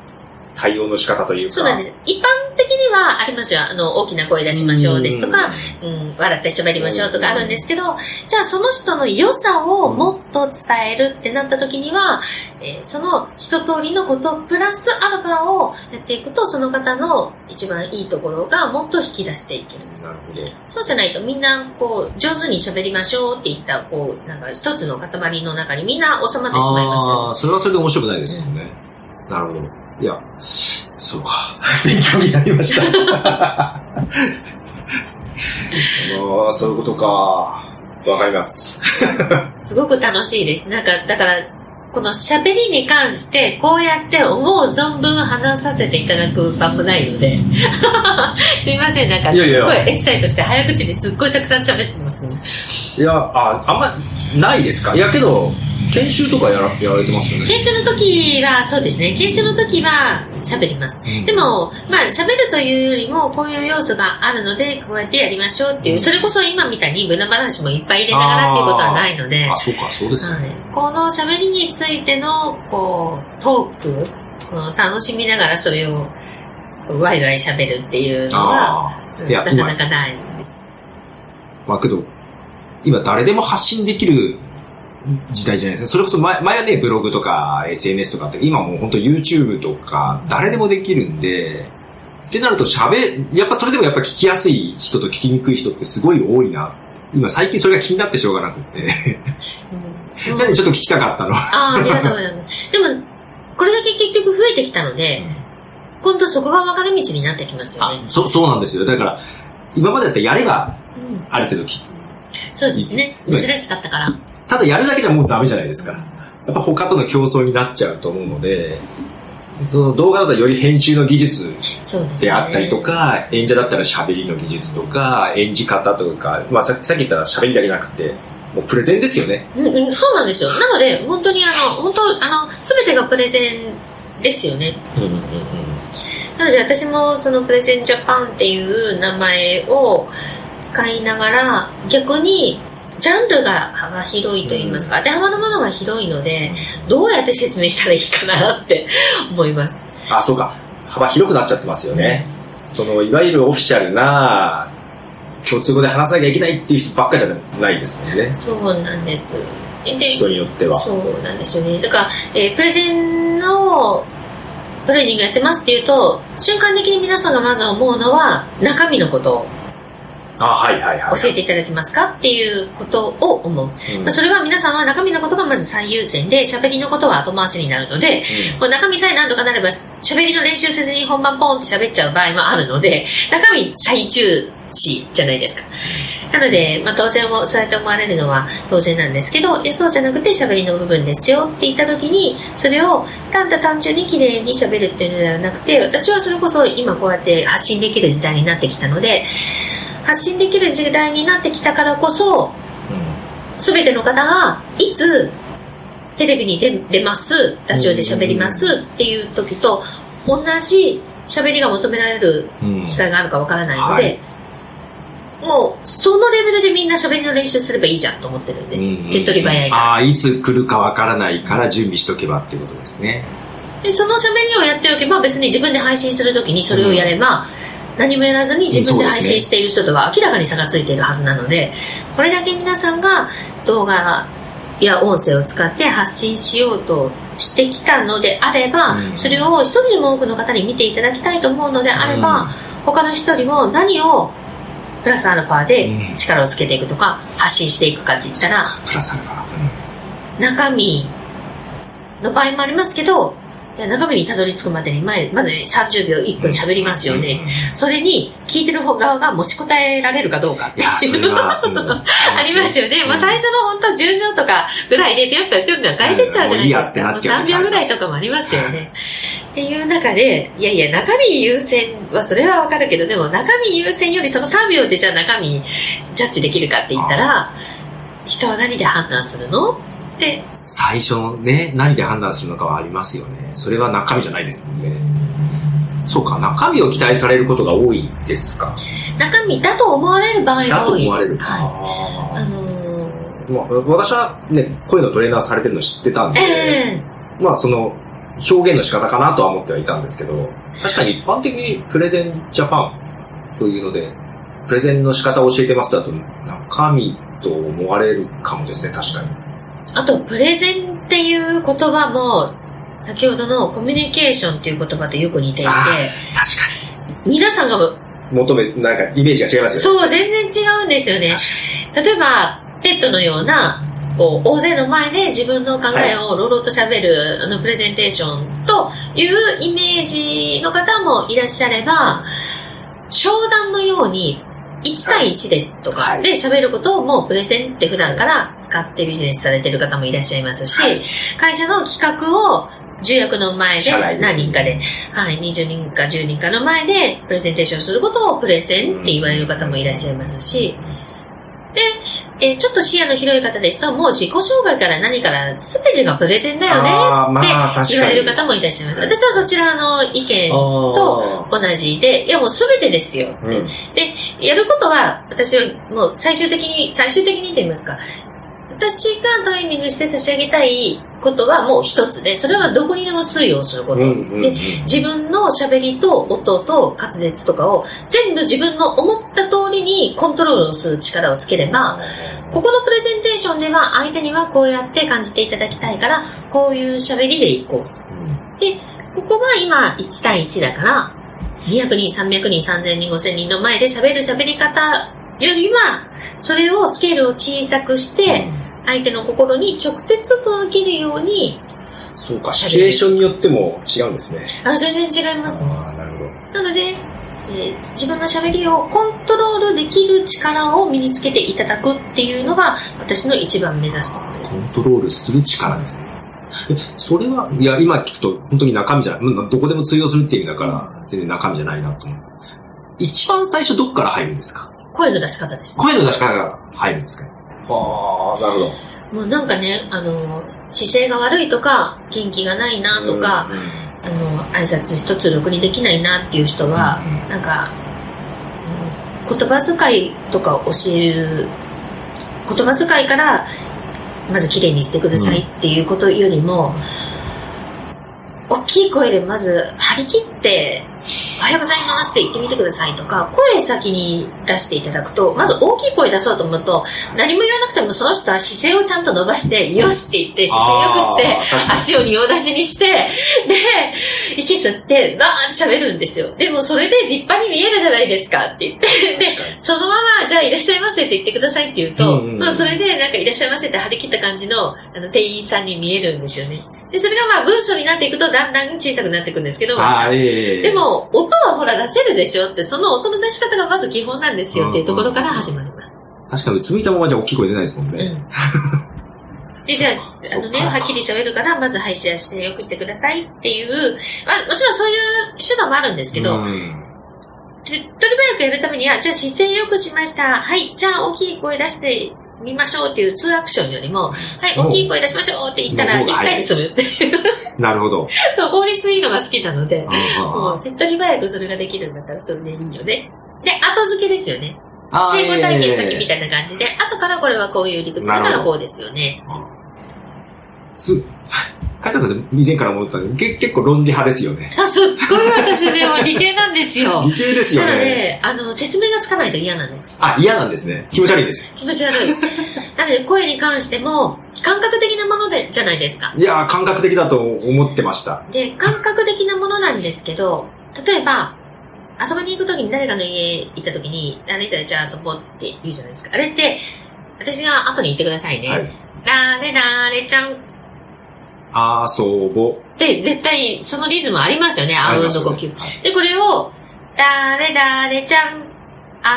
Speaker 3: 対応の仕方というか。
Speaker 1: そうなんです。一般的にはありますよ。あの、大きな声出しましょうですとか、うん、笑って喋りましょうとかあるんですけど、じゃあその人の良さをもっと伝えるってなった時には、えーその一通りのことプラスアルファをやっていくと、その方の一番いいところがもっと引き出していける。
Speaker 3: うん。なるほど。
Speaker 1: そうじゃないとみんな、こう、上手に喋りましょうって言った、こう、なんか一つの塊の中にみんな収まってしまいますよ。
Speaker 3: ああ、それはそれで面白くないですもんね。なるほど。いや、そうか。勉強になりました。ああ、そういうことか。わかります。
Speaker 1: すごく楽しいです。なんか、だから、この喋りに関して、こうやって思う存分話させていただく場もないので。すいません、なんか、すごいエキサイトして早口ですっごいたくさん喋ってますね。
Speaker 3: いや、あ、あんまないですか？いや、けど、研修とかやらやられてますよね？
Speaker 1: 研修の時は、そうですね、研修の時は喋ります。でも、まあ、喋るというよりも、こういう要素があるので、こうやってやりましょうっていう、それこそ今みたいに無駄話もいっぱい入れながらっていうことはないので、
Speaker 3: あ、そうか、そうですよね。
Speaker 1: はい、この喋りについての、こう、トーク、この楽しみながらそれを、ワイワイ喋るっていうのは、なかなかない。
Speaker 3: あ。まあけど、今誰でも発信できる時代じゃないですか。それこそ前前はね、ブログとか SNS とかって、今もう本当 YouTube とか誰でもできるんで、ってなると喋、やっぱそれでもやっぱ聞きやすい人と聞きにくい人ってすごい多いな。今最近それが気になってしょうがなくて。
Speaker 1: うん
Speaker 3: なんでちょっと聞きたかったの？
Speaker 1: ああ、ありがとうございます。でも、これだけ結局増えてきたので、今度そこが分かれ道になってきますよ
Speaker 3: あ
Speaker 1: ね。、
Speaker 3: そう、そうなんですよ。だから、今までだったらやれば、
Speaker 1: うん
Speaker 3: ある程度き、
Speaker 1: そうですね。
Speaker 3: うん
Speaker 1: 珍しかったから。
Speaker 3: ただやるだけじゃもうダメじゃないですか。やっぱ他との競争になっちゃうと思うので、その動画だったらより編集の技術
Speaker 1: で
Speaker 3: あったりとか、演者だったら喋りの技術とか、演じ方とか、まあささっき言ったら喋りだけじゃなくて、もうプレゼンですよね。
Speaker 1: うんうん、そうなんですよ。なので、本当にあの、本当、あの、すべてがプレゼンですよね。
Speaker 3: うんうんうん
Speaker 1: なので私もそのプレゼンジャパンっていう名前を使いながら、逆にジャンルが幅広いと言いますか、当てはまるものが広いので、どうやって説明したらいいかなって 思います。
Speaker 3: あ、そうか。幅広くなっちゃってますよね。その、いわゆるオフィシャルな、共通語で話さなきゃいけないっていう人ばっかじゃないですもんね。
Speaker 1: そうなんです。で
Speaker 3: 人によっては。
Speaker 1: そうなんですよね。だから、えープレゼンのトレーニングやってますっていうと、瞬間的に皆さんがまず思うのは、中身のこと
Speaker 3: はいはいはい。
Speaker 1: 教えていただけますかっていうことを思う。
Speaker 3: うん
Speaker 1: まあ、それは皆さんは中身のことがまず最優先で、喋りのことは後回しになるので、もう中身さえ何とかなれば、喋りの練習せずに本番ポンって喋っちゃう場合もあるので、中身最重視じゃないですか。なので、まあ当然もそうやって思われるのは当然なんですけど、いやそうじゃなくて喋りの部分ですよって言った時に、それをただ単純に綺麗に喋るっていうのではなくて、私はそれこそ今こうやって発信できる時代になってきたので、発信できる時代になってきたからこそ、すべての方が、いつ、テレビに出出ます、ラジオで喋りますっていう時と、同じ喋りが求められる
Speaker 3: うん。うん
Speaker 1: 機会があるかわからないので、
Speaker 3: はい
Speaker 1: もう、そのレベルでみんな喋りの練習すればいいじゃんと思ってるんですよ。手っ取り早いから。
Speaker 3: ああ、いつ来るかわからないから準備しとけばっていうことですね。
Speaker 1: で、その喋りをやっておけば、別に自分で配信するときにそれをやれば、何もやらずに自分で配信している人とは明らかに差がついているはずなので、これだけ皆さんが動画や音声を使って発信しようとしてきたのであれば、
Speaker 3: うん。
Speaker 1: それを一人でも多くの方に見ていただきたいと思うのであれば、他の人よりも何をプラスアルファで力をつけていくとか、発信していくかって言ったら、
Speaker 3: プラスアルファ。
Speaker 1: 中身の場合もありますけど、中身にたどり着くまでに前、まだね、30秒、1分喋りますよね。それに、聞いてる方側が持ちこたえられるかどうかって
Speaker 3: い
Speaker 1: う
Speaker 3: れは、うん
Speaker 1: ありますよね。もう最初の本当10秒とかぐらいでぴょんぴょんぴょんぴょん変えてっちゃうじゃないですか。
Speaker 3: うんもういいやってなっちゃう
Speaker 1: もう3秒ぐらいとかもありますよね。っていう中で、いやいや、中身優先はそれはわかるけど、でも中身優先よりその3秒でじゃあ中身ジャッジできるかって言ったら、人は何で判断するのって、
Speaker 3: 最初のね、何で判断するのかはありますよね。それは中身じゃないですもんね。そうか、中身を期待されることが多いですか。
Speaker 1: 中身だと思われる場合
Speaker 3: だ
Speaker 1: が多いです。
Speaker 3: と思われる。
Speaker 1: はい。あ
Speaker 3: あ
Speaker 1: のー
Speaker 3: ーまあ、私はね、声のトレーナーされてるの知ってたんで、
Speaker 1: え
Speaker 3: まあその、表現の仕方かなとは思ってはいたんですけど、確かに一般的にプレゼンジャパンというので、プレゼンの仕方を教えてますとだと、中身と思われるかもですね、確かに。
Speaker 1: あと、プレゼンっていう言葉も、先ほどのコミュニケーションっていう言葉とよく似ていて、
Speaker 3: あ確か
Speaker 1: 皆さんが、
Speaker 3: に。求め、なんかイメージが違いますよね。
Speaker 1: そう、全然違うんですよね。例えば、 TED のような、こう、大勢の前で自分の考えをロロと喋る、あの、プレゼンテーションというイメージの方もいらっしゃれば、商談のように、1対1ですとか
Speaker 3: はい。
Speaker 1: で喋ることをもうプレゼンって普段から使ってビジネスされてる方もいらっしゃいますし、
Speaker 3: はい。
Speaker 1: 会社の企画を重役の前で何人かで、はい、20人か10人かの前でプレゼンテーションすることをプレゼンって言われる方もいらっしゃいますし、で、えーちょっと視野の広い方ですと、もう自己紹介から何から全てがプレゼンだよねって言われる方もいらっしゃいます。私はそちらの意見と
Speaker 3: と、
Speaker 1: 同じで、いやもう全てですよって。
Speaker 3: うん。
Speaker 1: で、やることは、私はもう最終的に、最終的にと言いますか、私がトレーニングして差し上げたいことはもう一つで、それはどこにでも通用すること。
Speaker 3: うんうんうん
Speaker 1: 自分の喋りと音と滑舌とかを全部自分の思った通りにコントロールをする力をつければ、ここのプレゼンテーションでは相手にはこうやって感じていただきたいから、こういう喋りでいこう。で、ここは今1対1だから、200人、300人、3000人、5000人の前で喋る喋り方よりは、それをスケールを小さくして、相手の心に直接届けるように、
Speaker 3: そうか、シチュエーションによっても違うんですね。
Speaker 1: あ全然違いますね。
Speaker 3: なるほど。
Speaker 1: なので、えー自分の喋りをコントロールできる力を身につけていただくっていうのが私の一番目指すところです
Speaker 3: コ。ントロールする力ですね。え、それは、いや、今聞くと本当に中身じゃない、うんどこでも通用するっていう意味だから、全然中身じゃないなと思う。一番最初どっから入るんですか？
Speaker 1: 声の出し方です。
Speaker 3: 声の出し方が入るんですか？ああ、なるほど。
Speaker 1: もうなんかね、あの、姿勢が悪いとか、元気がないなとか、
Speaker 3: うん、
Speaker 1: あの、挨拶一つろくにできないなっていう人は、
Speaker 3: うん
Speaker 1: なんか、うん言葉遣いとか教える、言葉遣いから、まず綺麗にしてくださいっていうことよりも、大きい声でまず張り切って、おはようございますって言ってみてくださいとか、声先に出していただくと、まず大きい声出そうと思うと、何も言わなくてもその人は姿勢をちゃんと伸ばして、よしって言って、姿勢よくして、足を仁王立ちにして、で、息吸って、バーって喋るんですよ。でもそれで立派に見えるじゃないですかって言って、でそのまま、じゃあいらっしゃいませって言ってくださいって言うと、
Speaker 3: うんうんうん
Speaker 1: まあそれでなんかいらっしゃいませって張り切った感じのあの店員さんに見えるんですよね。で、それがまあ文章になっていくとだんだん小さくなっていくんですけど、
Speaker 3: ああ、ええ
Speaker 1: で、も、音はほら出せるでしょって、その音の出し方がまず基本なんですよっていうところから始まります。
Speaker 3: 確かに、うつむいたままじゃ大きい声出ないですもんね。
Speaker 1: うん。で、じゃあ、あのね、はっきり喋るから、まず配信してよくしてくださいっていう、まあ、もちろんそういう手段もあるんですけど、
Speaker 3: うん
Speaker 1: 手っ取り早くやるためには、じゃあ姿勢よくしました。はい、じゃあ大きい声出してみましょうっていう2アクションよりも、はい、大きい声出しましょうって言ったら
Speaker 3: うん
Speaker 1: 1回で済むっていう、
Speaker 3: なるほど。
Speaker 1: そう効率いいのが好きなので、
Speaker 3: あ
Speaker 1: もう手っ取り早くそれができるんだったらそれでいいよね。で、後付けですよね。
Speaker 3: あ
Speaker 1: 成功体験先み
Speaker 3: い
Speaker 1: たいな感じで、後からこれはこういう理屈だからこうですよね。
Speaker 3: す、かさんって以前から思ってたけど、け結構論理派ですよね。
Speaker 1: あ、すっごい私ね、もう理系なんですよ。
Speaker 3: 理系ですよ
Speaker 1: なの
Speaker 3: ね。
Speaker 1: で、あの、説明がつかないと嫌なんです。
Speaker 3: あ、嫌なんですね。気持ち悪いです。
Speaker 1: 気持ち悪い。なので、声に関しても、感覚的なもので、じゃないですか。
Speaker 3: いやー、感覚的だと思ってました。
Speaker 1: で、感覚的なものなんですけど、例えば、遊びに行くときに誰かの家行ったときに、あれじゃあ遊ぼうって言うじゃないですか。あれって、私が後に言ってくださいね。
Speaker 3: はい。
Speaker 1: 誰誰ちゃん、
Speaker 3: 遊ぼ。
Speaker 1: で、絶対そのリズムありますよね、あうんの呼吸。
Speaker 3: はい
Speaker 1: で、これを、だれだれちゃん、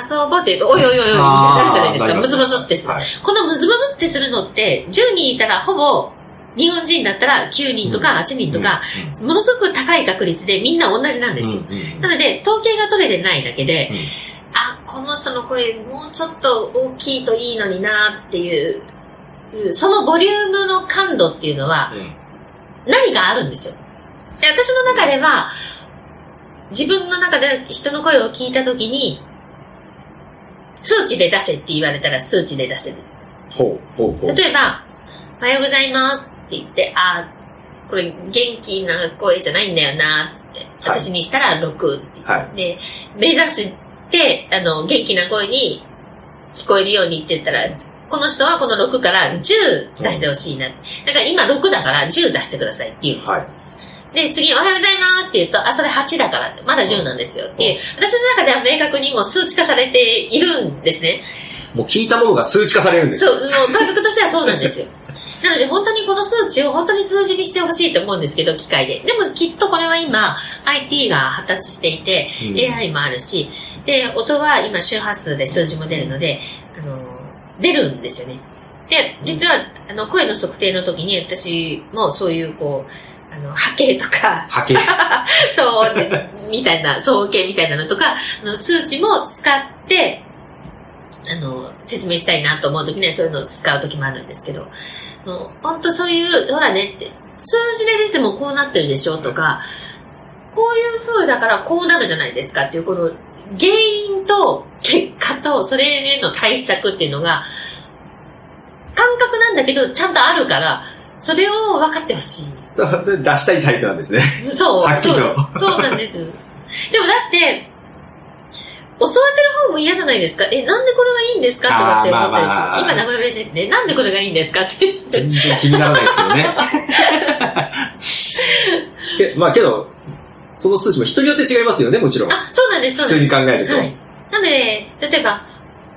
Speaker 1: 遊ぼうって言うと、おいおいおいおい、みたいになるじゃないですか。
Speaker 3: あー
Speaker 1: ムズムズってする。
Speaker 3: はい
Speaker 1: このムズムズってするのって、10人いたらほぼ、日本人だったら9人とか8人とか、ものすごく高い確率でみんな同じなんですよ。
Speaker 3: うんうんうん
Speaker 1: なので、統計が取れてないだけで、
Speaker 3: うん
Speaker 1: あ、この人の声もうちょっと大きいといいのになっていう、そのボリュームの感度っていうのは
Speaker 3: うん
Speaker 1: 何かあるんですよ。で、私の中では、自分の中で人の声を聞いたときに、数値で出せって言われたら数値で出せる。
Speaker 3: ほうほうほう。
Speaker 1: 例えば、おはようございますって言って、あーこれ元気な声じゃないんだよなって、私にしたら6って言って、
Speaker 3: はい
Speaker 1: で、目指して、あの、元気な声に聞こえるようにって言ったら、この人はこの6から10出してほしいな。だから今6だから10出してくださいって言うんです。
Speaker 3: はい。
Speaker 1: で、次、おはようございますって言うと、あ、それ8だからまだ10なんですよっていう、私の中では明確にもう数値化されているんですね。
Speaker 3: もう聞いたものが数値化されるんですよ。
Speaker 1: そう、もう感覚としてはそうなんですよ。なので本当にこの数値を本当に数字にしてほしいと思うんですけど、機械で。でもきっとこれは今、IT が発達していて、
Speaker 3: うん
Speaker 1: AI もあるし、で、音は今周波数で数字も出るので、あの、出るんですよね。で、実は、あの、声の測定の時に私もそういう、こう、あの、波形とか、
Speaker 3: 波形？
Speaker 1: そう、でみたいな、総計みたいなのとか、あの数値も使って、あの、説明したいなと思うときにはそういうのを使うときもあるんですけど、あの本当そういう、ほらねって、数字で出てもこうなってるでしょとか、こういう風だからこうなるじゃないですかっていう、この原因と結果とそれへの対策っていうのが、感覚なんだけどちゃんとあるから、それを分かってほしい。
Speaker 3: そう、それ出したいタイプなんですね。
Speaker 1: そう。
Speaker 3: はっきりと
Speaker 1: そうそうなんです。でもだって、教わってる方も嫌じゃないですか。え、なんでこれがいいんですか？とかって思ったりする。
Speaker 3: まあまあ
Speaker 1: 今名古屋弁ですね。なんでこれがいいんですか？って言って。
Speaker 3: 全然気にならないですよね。けまあけど、その数値も人によって違いますよね、もちろん。
Speaker 1: あ、そうなんです、そう
Speaker 3: 普
Speaker 1: なんです。
Speaker 3: 通に考えると。
Speaker 1: はい。なので、例えば、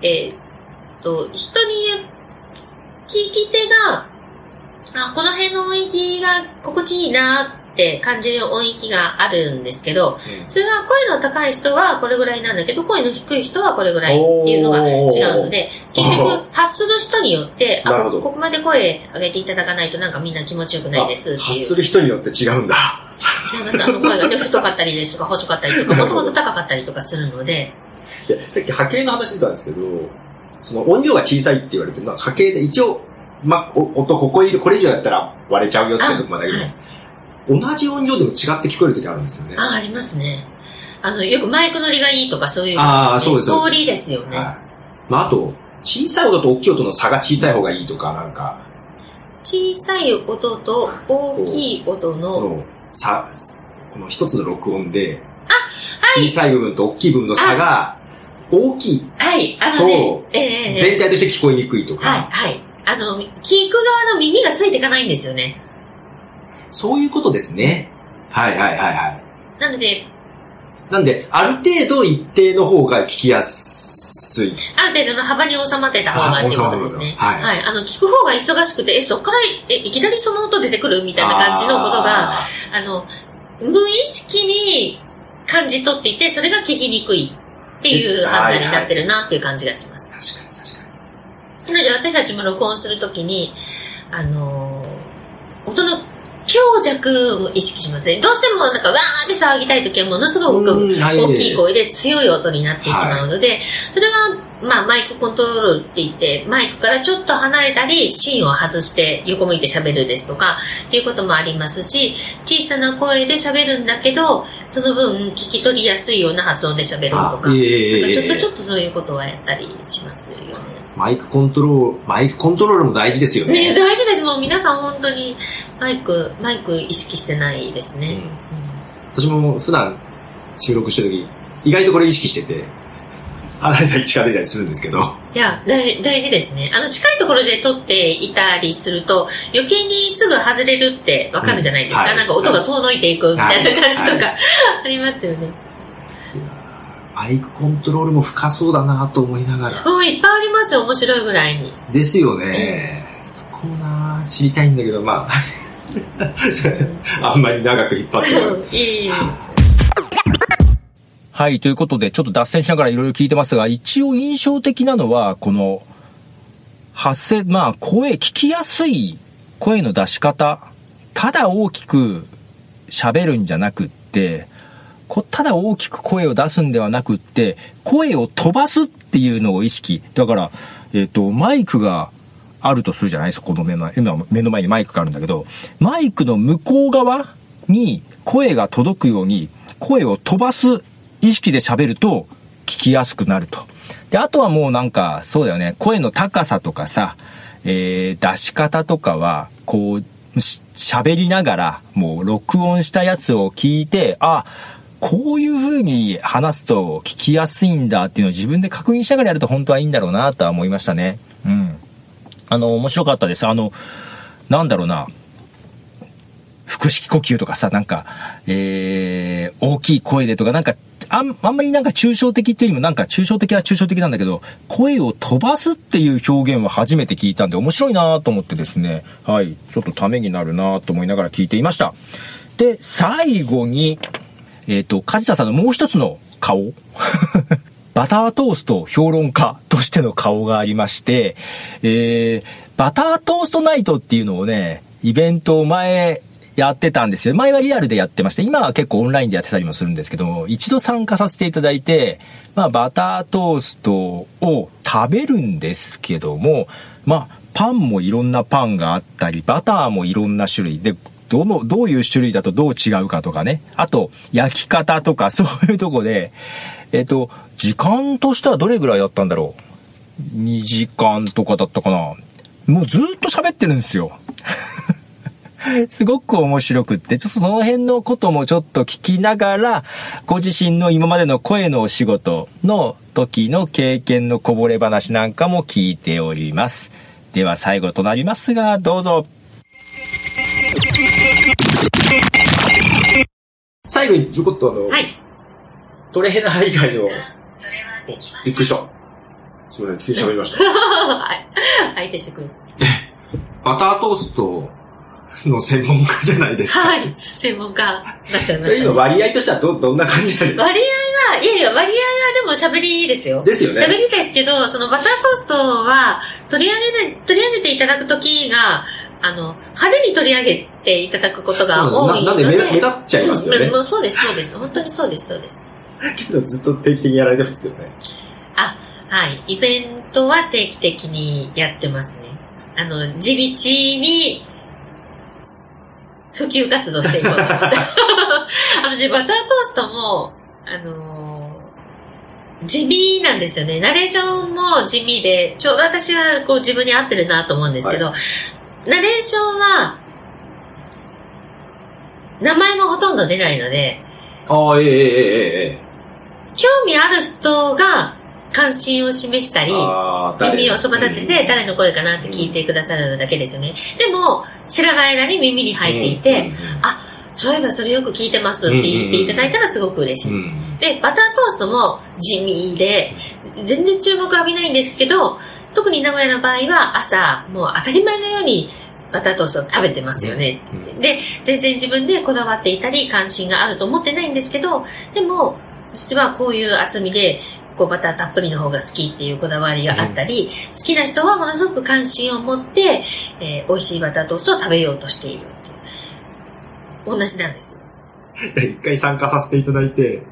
Speaker 1: えーっと、人によ聞き手が、あ、この辺の音域が心地いいなって感じる音域があるんですけど、それが声の高い人はこれぐらいなんだけど、声の低い人はこれぐらいっていうのが違うので、結局発する人によって、あ、ここまで声上げていただかないとなんかみんな気持ちよくないです
Speaker 3: 発する人によって違うんだ。
Speaker 1: 違います。あの声がね、太かったりですとか細かったりとか、もともと高かったりとかするので、
Speaker 3: いやさっき波形の話出たんですけど、その音量が小さいって言われてるのは波形で一応、ま、お音ここいる、これ以上やったら割れちゃうよってとこまであります。同じ音量でも違って聞こえる時あるんですよね。
Speaker 1: あ、ありますね。あの、よくマイク乗りがいいとかそういうの
Speaker 3: あーそうですそうです
Speaker 1: 通りですよね。
Speaker 3: はい。まあ、あと、小さい音と大きい音の差が小さい方がいいとか、なんか、
Speaker 1: 小さい音と大きい音
Speaker 3: こ
Speaker 1: の、
Speaker 3: の差、この一つの録音で、
Speaker 1: はい
Speaker 3: 小さい部分と大きい部分の差が大きい、
Speaker 1: はい、あのね
Speaker 3: 全体として聞こえにくいとか、
Speaker 1: はい、はい。あの、聞く側の耳がついていかないんですよね。
Speaker 3: そういうことですね。はいはいはいはい。
Speaker 1: なので、
Speaker 3: なんで、ある程度一定の方が聞きやすい。
Speaker 1: ある程度の幅に収まってた方がってことですね。
Speaker 3: あ収まる
Speaker 1: はい。あの、聞く方が忙しくて、え、そっから、え、いきなりその音出てくるみたいな感じのことが、
Speaker 3: あ
Speaker 1: あの、無意識に感じ取っていて、それが聞きにくいっていう判断になってるなっていう感じがします。
Speaker 3: ー確かに確かに。
Speaker 1: なので私たちも録音するときに、あのー音の強弱を意識しますね。どうしてもなんかわーって騒ぎたいときはものすごく大きい声で強い音になってしまうので、それは、まあ、マイクコントロールって言って、マイクからちょっと離れたり、芯を外して横向いて喋るですとか、っていうこともありますし、小さな声で喋るんだけど、その分聞き取りやすいような発音で喋ると
Speaker 3: あ
Speaker 1: か、かちょっとちょっとそういうことはやったりしますよね。
Speaker 3: マイクコントロール、マイクコントロールも大事ですよ
Speaker 1: ね、
Speaker 3: ね。
Speaker 1: 大事です。もう皆さん本当にマイク、マイク意識してないですね。
Speaker 3: うん私も普段収録してる時、意外とこれ意識してて、離れたり近づいたりするんですけど、
Speaker 1: いや大、大事ですね。あの、近いところで撮っていたりすると、余計にすぐ外れるってわかるじゃないですか。
Speaker 3: うんはい
Speaker 1: なんか音が遠のいていくみたいな感じとか、
Speaker 3: はい
Speaker 1: ありますよね。
Speaker 3: マイクコントロールも深そうだなと思いながら。
Speaker 1: もういっぱいありますよ、面白いぐらいに。
Speaker 3: ですよね。そこもな知りたいんだけど、まあ、
Speaker 2: あんまり長く引っ張っても
Speaker 1: うんいい。
Speaker 3: はい、ということで、ちょっと脱線しながらいろいろ聞いてますが、一応印象的なのは、この、発声、まあ、声、聞きやすい声の出し方、ただ大きく喋るんじゃなくって、こただ大きく声を出すんではなくって、声を飛ばすっていうのを意識。だから、えっ、と、マイクがあるとするじゃない？ですか、この目の前、今目の前にマイクがあるんだけど、マイクの向こう側に声が届くように、声を飛ばす意識で喋ると聞きやすくなると。で、あとはもうなんか、そうだよね、声の高さとかさ、えー、出し方とかは、こう、喋りながら、もう録音したやつを聞いて、あ、こういう風に話すと聞きやすいんだっていうのを自分で確認しながらやると本当はいいんだろうなとは思いましたね。うん。あの、面白かったです。あの、なんだろうな。腹式呼吸とかさ、なんか、えー、大きい声でとか、なんか、あん、あんまりなんか抽象的っていうよりもなんか抽象的は抽象的なんだけど、声を飛ばすっていう表現は初めて聞いたんで面白いなと思ってですね、はい、ちょっとためになるなと思いながら聞いていました。で、最後に、えっ、と、梶田さんのもう一つの顔 バタートースト評論家としての顔がありまして、えー、バタートーストナイトっていうのをね、イベントを前やってたんですよ。前はリアルでやってまして、今は結構オンラインでやってたりもするんですけど、一度参加させていただいて、まあバタートーストを食べるんですけども、まあパンもいろんなパンがあったり、バターもいろんな種類で、どの、どういう種類だとどう違うかとかね。あと、焼き方とか そういうとこで、えっ、と、時間としてはどれぐらいだったんだろう ?2 時間とかだったかなもうずっと喋ってるんですよ。すごく面白くって、ちょっとその辺のこともちょっと聞きながら、ご自身の今までの声のお仕事の時の経験のこぼれ話なんかも聞いております。では最後となりますが、どうぞ。
Speaker 2: 最後にちょこっとあの、
Speaker 1: はい。
Speaker 2: トレーナー以外の、びっくりした。すみません、急に喋りました。
Speaker 1: はい。相手してくる。
Speaker 2: バタートーストの専門家じゃないですか。
Speaker 1: はい。専門家になっちゃいましたね。
Speaker 2: 割合としてはど、どんな感じなんですか？
Speaker 1: 割合は、いやいや、割合はでも喋りですよ。
Speaker 2: ですよね。
Speaker 1: 喋りですけど、そのバタートーストは、取り上げない、取り上げていただくときが、あの、派手に取り上げていただくことが多いので。
Speaker 2: ななんで目立っちゃいますよね
Speaker 1: うんもうそうです、そうです。本当にそうです、そうです。
Speaker 2: けどずっと定期的にやられてますよね。
Speaker 1: あ、はい。イベントは定期的にやってますね。あの、地道に、普及活動していこうと思って。あのね、バタートーストも、あのー地味なんですよね。ナレーションも地味で、ちょうど私はこう自分に合ってるなと思うんですけど、ナレーションは、名前もほとんど出ないので、
Speaker 2: ああ、えええええええ
Speaker 1: 興味ある人が関心を示したり、耳をそば立てて誰の声かなって聞いてくださるだけですよね。でも、知らない間に耳に入っていて、、あ、そういえばそれよく聞いてますって言っていただいたらすごく嬉しい。で、バタートーストも地味で、全然注目浴びないんですけど、特に名古屋の場合は朝、もう当たり前のようにバタートーストを食べてますよね。
Speaker 2: うん
Speaker 1: で、全然自分でこだわっていたり、関心があると思ってないんですけど、でも、実はこういう厚みで、こうバターたっぷりの方が好きっていうこだわりがあったり、好きな人はものすごく関心を持って、えー美味しいバタートーストを食べようとしている。同じなんですよ。
Speaker 2: 一回参加させていただいて、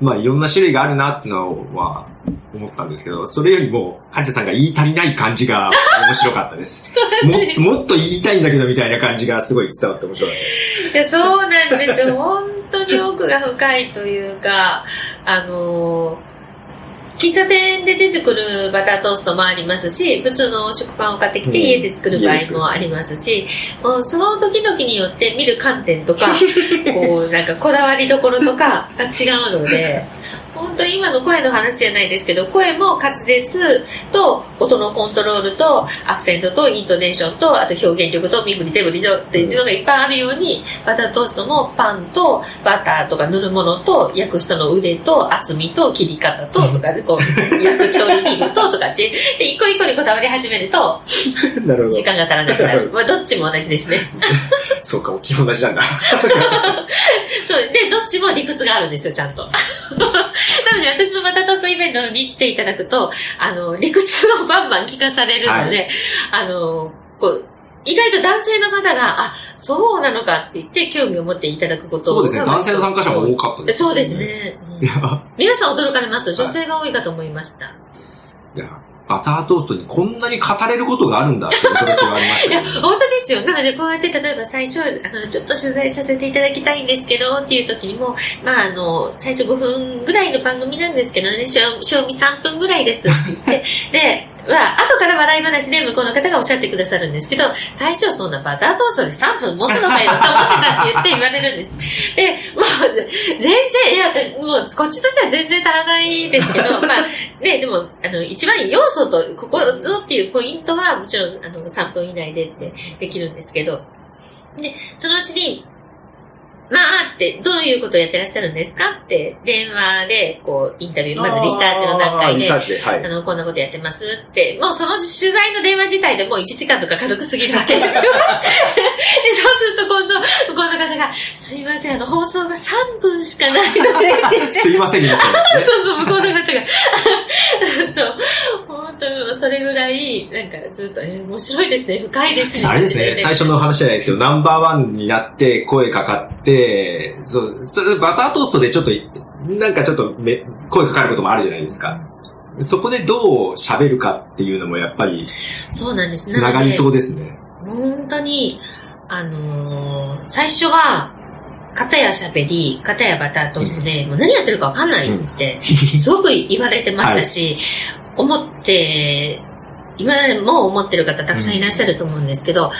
Speaker 2: まあいろんな種類があるなっていうのは思ったんですけど、それよりも、カンチャさんが言い足りない感じが 面白かったです。ももっと言いたいんだけどみたいな感じがすごい伝わって面白かったです。
Speaker 1: いや、そうなんですよ。本当に奥が深いというか、あのー喫茶店で出てくるバタートーストもありますし、普通の食パンを買ってきて
Speaker 2: うん。
Speaker 1: 家で作る場合もありますし、もうその時々によって見る観点とか、こう、なんかこだわりどころとかが違うので、本当に今の声の話じゃないですけど、声も滑舌と音のコントロールとアクセントとイントネーションと、あと表現力と身振り手振りのっていうのがいっぱいあるように、バタートーストもパンとバターとか塗るものと焼く人の腕と厚みと切り方ととかでこう、焼く調理器具ととかって、で、一個一個にこだわり始めると、
Speaker 2: なるほど
Speaker 1: 時。間が足らなくなる。まあ、どっちも同じですね。
Speaker 2: そうか、こっちも同じなんだ。
Speaker 1: そう。で、どっちも理屈があるんですよ、ちゃんと。なので、私のバタートーストイベントに来ていただくと、あの、理屈をバンバン聞かされるので、あの、こう、意外と男性の方が、あ、そうなのかって言って興味を持っていただくこと
Speaker 2: そうですね。男性の参加者も多かったです、
Speaker 1: そうです。ね。うん皆さん驚かれます。女性が多いかと思いました。
Speaker 2: いや、バタートーストにこんなに語れることがあるんだって驚きがありました
Speaker 1: いや。、本当ですよ。なので、こうやって、例えば最初、あの、ちょっと取材させていただきたいんですけど、っていう時にも、まあ、あの、最初5分ぐらいの番組なんですけどね、賞味3分ぐらいですって言って、で、まあ、後から笑い話で向こうの方がおっしゃってくださるんですけど、最初そんなバタートーストで3分持つのかよと思ってたって言って言われるんです。で、もう、全然、いや、もう、こっちとしては全然足らないですけど、まあ、ね、でも、あの、一番要素と、ここぞっていうポイントは、もちろん、あの、3分以内でってできるんですけど、で、そのうちに、まあって、どういうことをやってらっしゃるんですかって、電話で、こう、インタビュー、まずリサーチの段階で
Speaker 2: あーリサ、ーチで、はい
Speaker 1: あ。の、こんなことやってますって、もうその取材の電話自体でもう1時間とか軽く過ぎるわけですよ。で、そうすると今度、向 こうの方が、すいません、あの、放送が3分しかないので、
Speaker 2: すいませんね。
Speaker 1: そうそう、向こうの方が。そう。本当に、それぐらい、なんかずっと、えー面白いですね、深いですね。
Speaker 2: あれですね、最初の話じゃないですけど、ナンバーワンになって声かかって、そう、それバタートーストでちょっと、なんかちょっとめ声かかることもあるじゃないですか。そこでどう喋るかっていうのもやっぱり
Speaker 1: そうなんです。
Speaker 2: 繋がりそう
Speaker 1: で。
Speaker 2: ですね。
Speaker 1: 本当に、あのー最初は、片や喋り、片やバタートーストで、もう何やってるかわかんないって、すごく言われてましたし、思って、今でも思ってる方たくさんいらっしゃると思うんですけど、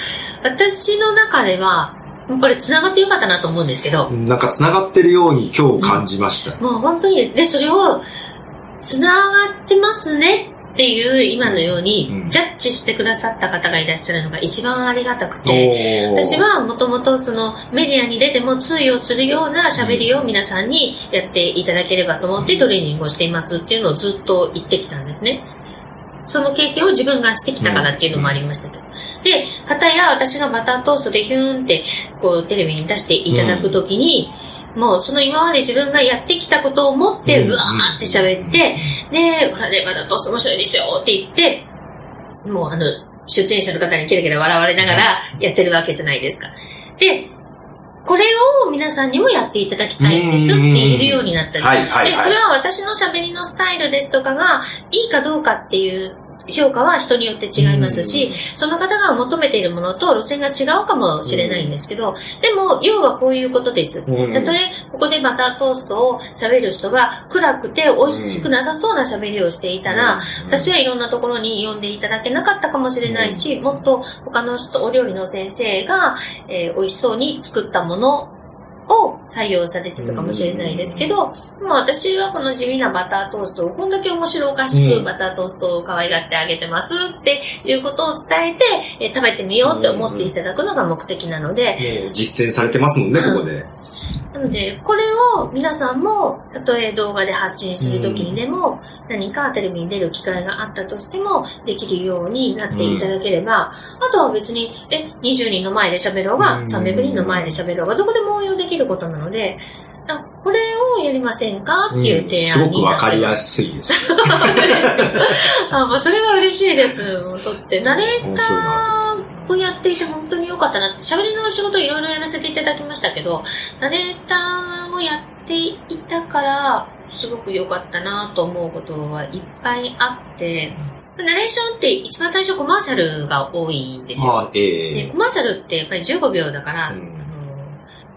Speaker 1: 私の中では、これ繋がってよかったなと思うんですけど、
Speaker 2: なんか繋がってるように今日感じました。
Speaker 1: もう本当に、で、それを、繋がってますねっていう今のように
Speaker 2: う、ん
Speaker 1: ジャッジしてくださった方がいらっしゃるのが一番ありがたくて、
Speaker 2: おー
Speaker 1: 私はもともとそのメディアに出ても通用するような喋りを皆さんにやっていただければと思ってトレーニングをしていますっていうのをずっと言ってきたんですね。その経験を自分がしてきたからっていうのもありましたけど。で、方や私がバタートーストでヒューンってこうテレビに出していただくときに、もうその今まで自分がやってきたことを持って、
Speaker 2: うん。
Speaker 1: うわーって喋って、で、ほらね、バタートースト面白いでしょって言って、もうあの、出演者の方にキラキラ笑われながらやってるわけじゃないですか。で、これを皆さんにもやっていただきたいんですって言えるようになったり、
Speaker 2: はいはい
Speaker 1: で、これ
Speaker 2: はい。
Speaker 1: は私の喋りのスタイルですとかがいいかどうかっていう評価は人によって違いますし、その方が求めているものと路線が違うかもしれないんですけど、でも、要はこういうことです。
Speaker 2: うん。
Speaker 1: たとえ、ここでバタートーストを喋る人が暗くて美味しくなさそうな喋りをしていたら、私はいろんなところに呼んでいただけなかったかもしれないし、もっと他の人、お料理の先生が、えー美味しそうに作ったものを採用されてたかもしれないですけど、まあ私はこの地味なバタートーストをこんだけ面白おかし
Speaker 2: うん。
Speaker 1: くバタートーストを可愛がってあげてますっていうことを伝えて、えー食べてみようって思っていただくのが目的なので、
Speaker 2: もう実践されてますもんね、ここで。
Speaker 1: なので、これを皆さんも、たとえ動画で発信するときにでも、何かテレビに出る機会があったとしても、できるようになっていただければ、あとは別に、え、20人の前で喋ろうが、
Speaker 2: うん。
Speaker 1: 300人の前で喋ろうが、どこでも応用できることなので、あこれをやりませんか？っていう提
Speaker 2: すごく
Speaker 1: 案になって
Speaker 2: わかりや
Speaker 1: ます。
Speaker 2: すいです。
Speaker 1: あ、もうそれは嬉しいです。とって、ナレータ。ーをやっていて本当に良かったなって、喋りの仕事いろいろやらせていただきましたけど、ナレーターをやっていたから、すごく良かったなと思うことはいっぱいあって、ナレーションって一番最初コマーシャルが多いんですよ。
Speaker 2: あええ
Speaker 1: でコマーシャルってやっぱり15秒だから、
Speaker 2: うん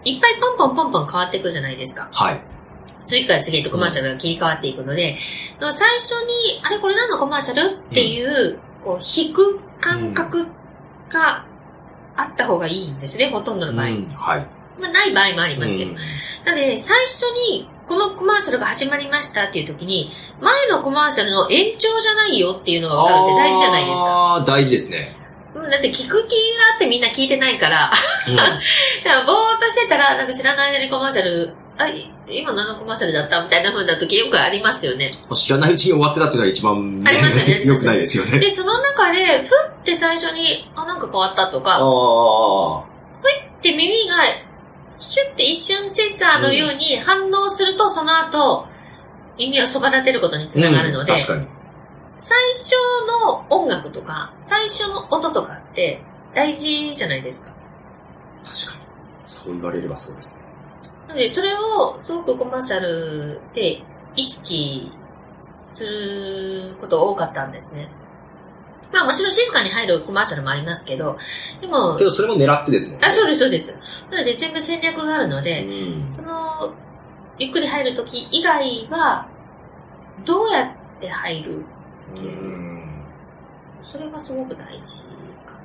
Speaker 1: いっぱいポンポンポンポン変わっていくじゃないですか。
Speaker 2: はい。
Speaker 1: 次から次へとコマーシャルが切り替わっていくので、最初に、あれこれ何のコマーシャル？っていう、こう、引く感覚があった方がいいんですね、ほとんどの場合。
Speaker 2: うんはい。
Speaker 1: まあ、ない場合もありますけど。
Speaker 3: うん
Speaker 1: なので、最初に、このコマーシャルが始まりましたっていう時に、前のコマーシャルの延長じゃないよっていうのが分かるって大事じゃないですか。
Speaker 3: ああ、大事ですね。
Speaker 1: うんだって聞く気があってみんな聞いてないから、
Speaker 3: うん
Speaker 1: だからぼーっとしてたら、なんか知らない間にコマーシャル、あ、い今何のコマーシャルだったみたいな風な時よくありますよね。
Speaker 3: 知らないうちに終わってたっていうのが一番、
Speaker 1: ありますよね
Speaker 3: 良くないですよね。
Speaker 1: で、その中で、ふって最初に、あ、なんか変わったと
Speaker 3: あ
Speaker 1: か、
Speaker 3: あ。
Speaker 1: で耳が、ヒュって一瞬センサーのように反応すると、その後、耳をそば立てることにつながるので、
Speaker 3: うん確かに。
Speaker 1: 最初の音楽とか、最初の音とかって大事じゃないですか。
Speaker 3: 確かに。そう言われればそうですね。
Speaker 1: なので、それをすごくコマーシャルで意識することが多かったんですね。まあもちろん静かに入るコマーシャルもありますけど、でも
Speaker 3: け、どそれも狙ってですもんね。
Speaker 1: あ、そうです、そうです。なので全部戦略があるので、
Speaker 3: うん
Speaker 1: その、ゆっくり入るとき以外は、どうやって入る
Speaker 3: うん。
Speaker 1: それがすごく大事か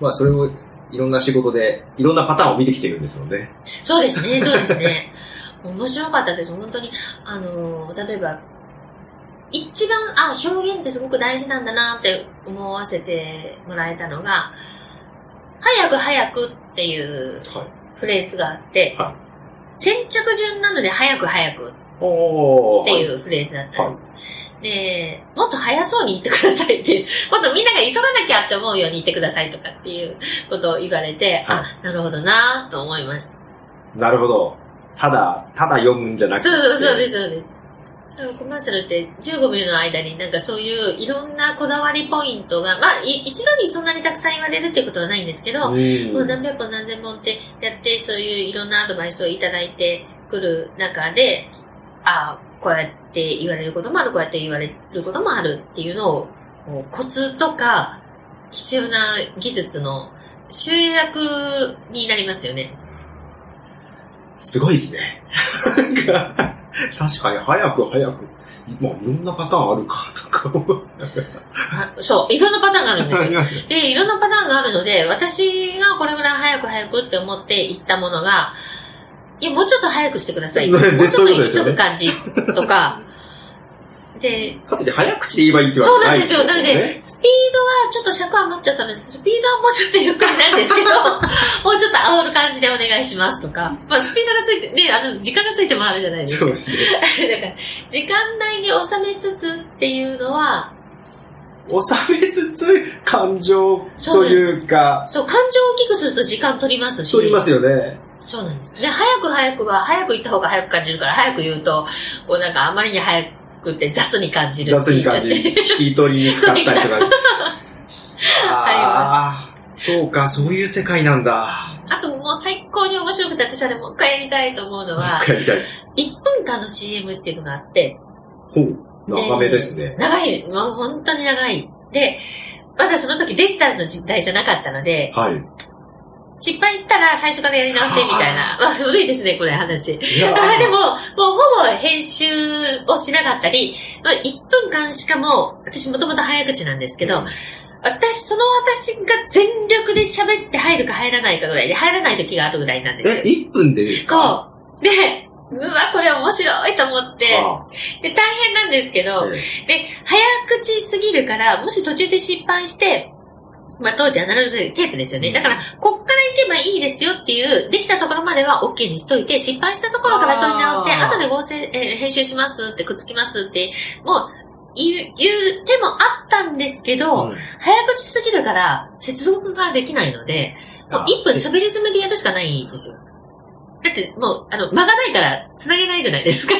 Speaker 3: まあそれをいろんな仕事で、いろんなパターンを見てきてるんですもんね。
Speaker 1: そうですね、そうですね。面白かったです。本当に、あの、例えば、一番、あ、表現ってすごく大事なんだなって思わせてもらえたのが、早く早くっていう
Speaker 3: はい。
Speaker 1: フレーズがあって、
Speaker 3: は
Speaker 1: 先着順なので早く早く
Speaker 3: お
Speaker 1: っていうフレーズだったんです。で、もっと早そうに言ってくださいっていう、もっとみんなが急がなきゃって思うように言ってくださいとかっていうことを言われて、
Speaker 3: はい
Speaker 1: あ、なるほどなと思いました。
Speaker 3: なるほど。ただ、ただ読むんじゃなくて。
Speaker 1: そうそうそうです、そうです。コマーシャルって15秒の間になんかそういういろんなこだわりポイントが、まあい一度にそんなにたくさん言われるっていうことはないんですけど、
Speaker 3: うん。
Speaker 1: もう何百本何千本ってやって、そういういろんなアドバイスをいただいてくる中で、ああ、こうやって言われることもある、こうやって言われることもあるっていうのを、コツとか必要な技術の集約になりますよね。
Speaker 3: すごいですね。確かに早く早く。まあ、いろんなパターンあるか、とか思う。
Speaker 1: あそう、いろんなパターンがあるんですよ
Speaker 3: あり。ますよ。
Speaker 1: で、いろんなパターンがあるので、私がこれぐらい早く早くって思って言ったものが、いや、もうちょっと早くしてください。
Speaker 3: ね
Speaker 1: もうちょっと急ぐ感じとか。で、
Speaker 3: かといって早口で言えばいいってわ
Speaker 1: そう
Speaker 3: けじゃなんい
Speaker 1: なですよ。なので、
Speaker 3: ね。
Speaker 1: スピードはちょっと尺余っちゃったので、スピードはもうちょっとゆっくりなんですけど、もうちょっと煽る感じでお願いしますとか。まあ、スピードがついて、ね、あの、時間がついてもあるじゃないですか。
Speaker 3: そうですね。
Speaker 1: だから、時間内に収めつつっていうのは、
Speaker 3: 収めつつ、感情というか、
Speaker 1: そう、感情を大きくすると時間取りますし。
Speaker 3: 取りますよね。
Speaker 1: そうなんです。で、早く早くは、早く言った方が早く感じるから、早く言うと、こうなんかあまりに早くって雑に感じるし。
Speaker 3: 雑に感じ、聞き取りにくかったりとか。ああ、そうか、そういう世界なんだ。
Speaker 1: あともう最高に面白くて、私あれもう一回やりたいと思うのは、
Speaker 3: やりたい。
Speaker 1: 1分間の CM っていうのがあって、
Speaker 3: ほう、長めですね。
Speaker 1: 長い、もう本当に長い。で、まだその時デジタルの時代じゃなかったので、
Speaker 3: はい。
Speaker 1: 失敗したら最初からやり直してみたいな。まあ古いですね、これ話。でも、もうほぼ編集をしなかったり、まあ、1分間しかも、私もともと早口なんですけど、私、その私が全力で喋って入るか入らないかぐらいで、入らない時があるぐらいなんです
Speaker 3: え、
Speaker 1: よ。
Speaker 3: 1分でですか？
Speaker 1: そう。で、うわ、これ面白いと思って、
Speaker 3: あ
Speaker 1: で、大変なんですけど、
Speaker 3: え
Speaker 1: で、早口すぎるから、もし途中で失敗して、まあ当時アナログでテープですよね。だから、こっから行けばいいですよっていう、できたところまでは OK にしといて、失敗したところから取り直して、後で合成、えー編集しますって、くっつきますって、もう、言う、言う手もあったんですけど、
Speaker 3: うん
Speaker 1: 早口すぎるから、接続ができないので、もう
Speaker 3: あ
Speaker 1: 1分喋り詰めでやるしかないんですよ。だって、もう、あの、間がないから、繋げないじゃないですか。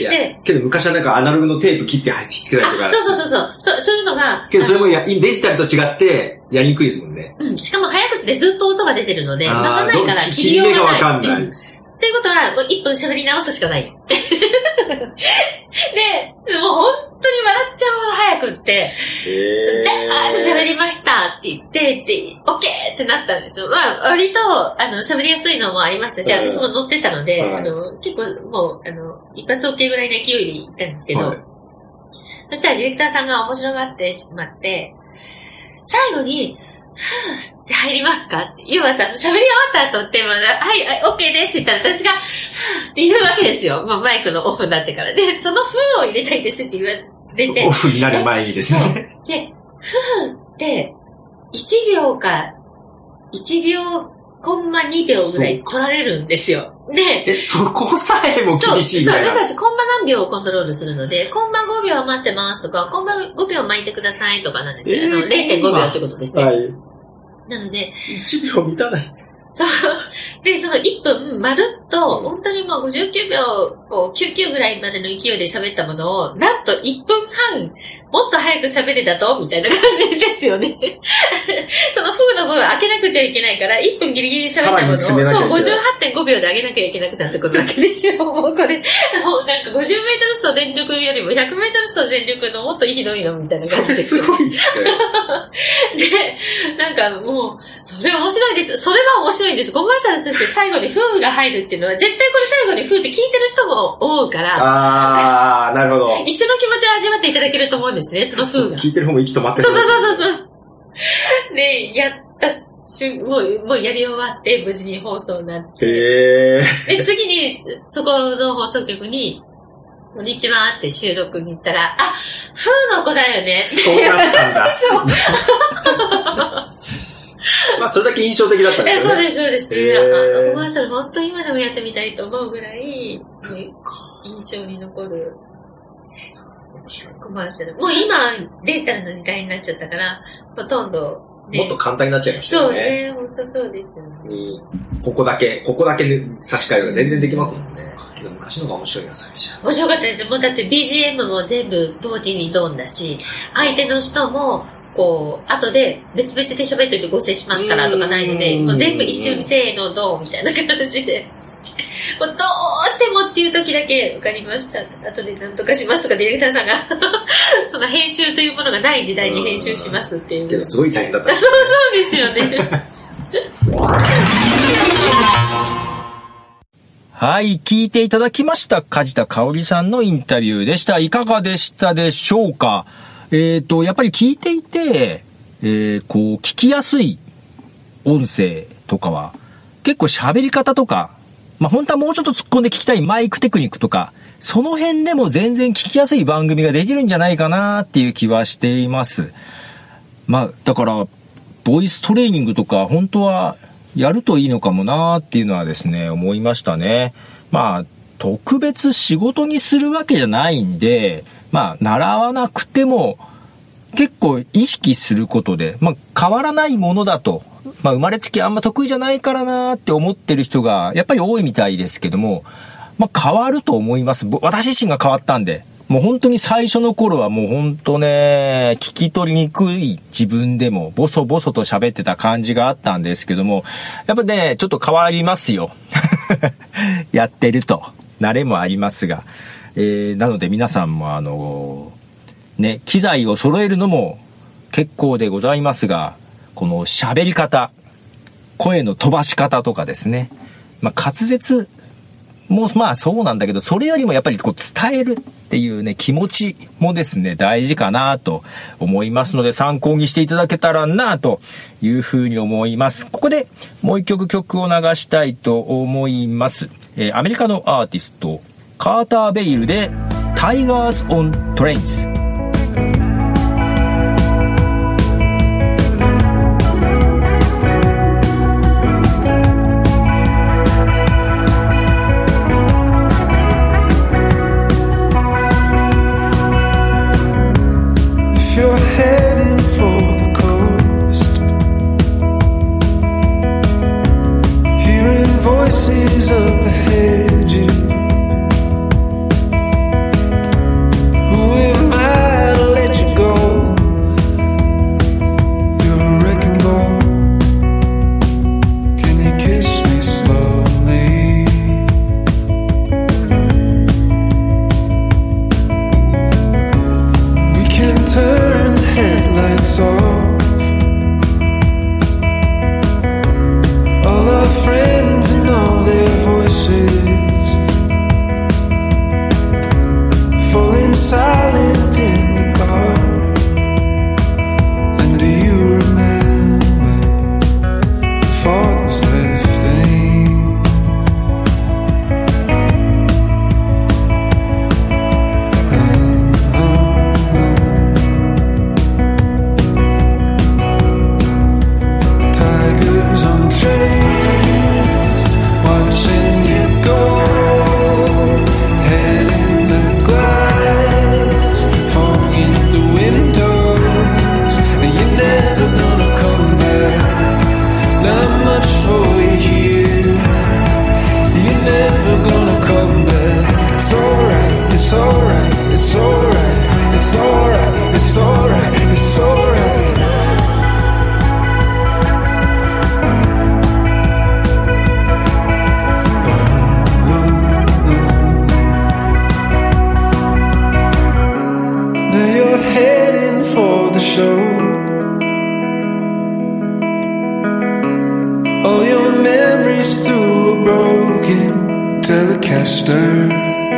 Speaker 3: いや
Speaker 1: で、
Speaker 3: けど昔はなんかアナログのテープ切って入ってきつけたりとか。
Speaker 1: あ、そうそうそうそう。そうそういうのが。
Speaker 3: けどそれもやデジタルと違ってやりにくいですもんね。
Speaker 1: うん。しかも早口でずっと音が出てるので、間が
Speaker 3: あー
Speaker 1: ないから
Speaker 3: ど
Speaker 1: 切りようがない。
Speaker 3: 切り目がわかんない
Speaker 1: うんっていうことは、もう1分喋り直すしかない。で、もう本当に笑っちゃうほど早くって、
Speaker 3: へ
Speaker 1: で、あー喋りましたって言って、で、オッケーってなったんですよ。まあ、割と、あの、喋りやすいのもありましたし、
Speaker 3: うん
Speaker 1: 私も乗ってたので、
Speaker 3: うん
Speaker 1: あの、結構もう、あの、一発 OK ぐらいの勢いで行ったんですけど、
Speaker 3: はい
Speaker 1: そしたらディレクターさんが面白がってしまって、最後に、で 入りますか？って。要はさ、喋り終わった後って、まだ、はい、はい、OK ですって言ったら私が、って言うわけですよ。まあ、マイクのオフになってから。で、そのふーを入れたいですって言われて。
Speaker 2: オフになる前にです
Speaker 1: そう
Speaker 2: ね。
Speaker 1: で、ふーって、1秒か、1秒、コンマ2秒ぐらい来られるんですよ。で、
Speaker 2: え、そこさえも
Speaker 1: そう、
Speaker 2: 厳しいぐ
Speaker 1: そう、
Speaker 2: らいな。
Speaker 1: 私たちコンマ何秒をコントロールするので、コンマ5秒待ってますとか、コンマ5秒巻いてくださいとかなんですよ。
Speaker 2: えー
Speaker 1: あの0.5秒ってことですね。
Speaker 2: はい。
Speaker 1: なので、
Speaker 2: 1秒満たない。
Speaker 1: そう。で、その1分、まるっと、本当にもう59秒、こう、99ぐらいまでの勢いで喋ったものを、なんと1分半、もっと早く喋れたと？みたいな感じですよね。その風の部分開けなくちゃいけないから、1分ギリギリで喋ったものを、そう、58.5秒で上げなきゃいけなくなってくるわけですよ。もうこれ、もうなんか50メートル走全力よりも100メートル走全力のもっとひどいのみたいな感じですよ。
Speaker 2: すごいですね。
Speaker 1: で、なんかもう、それ面白いです。それが面白いんです。コマーシャルとして最後に風が入るっていうのは、絶対これ最後に風って聞いてる人も思うから、
Speaker 2: あー、なるほど。
Speaker 1: 一緒の気持ちを味わっていただけると思うんですね、その風が。
Speaker 2: 聞いてる方も息止まって
Speaker 1: そうそう
Speaker 2: う
Speaker 1: そうそうそう。で、やった瞬、もう、もうやり終わって、無事に放送になって。で、次に、そこの放送局に、こんにちはって収録に行ったら、あ、風の子だよね。
Speaker 2: そうなったんだ。
Speaker 1: そう。
Speaker 2: まあ、それだけ印象的だったんで
Speaker 1: え、
Speaker 2: すよね。
Speaker 1: そうです、そうです。
Speaker 2: へー
Speaker 1: コマーシャル、本当に今でもやってみたいと思うぐらい、印象に残る
Speaker 2: 面白い
Speaker 1: コマーシャル。もう今、デジタルの時代になっちゃったから、ほとんど、ね。
Speaker 2: もっと簡単になっちゃいました
Speaker 1: そう
Speaker 2: よね。
Speaker 1: ね、本当そうですよね。
Speaker 2: にここだけ、ここだけ差し替えが全然できますもんね。けど昔の方が面白いな、サビじゃん。
Speaker 1: 面白かったです。もうだって BGM も全部同時にドンだし、相手の人も、こう、後で別々で喋っといて合成しますからとかないので、
Speaker 2: うん
Speaker 1: もう全部一緒にせーのドンみたいな感じで。もうどうしてもっていう時だけ分かりました。後で何とかしますとかディレクターさんが、その編集というものがない時代に編集しますっていう。
Speaker 2: けど、すごい大変だった
Speaker 1: そう。そうですよね。
Speaker 3: はい、聞いていただきました。梶田香織さんのインタビューでした。いかがでしたでしょうか？えっ、と、やっぱり聞いていて、えーこう、聞きやすい音声とかは、結構喋り方とか、まあ、本当はもうちょっと突っ込んで聞きたいマイクテクニックとか、その辺でも全然聞きやすい番組ができるんじゃないかなっていう気はしています。まあ、だから、ボイストレーニングとか、本当はやるといいのかもなっていうのはですね、思いましたね。まあ、特別仕事にするわけじゃないんで、まあ、習わなくても、結構意識することで、まあ、変わらないものだと、まあ、生まれつきあんま得意じゃないからなって思ってる人が、やっぱり多いみたいですけども、まあ、変わると思います。私自身が変わったんで。もう本当に最初の頃はもう本当ね、聞き取りにくい自分でもボソボソと喋ってた感じがあったんですけども、やっぱね、ちょっと変わりますよ。やってると。慣れもありますが。えー、なので皆さんもあの、ね、機材を揃えるのも結構でございますが、この喋り方、声の飛ばし方とかですね。まあ、滑舌もまあそうなんだけど、それよりもやっぱりこう伝えるっていうね、気持ちもですね、大事かなと思いますので、参考にしていただけたらなというふうに思います。ここでもう一曲曲を流したいと思います。えーアメリカのアーティスト、カーター・ベイルで、
Speaker 5: Tigers on Trains。
Speaker 3: Telecaster.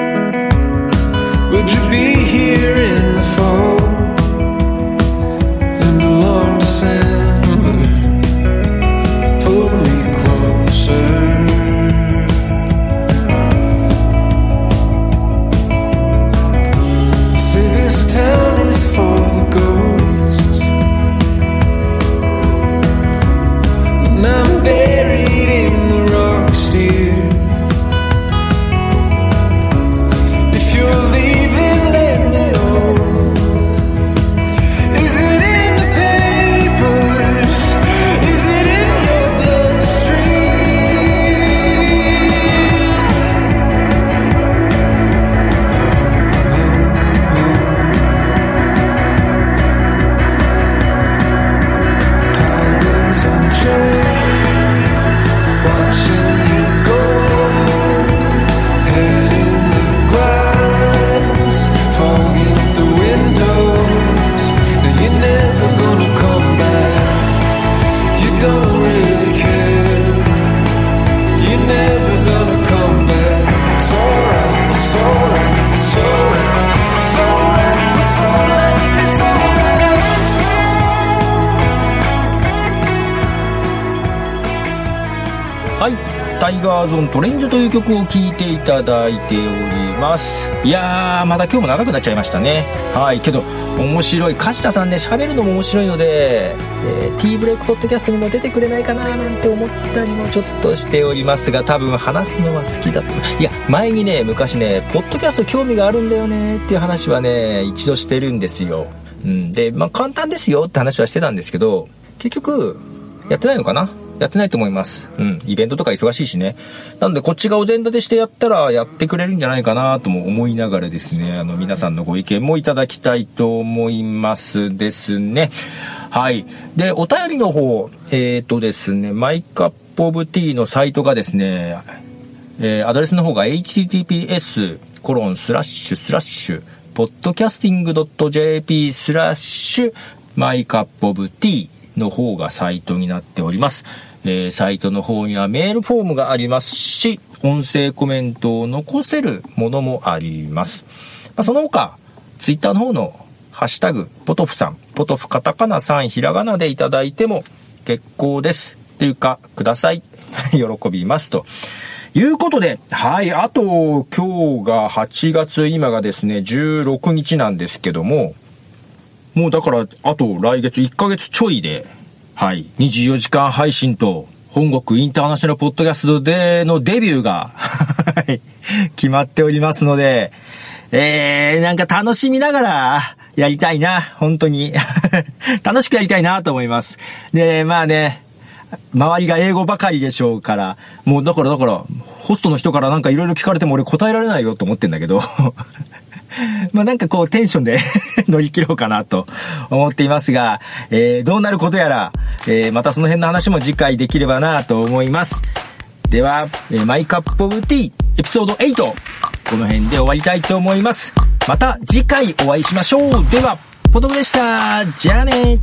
Speaker 3: 曲を聴いていただいております。いやー、まだ今日も長くなっちゃいましたね。はい。けど、面白い。梶田さんね、喋るのも面白いので、えー、T ブレイクポッドキャストにも出てくれないかななんて思ったりもちょっとしておりますが、多分話すのは好きだと。いや、前にね、昔ね、ポッドキャスト興味があるんだよねっていう話はね、一度してるんですよ。うん。で、まあ簡単ですよって話はしてたんですけど、結局、やってないのかな？やってないと思います。うん。イベントとか忙しいしね。なので、こっちがお膳立てしてやったら、やってくれるんじゃないかなとも思いながらですね、あの、皆さんのご意見もいただきたいと思いますですね。はい。で、お便りの方、えっ、ー、とですね、マイカップオブティーのサイトがですね、えーアドレスの方が https コロンスラッシュスラッシュ、podcasting.jp スラッシュ、マイカップオブティーの方がサイトになっております。えーサイトの方にはメールフォームがありますし、音声コメントを残せるものもあります。まあ、その他、ツイッターの方のハッシュタグ、ポトフさん、ポトフカタカナさん、ひらがなでいただいても結構です。というか、ください。喜びます。ということで、はい、あと、今日が8月、今がですね、16日なんですけども、もうだから、あと来月1ヶ月ちょいで、はい、24時間配信と、本国インターナショナルポッドキャストでのデビューが、決まっておりますので、えー、なんか楽しみながら、やりたいな、本当に。楽しくやりたいなと思います。で、まあね、周りが英語ばかりでしょうから、もうだからだから、ホストの人からなんかいろいろ聞かれても俺答えられないよと思ってんだけど、まあなんかこうテンションで 乗り切ろうかなと思っていますが、えー、どうなることやら、えー、またその辺の話も次回できればなと思います。では、えーマイカップオブティーエピソード8、この辺で終わりたいと思います。また次回お会いしましょう。では、ポトフでした。じゃあね